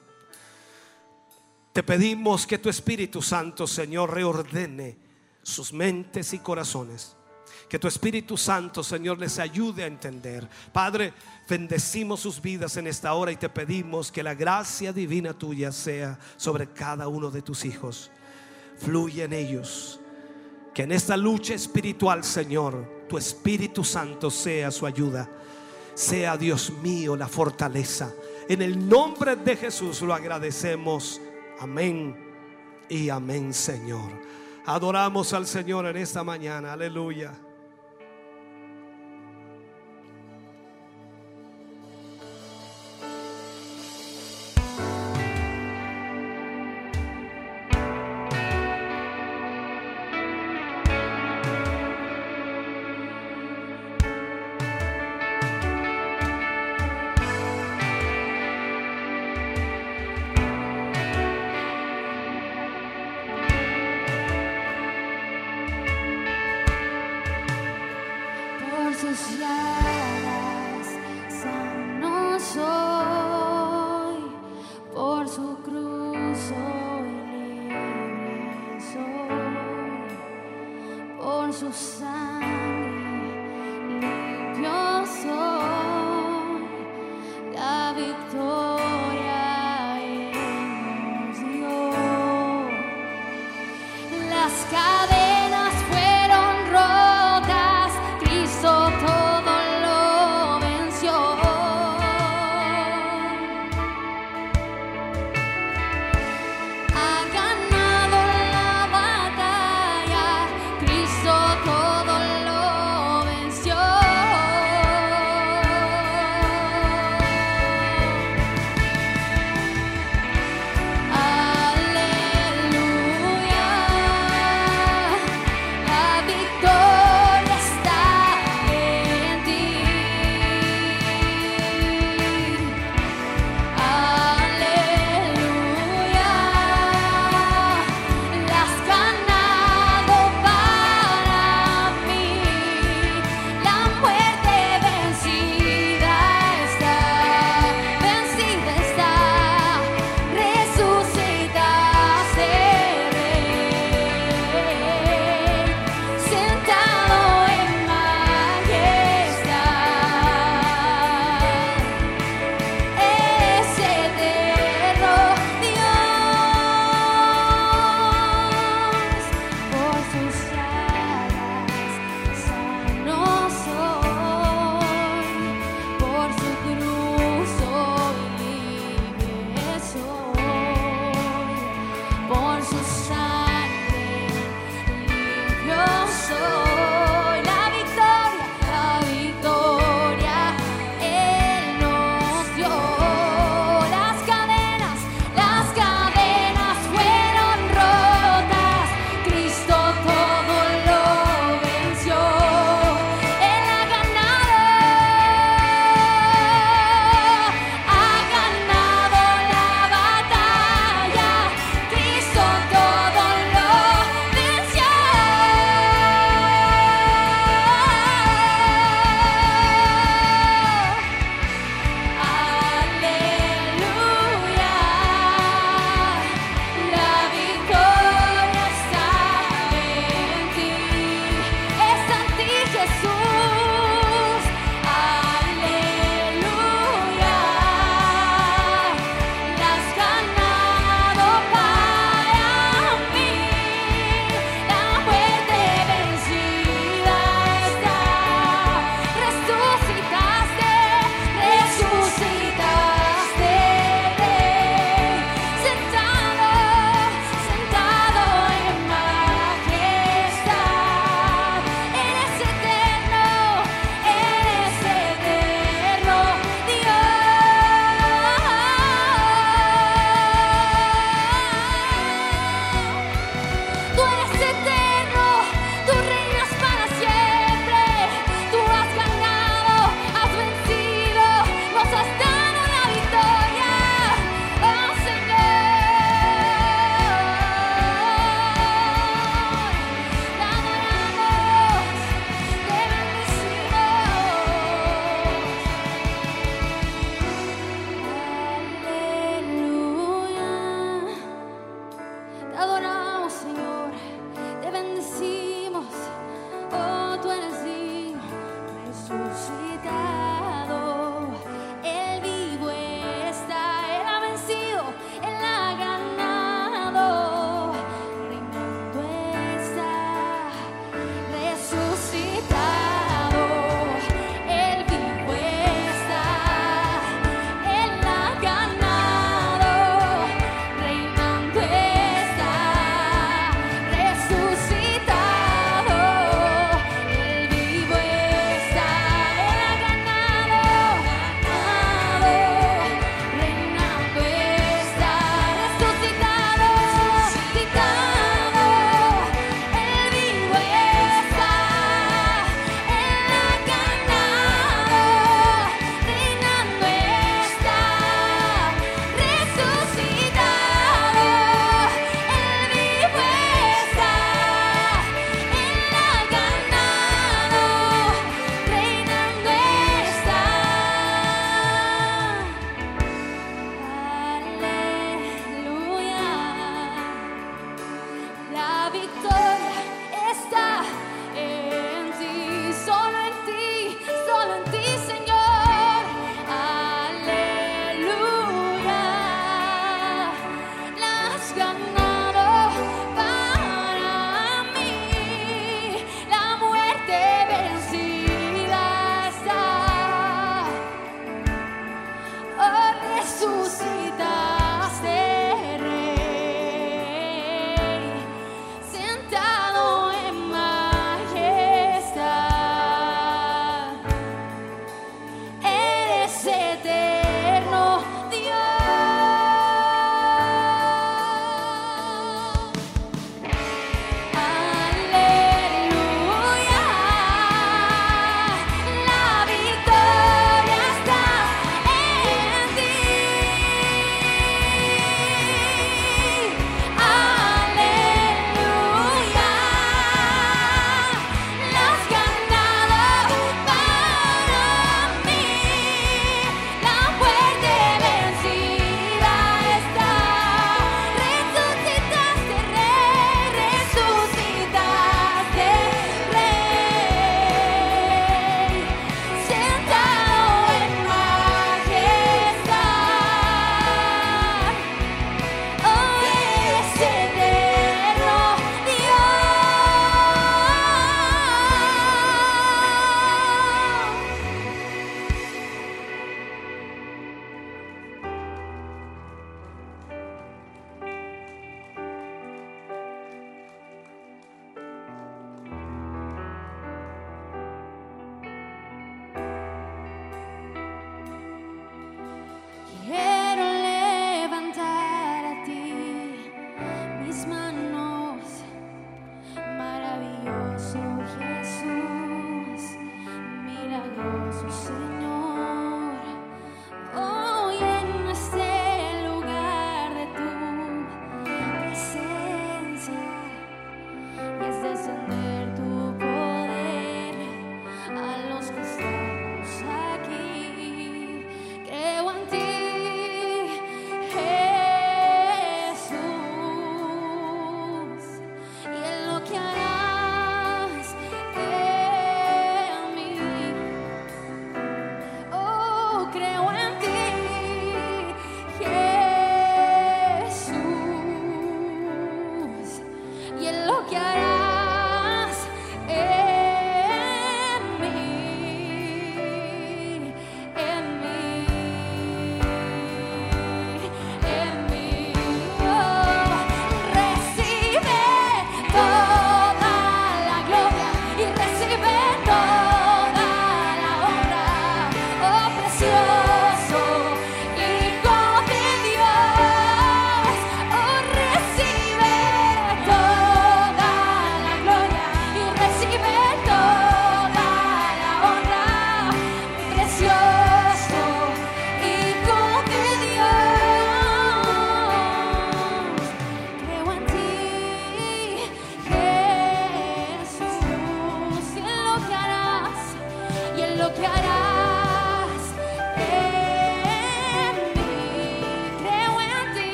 Te pedimos que tu Espíritu Santo, Señor, reordene sus mentes y corazones. Que tu Espíritu Santo, Señor, les ayude a entender. Padre, bendecimos sus vidas en esta hora y te pedimos que la gracia divina tuya sea sobre cada uno de tus hijos. Fluye en ellos. Que en esta lucha espiritual, Señor, tu Espíritu Santo sea su ayuda. Sea Dios mío la fortaleza. En el nombre de Jesús lo agradecemos. Amén y amén, Señor. Adoramos al Señor en esta mañana. Aleluya.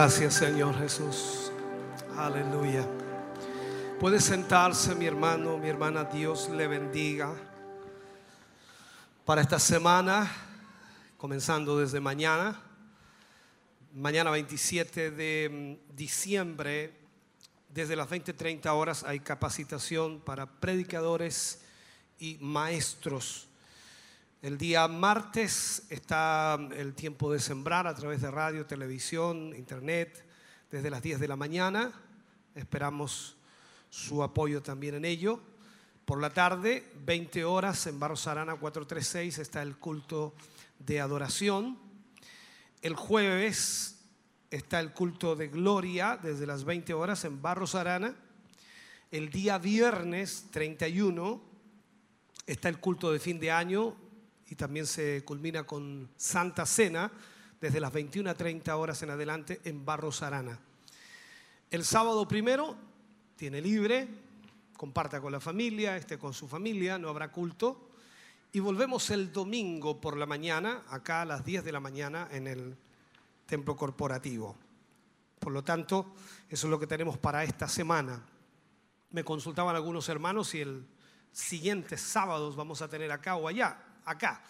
Gracias Señor Jesús. Aleluya. Puede sentarse mi hermano, mi hermana. Dios le bendiga. Para esta semana, comenzando desde mañana, mañana 27 de diciembre, desde las 20-30 horas hay capacitación para predicadores y maestros. El día martes está el tiempo de sembrar a través de radio, televisión, internet, desde las 10 de la mañana. Esperamos su apoyo también en ello. Por la tarde, 20 horas en Barros Arana 436 está el culto de adoración. El jueves está el culto de gloria desde las 20 horas en Barros Arana. El día viernes 31 está el culto de fin de año y también se culmina con Santa Cena desde las 21 a 30 horas en adelante en Barros Arana. El sábado primero tiene libre, comparta con la familia, esté con su familia, no habrá culto. Y volvemos el domingo por la mañana, acá a las 10 de la mañana en el templo corporativo. Por lo tanto, eso es lo que tenemos para esta semana. Me consultaban algunos hermanos si el siguiente sábados vamos a tener acá o allá. Acá.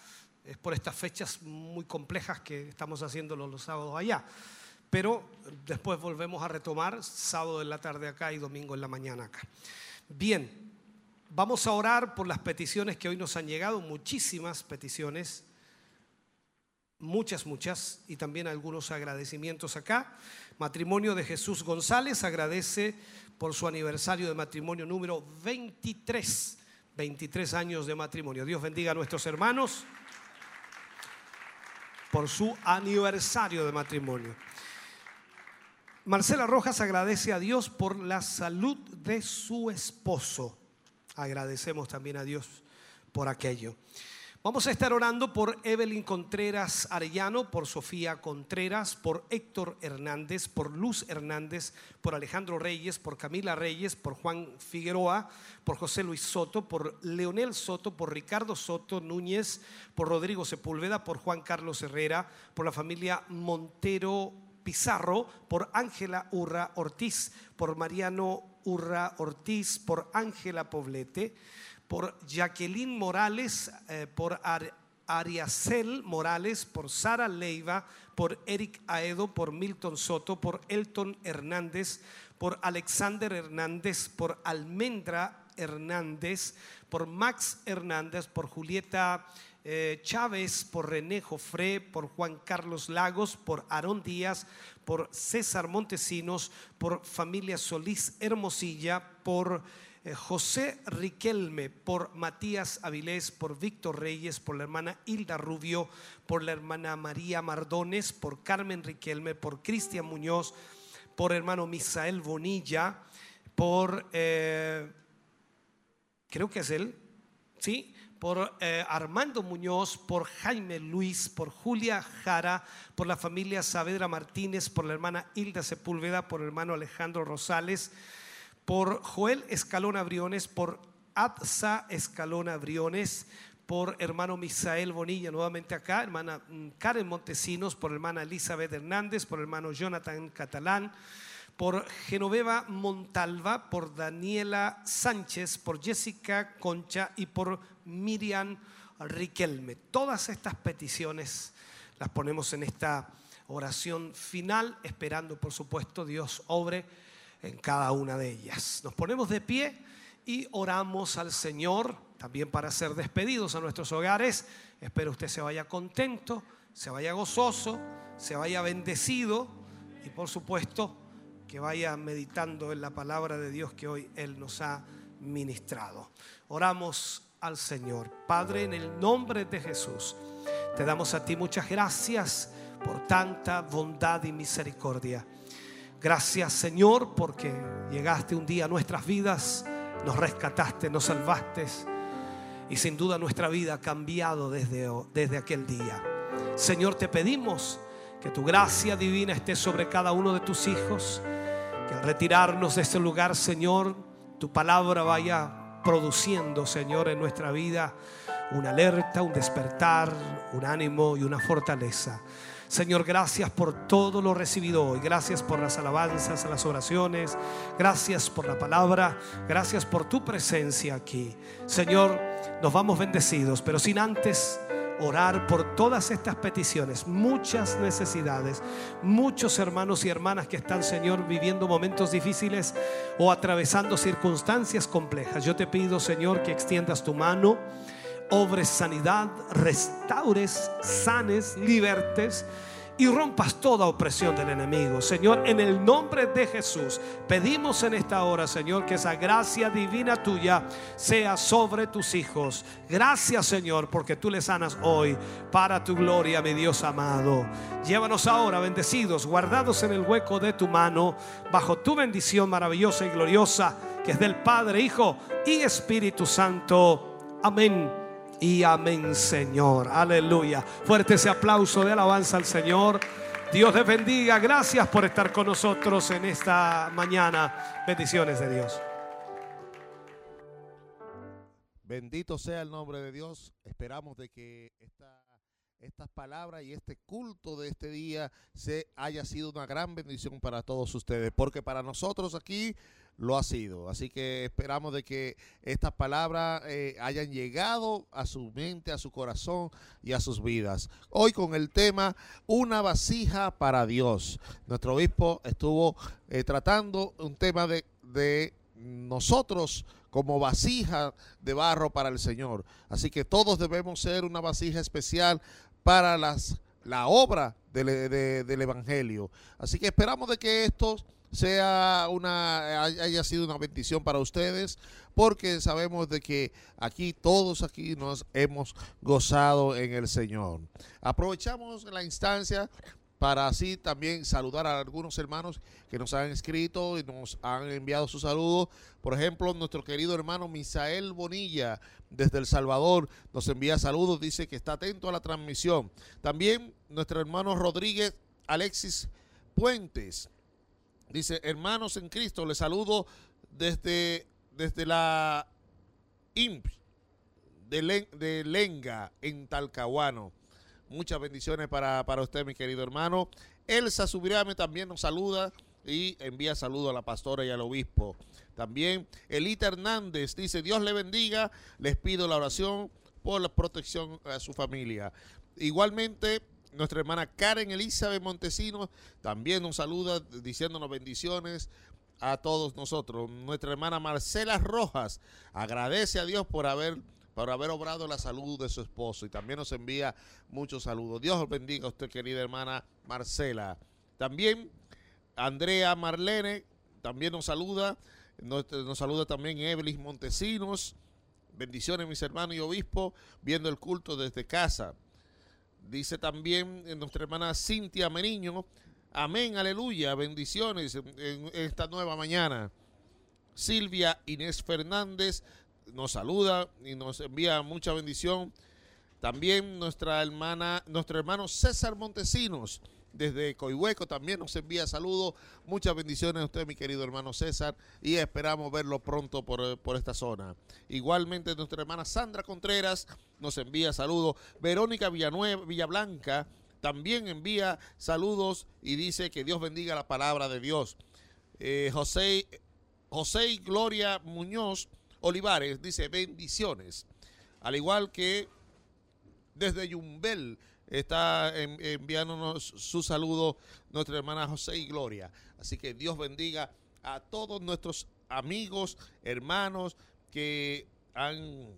Es por estas fechas muy complejas que estamos haciéndolo los sábados allá. Pero después volvemos a retomar sábado en la tarde acá y domingo en la mañana acá. Bien, vamos a orar por las peticiones que hoy nos han llegado, muchísimas peticiones, muchas, muchas, y también algunos agradecimientos acá. Matrimonio de Jesús González agradece por su aniversario de matrimonio número 23. 23 años de matrimonio. Dios bendiga a nuestros hermanos por su aniversario de matrimonio. Marcela Rojas agradece a Dios por la salud de su esposo. Agradecemos también a Dios por aquello. Vamos a estar orando por Evelyn Contreras Arellano, por Sofía Contreras, por Héctor Hernández, por Luz Hernández, por Alejandro Reyes, por Camila Reyes, por Juan Figueroa, por José Luis Soto, por Leonel Soto, por Ricardo Soto Núñez, por Rodrigo Sepúlveda, por Juan Carlos Herrera, por la familia Montero Pizarro, por Ángela Urra Ortiz, por Mariano Urra Ortiz, por Ángela Poblete, por Jacqueline Morales, eh, por Ar- Ariacel Morales, por Sara Leiva, por Eric Aedo, por Milton Soto, por Elton Hernández, por Alexander Hernández, por Almendra Hernández, por Max Hernández, por Julieta eh, Chávez, por René Jofré, por Juan Carlos Lagos, por Aarón Díaz, por César Montesinos, por familia Solís Hermosilla, por José Riquelme, por Matías Avilés, por Víctor Reyes, por la hermana Hilda Rubio, por la hermana María Mardones, por Carmen Riquelme, por Cristian Muñoz, por hermano Misael Bonilla, por, eh, creo que es él, ¿sí? Por eh, Armando Muñoz, por Jaime Luis, por Julia Jara, por la familia Saavedra Martínez, por la hermana Hilda Sepúlveda, por hermano Alejandro Rosales, por Joel Escalona Briones, por Adsa Escalona Briones, por hermano Misael Bonilla, nuevamente acá, hermana mm, Karen Montesinos, por hermana Elizabeth Hernández, por hermano Jonathan Catalán, por Genoveva Montalva, por Daniela Sánchez, por Jessica Concha y por Miriam Riquelme. Todas estas peticiones las ponemos en esta oración final, esperando por supuesto Dios obre en cada una de ellas. Nos ponemos de pie y oramos al Señor también para ser despedidos a nuestros hogares. Espero usted se vaya contento, se vaya gozoso, se vaya bendecido y por supuesto que vaya meditando en la palabra de Dios que hoy Él nos ha ministrado. Oramos al Señor. Padre, en el nombre de Jesús, te damos a ti muchas gracias por tanta bondad y misericordia. Gracias Señor porque llegaste un día a nuestras vidas, nos rescataste, nos salvaste y sin duda nuestra vida ha cambiado desde, desde aquel día. Señor, te pedimos que tu gracia divina esté sobre cada uno de tus hijos, que al retirarnos de este lugar, Señor, tu palabra vaya produciendo, Señor, en nuestra vida una alerta, un despertar, un ánimo y una fortaleza. Señor, gracias por todo lo recibido hoy. Gracias por las alabanzas, las oraciones. Gracias por la palabra. Gracias por tu presencia aquí. Señor, nos vamos bendecidos, pero sin antes orar por todas estas peticiones, muchas necesidades, muchos hermanos y hermanas que están, Señor, viviendo momentos difíciles o atravesando circunstancias complejas. Yo te pido, Señor, que extiendas tu mano obres sanidad, restaures, sanes, libertes y rompas toda opresión del enemigo. Señor, en el nombre de Jesús, pedimos en esta hora, Señor, que esa gracia divina tuya sea sobre tus hijos. Gracias, Señor, porque tú les sanas hoy para tu gloria, mi Dios amado. Llévanos ahora, bendecidos, guardados en el hueco de tu mano, bajo tu bendición maravillosa y gloriosa, que es del Padre, Hijo y Espíritu Santo. Amén y amén, Señor. Aleluya. Fuerte ese aplauso de alabanza al Señor. Dios les bendiga. Gracias por estar con nosotros en esta mañana. Bendiciones de Dios. Bendito sea el nombre de Dios. Esperamos de que esta, estas palabras y este culto de este día se haya sido una gran bendición para todos ustedes, porque para nosotros aquí lo ha sido. Así que esperamos de que estas palabras eh, hayan llegado a su mente, a su corazón y a sus vidas. Hoy con el tema Una vasija para Dios. Nuestro obispo estuvo eh, tratando un tema de, de nosotros como vasija de barro para el Señor. Así que todos debemos ser una vasija especial para las, la obra del, de- del Evangelio. Así que esperamos de que esto sea una haya sido una bendición para ustedes porque sabemos de que aquí todos aquí nos hemos gozado en el Señor. Aprovechamos la instancia para así también saludar a algunos hermanos que nos han escrito y nos han enviado sus saludos. Por ejemplo, nuestro querido hermano Misael Bonilla desde El Salvador nos envía saludos, dice que está atento a la transmisión. También nuestro hermano Rodríguez Alexis Puentes dice, hermanos en Cristo, les saludo desde, desde la IMP de, Len- de Lenga en Talcahuano. Muchas bendiciones para, para usted, mi querido hermano. Elsa Subirame también nos saluda y envía saludos a la pastora y al obispo. También Elita Hernández dice, Dios le bendiga, les pido la oración por la protección a su familia. Igualmente, nuestra hermana Karen Elizabeth Montesinos también nos saluda diciéndonos bendiciones a todos nosotros. Nuestra hermana Marcela Rojas agradece a Dios por haber por haber obrado la salud de su esposo y también nos envía muchos saludos. Dios os bendiga a usted, querida hermana Marcela. También Andrea Marlene también nos saluda. Nos, nos saluda también Evelyn Montesinos. Bendiciones, mis hermanos y obispo, viendo el culto desde casa. Dice también eh, nuestra hermana Cintia Meriño. Amén, aleluya, bendiciones en, en esta nueva mañana. Silvia Inés Fernández nos saluda y nos envía mucha bendición. También nuestra hermana, nuestro hermano César Montesinos, desde Coihueco, también nos envía saludos. Muchas bendiciones a usted, mi querido hermano César, y esperamos verlo pronto por, eh, por esta zona. Igualmente, nuestra hermana Sandra Contreras nos envía saludos. Verónica Villanueva, Villablanca también envía saludos y dice que Dios bendiga la palabra de Dios. Eh, José, José y Gloria Muñoz Olivares dice bendiciones. Al igual que desde Yumbel está en- enviándonos su saludo nuestra hermana José y Gloria. Así que Dios bendiga a todos nuestros amigos, hermanos que han,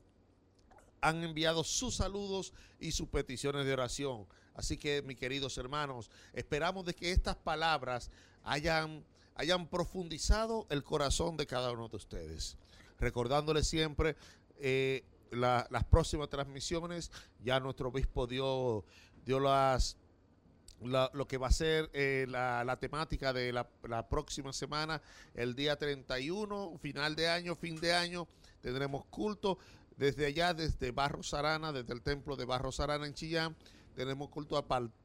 han enviado sus saludos y sus peticiones de oración. Así que, mis queridos hermanos, esperamos de que estas palabras hayan, hayan profundizado el corazón de cada uno de ustedes. Recordándoles siempre eh, la- las próximas transmisiones, ya nuestro obispo dio, dio las, la- lo que va a ser eh, la, la temática de la, la próxima semana, el día 31, final de año, fin de año, tendremos culto desde allá, desde Barro Sarana, desde el templo de Barro Sarana en Chillán. Tenemos culto a,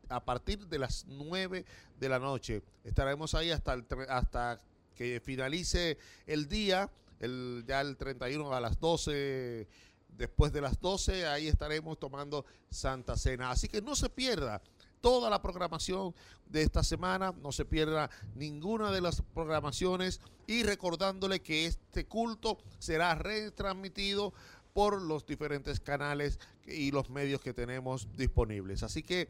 a partir de las 9 de la noche. Estaremos ahí hasta, el, hasta que finalice el día, el, ya el 31 a las 12 después de las 12, ahí estaremos tomando Santa Cena. Así que no se pierda toda la programación de esta semana, no se pierda ninguna de las programaciones y recordándole que este culto será retransmitido por los diferentes canales y los medios que tenemos disponibles. Así que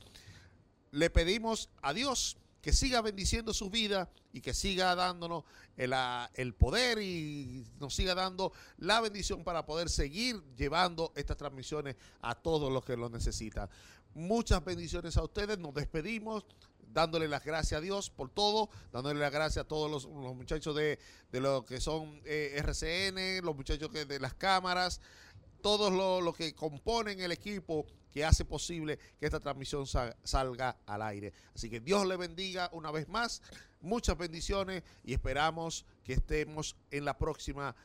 le pedimos a Dios que siga bendiciendo su vida y que siga dándonos el, ah, el poder y nos siga dando la bendición para poder seguir llevando estas transmisiones a todos los que lo necesitan. Muchas bendiciones a ustedes, nos despedimos dándole las gracias a Dios por todo, dándole las gracias a todos los, los muchachos de, de lo que son eh, RCN, los muchachos que de las cámaras, todos los lo que componen el equipo que hace posible que esta transmisión sa- salga al aire. Así que Dios le bendiga una vez más, muchas bendiciones y esperamos que estemos en la próxima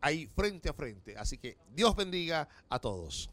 ahí frente a frente. Así que Dios bendiga a todos.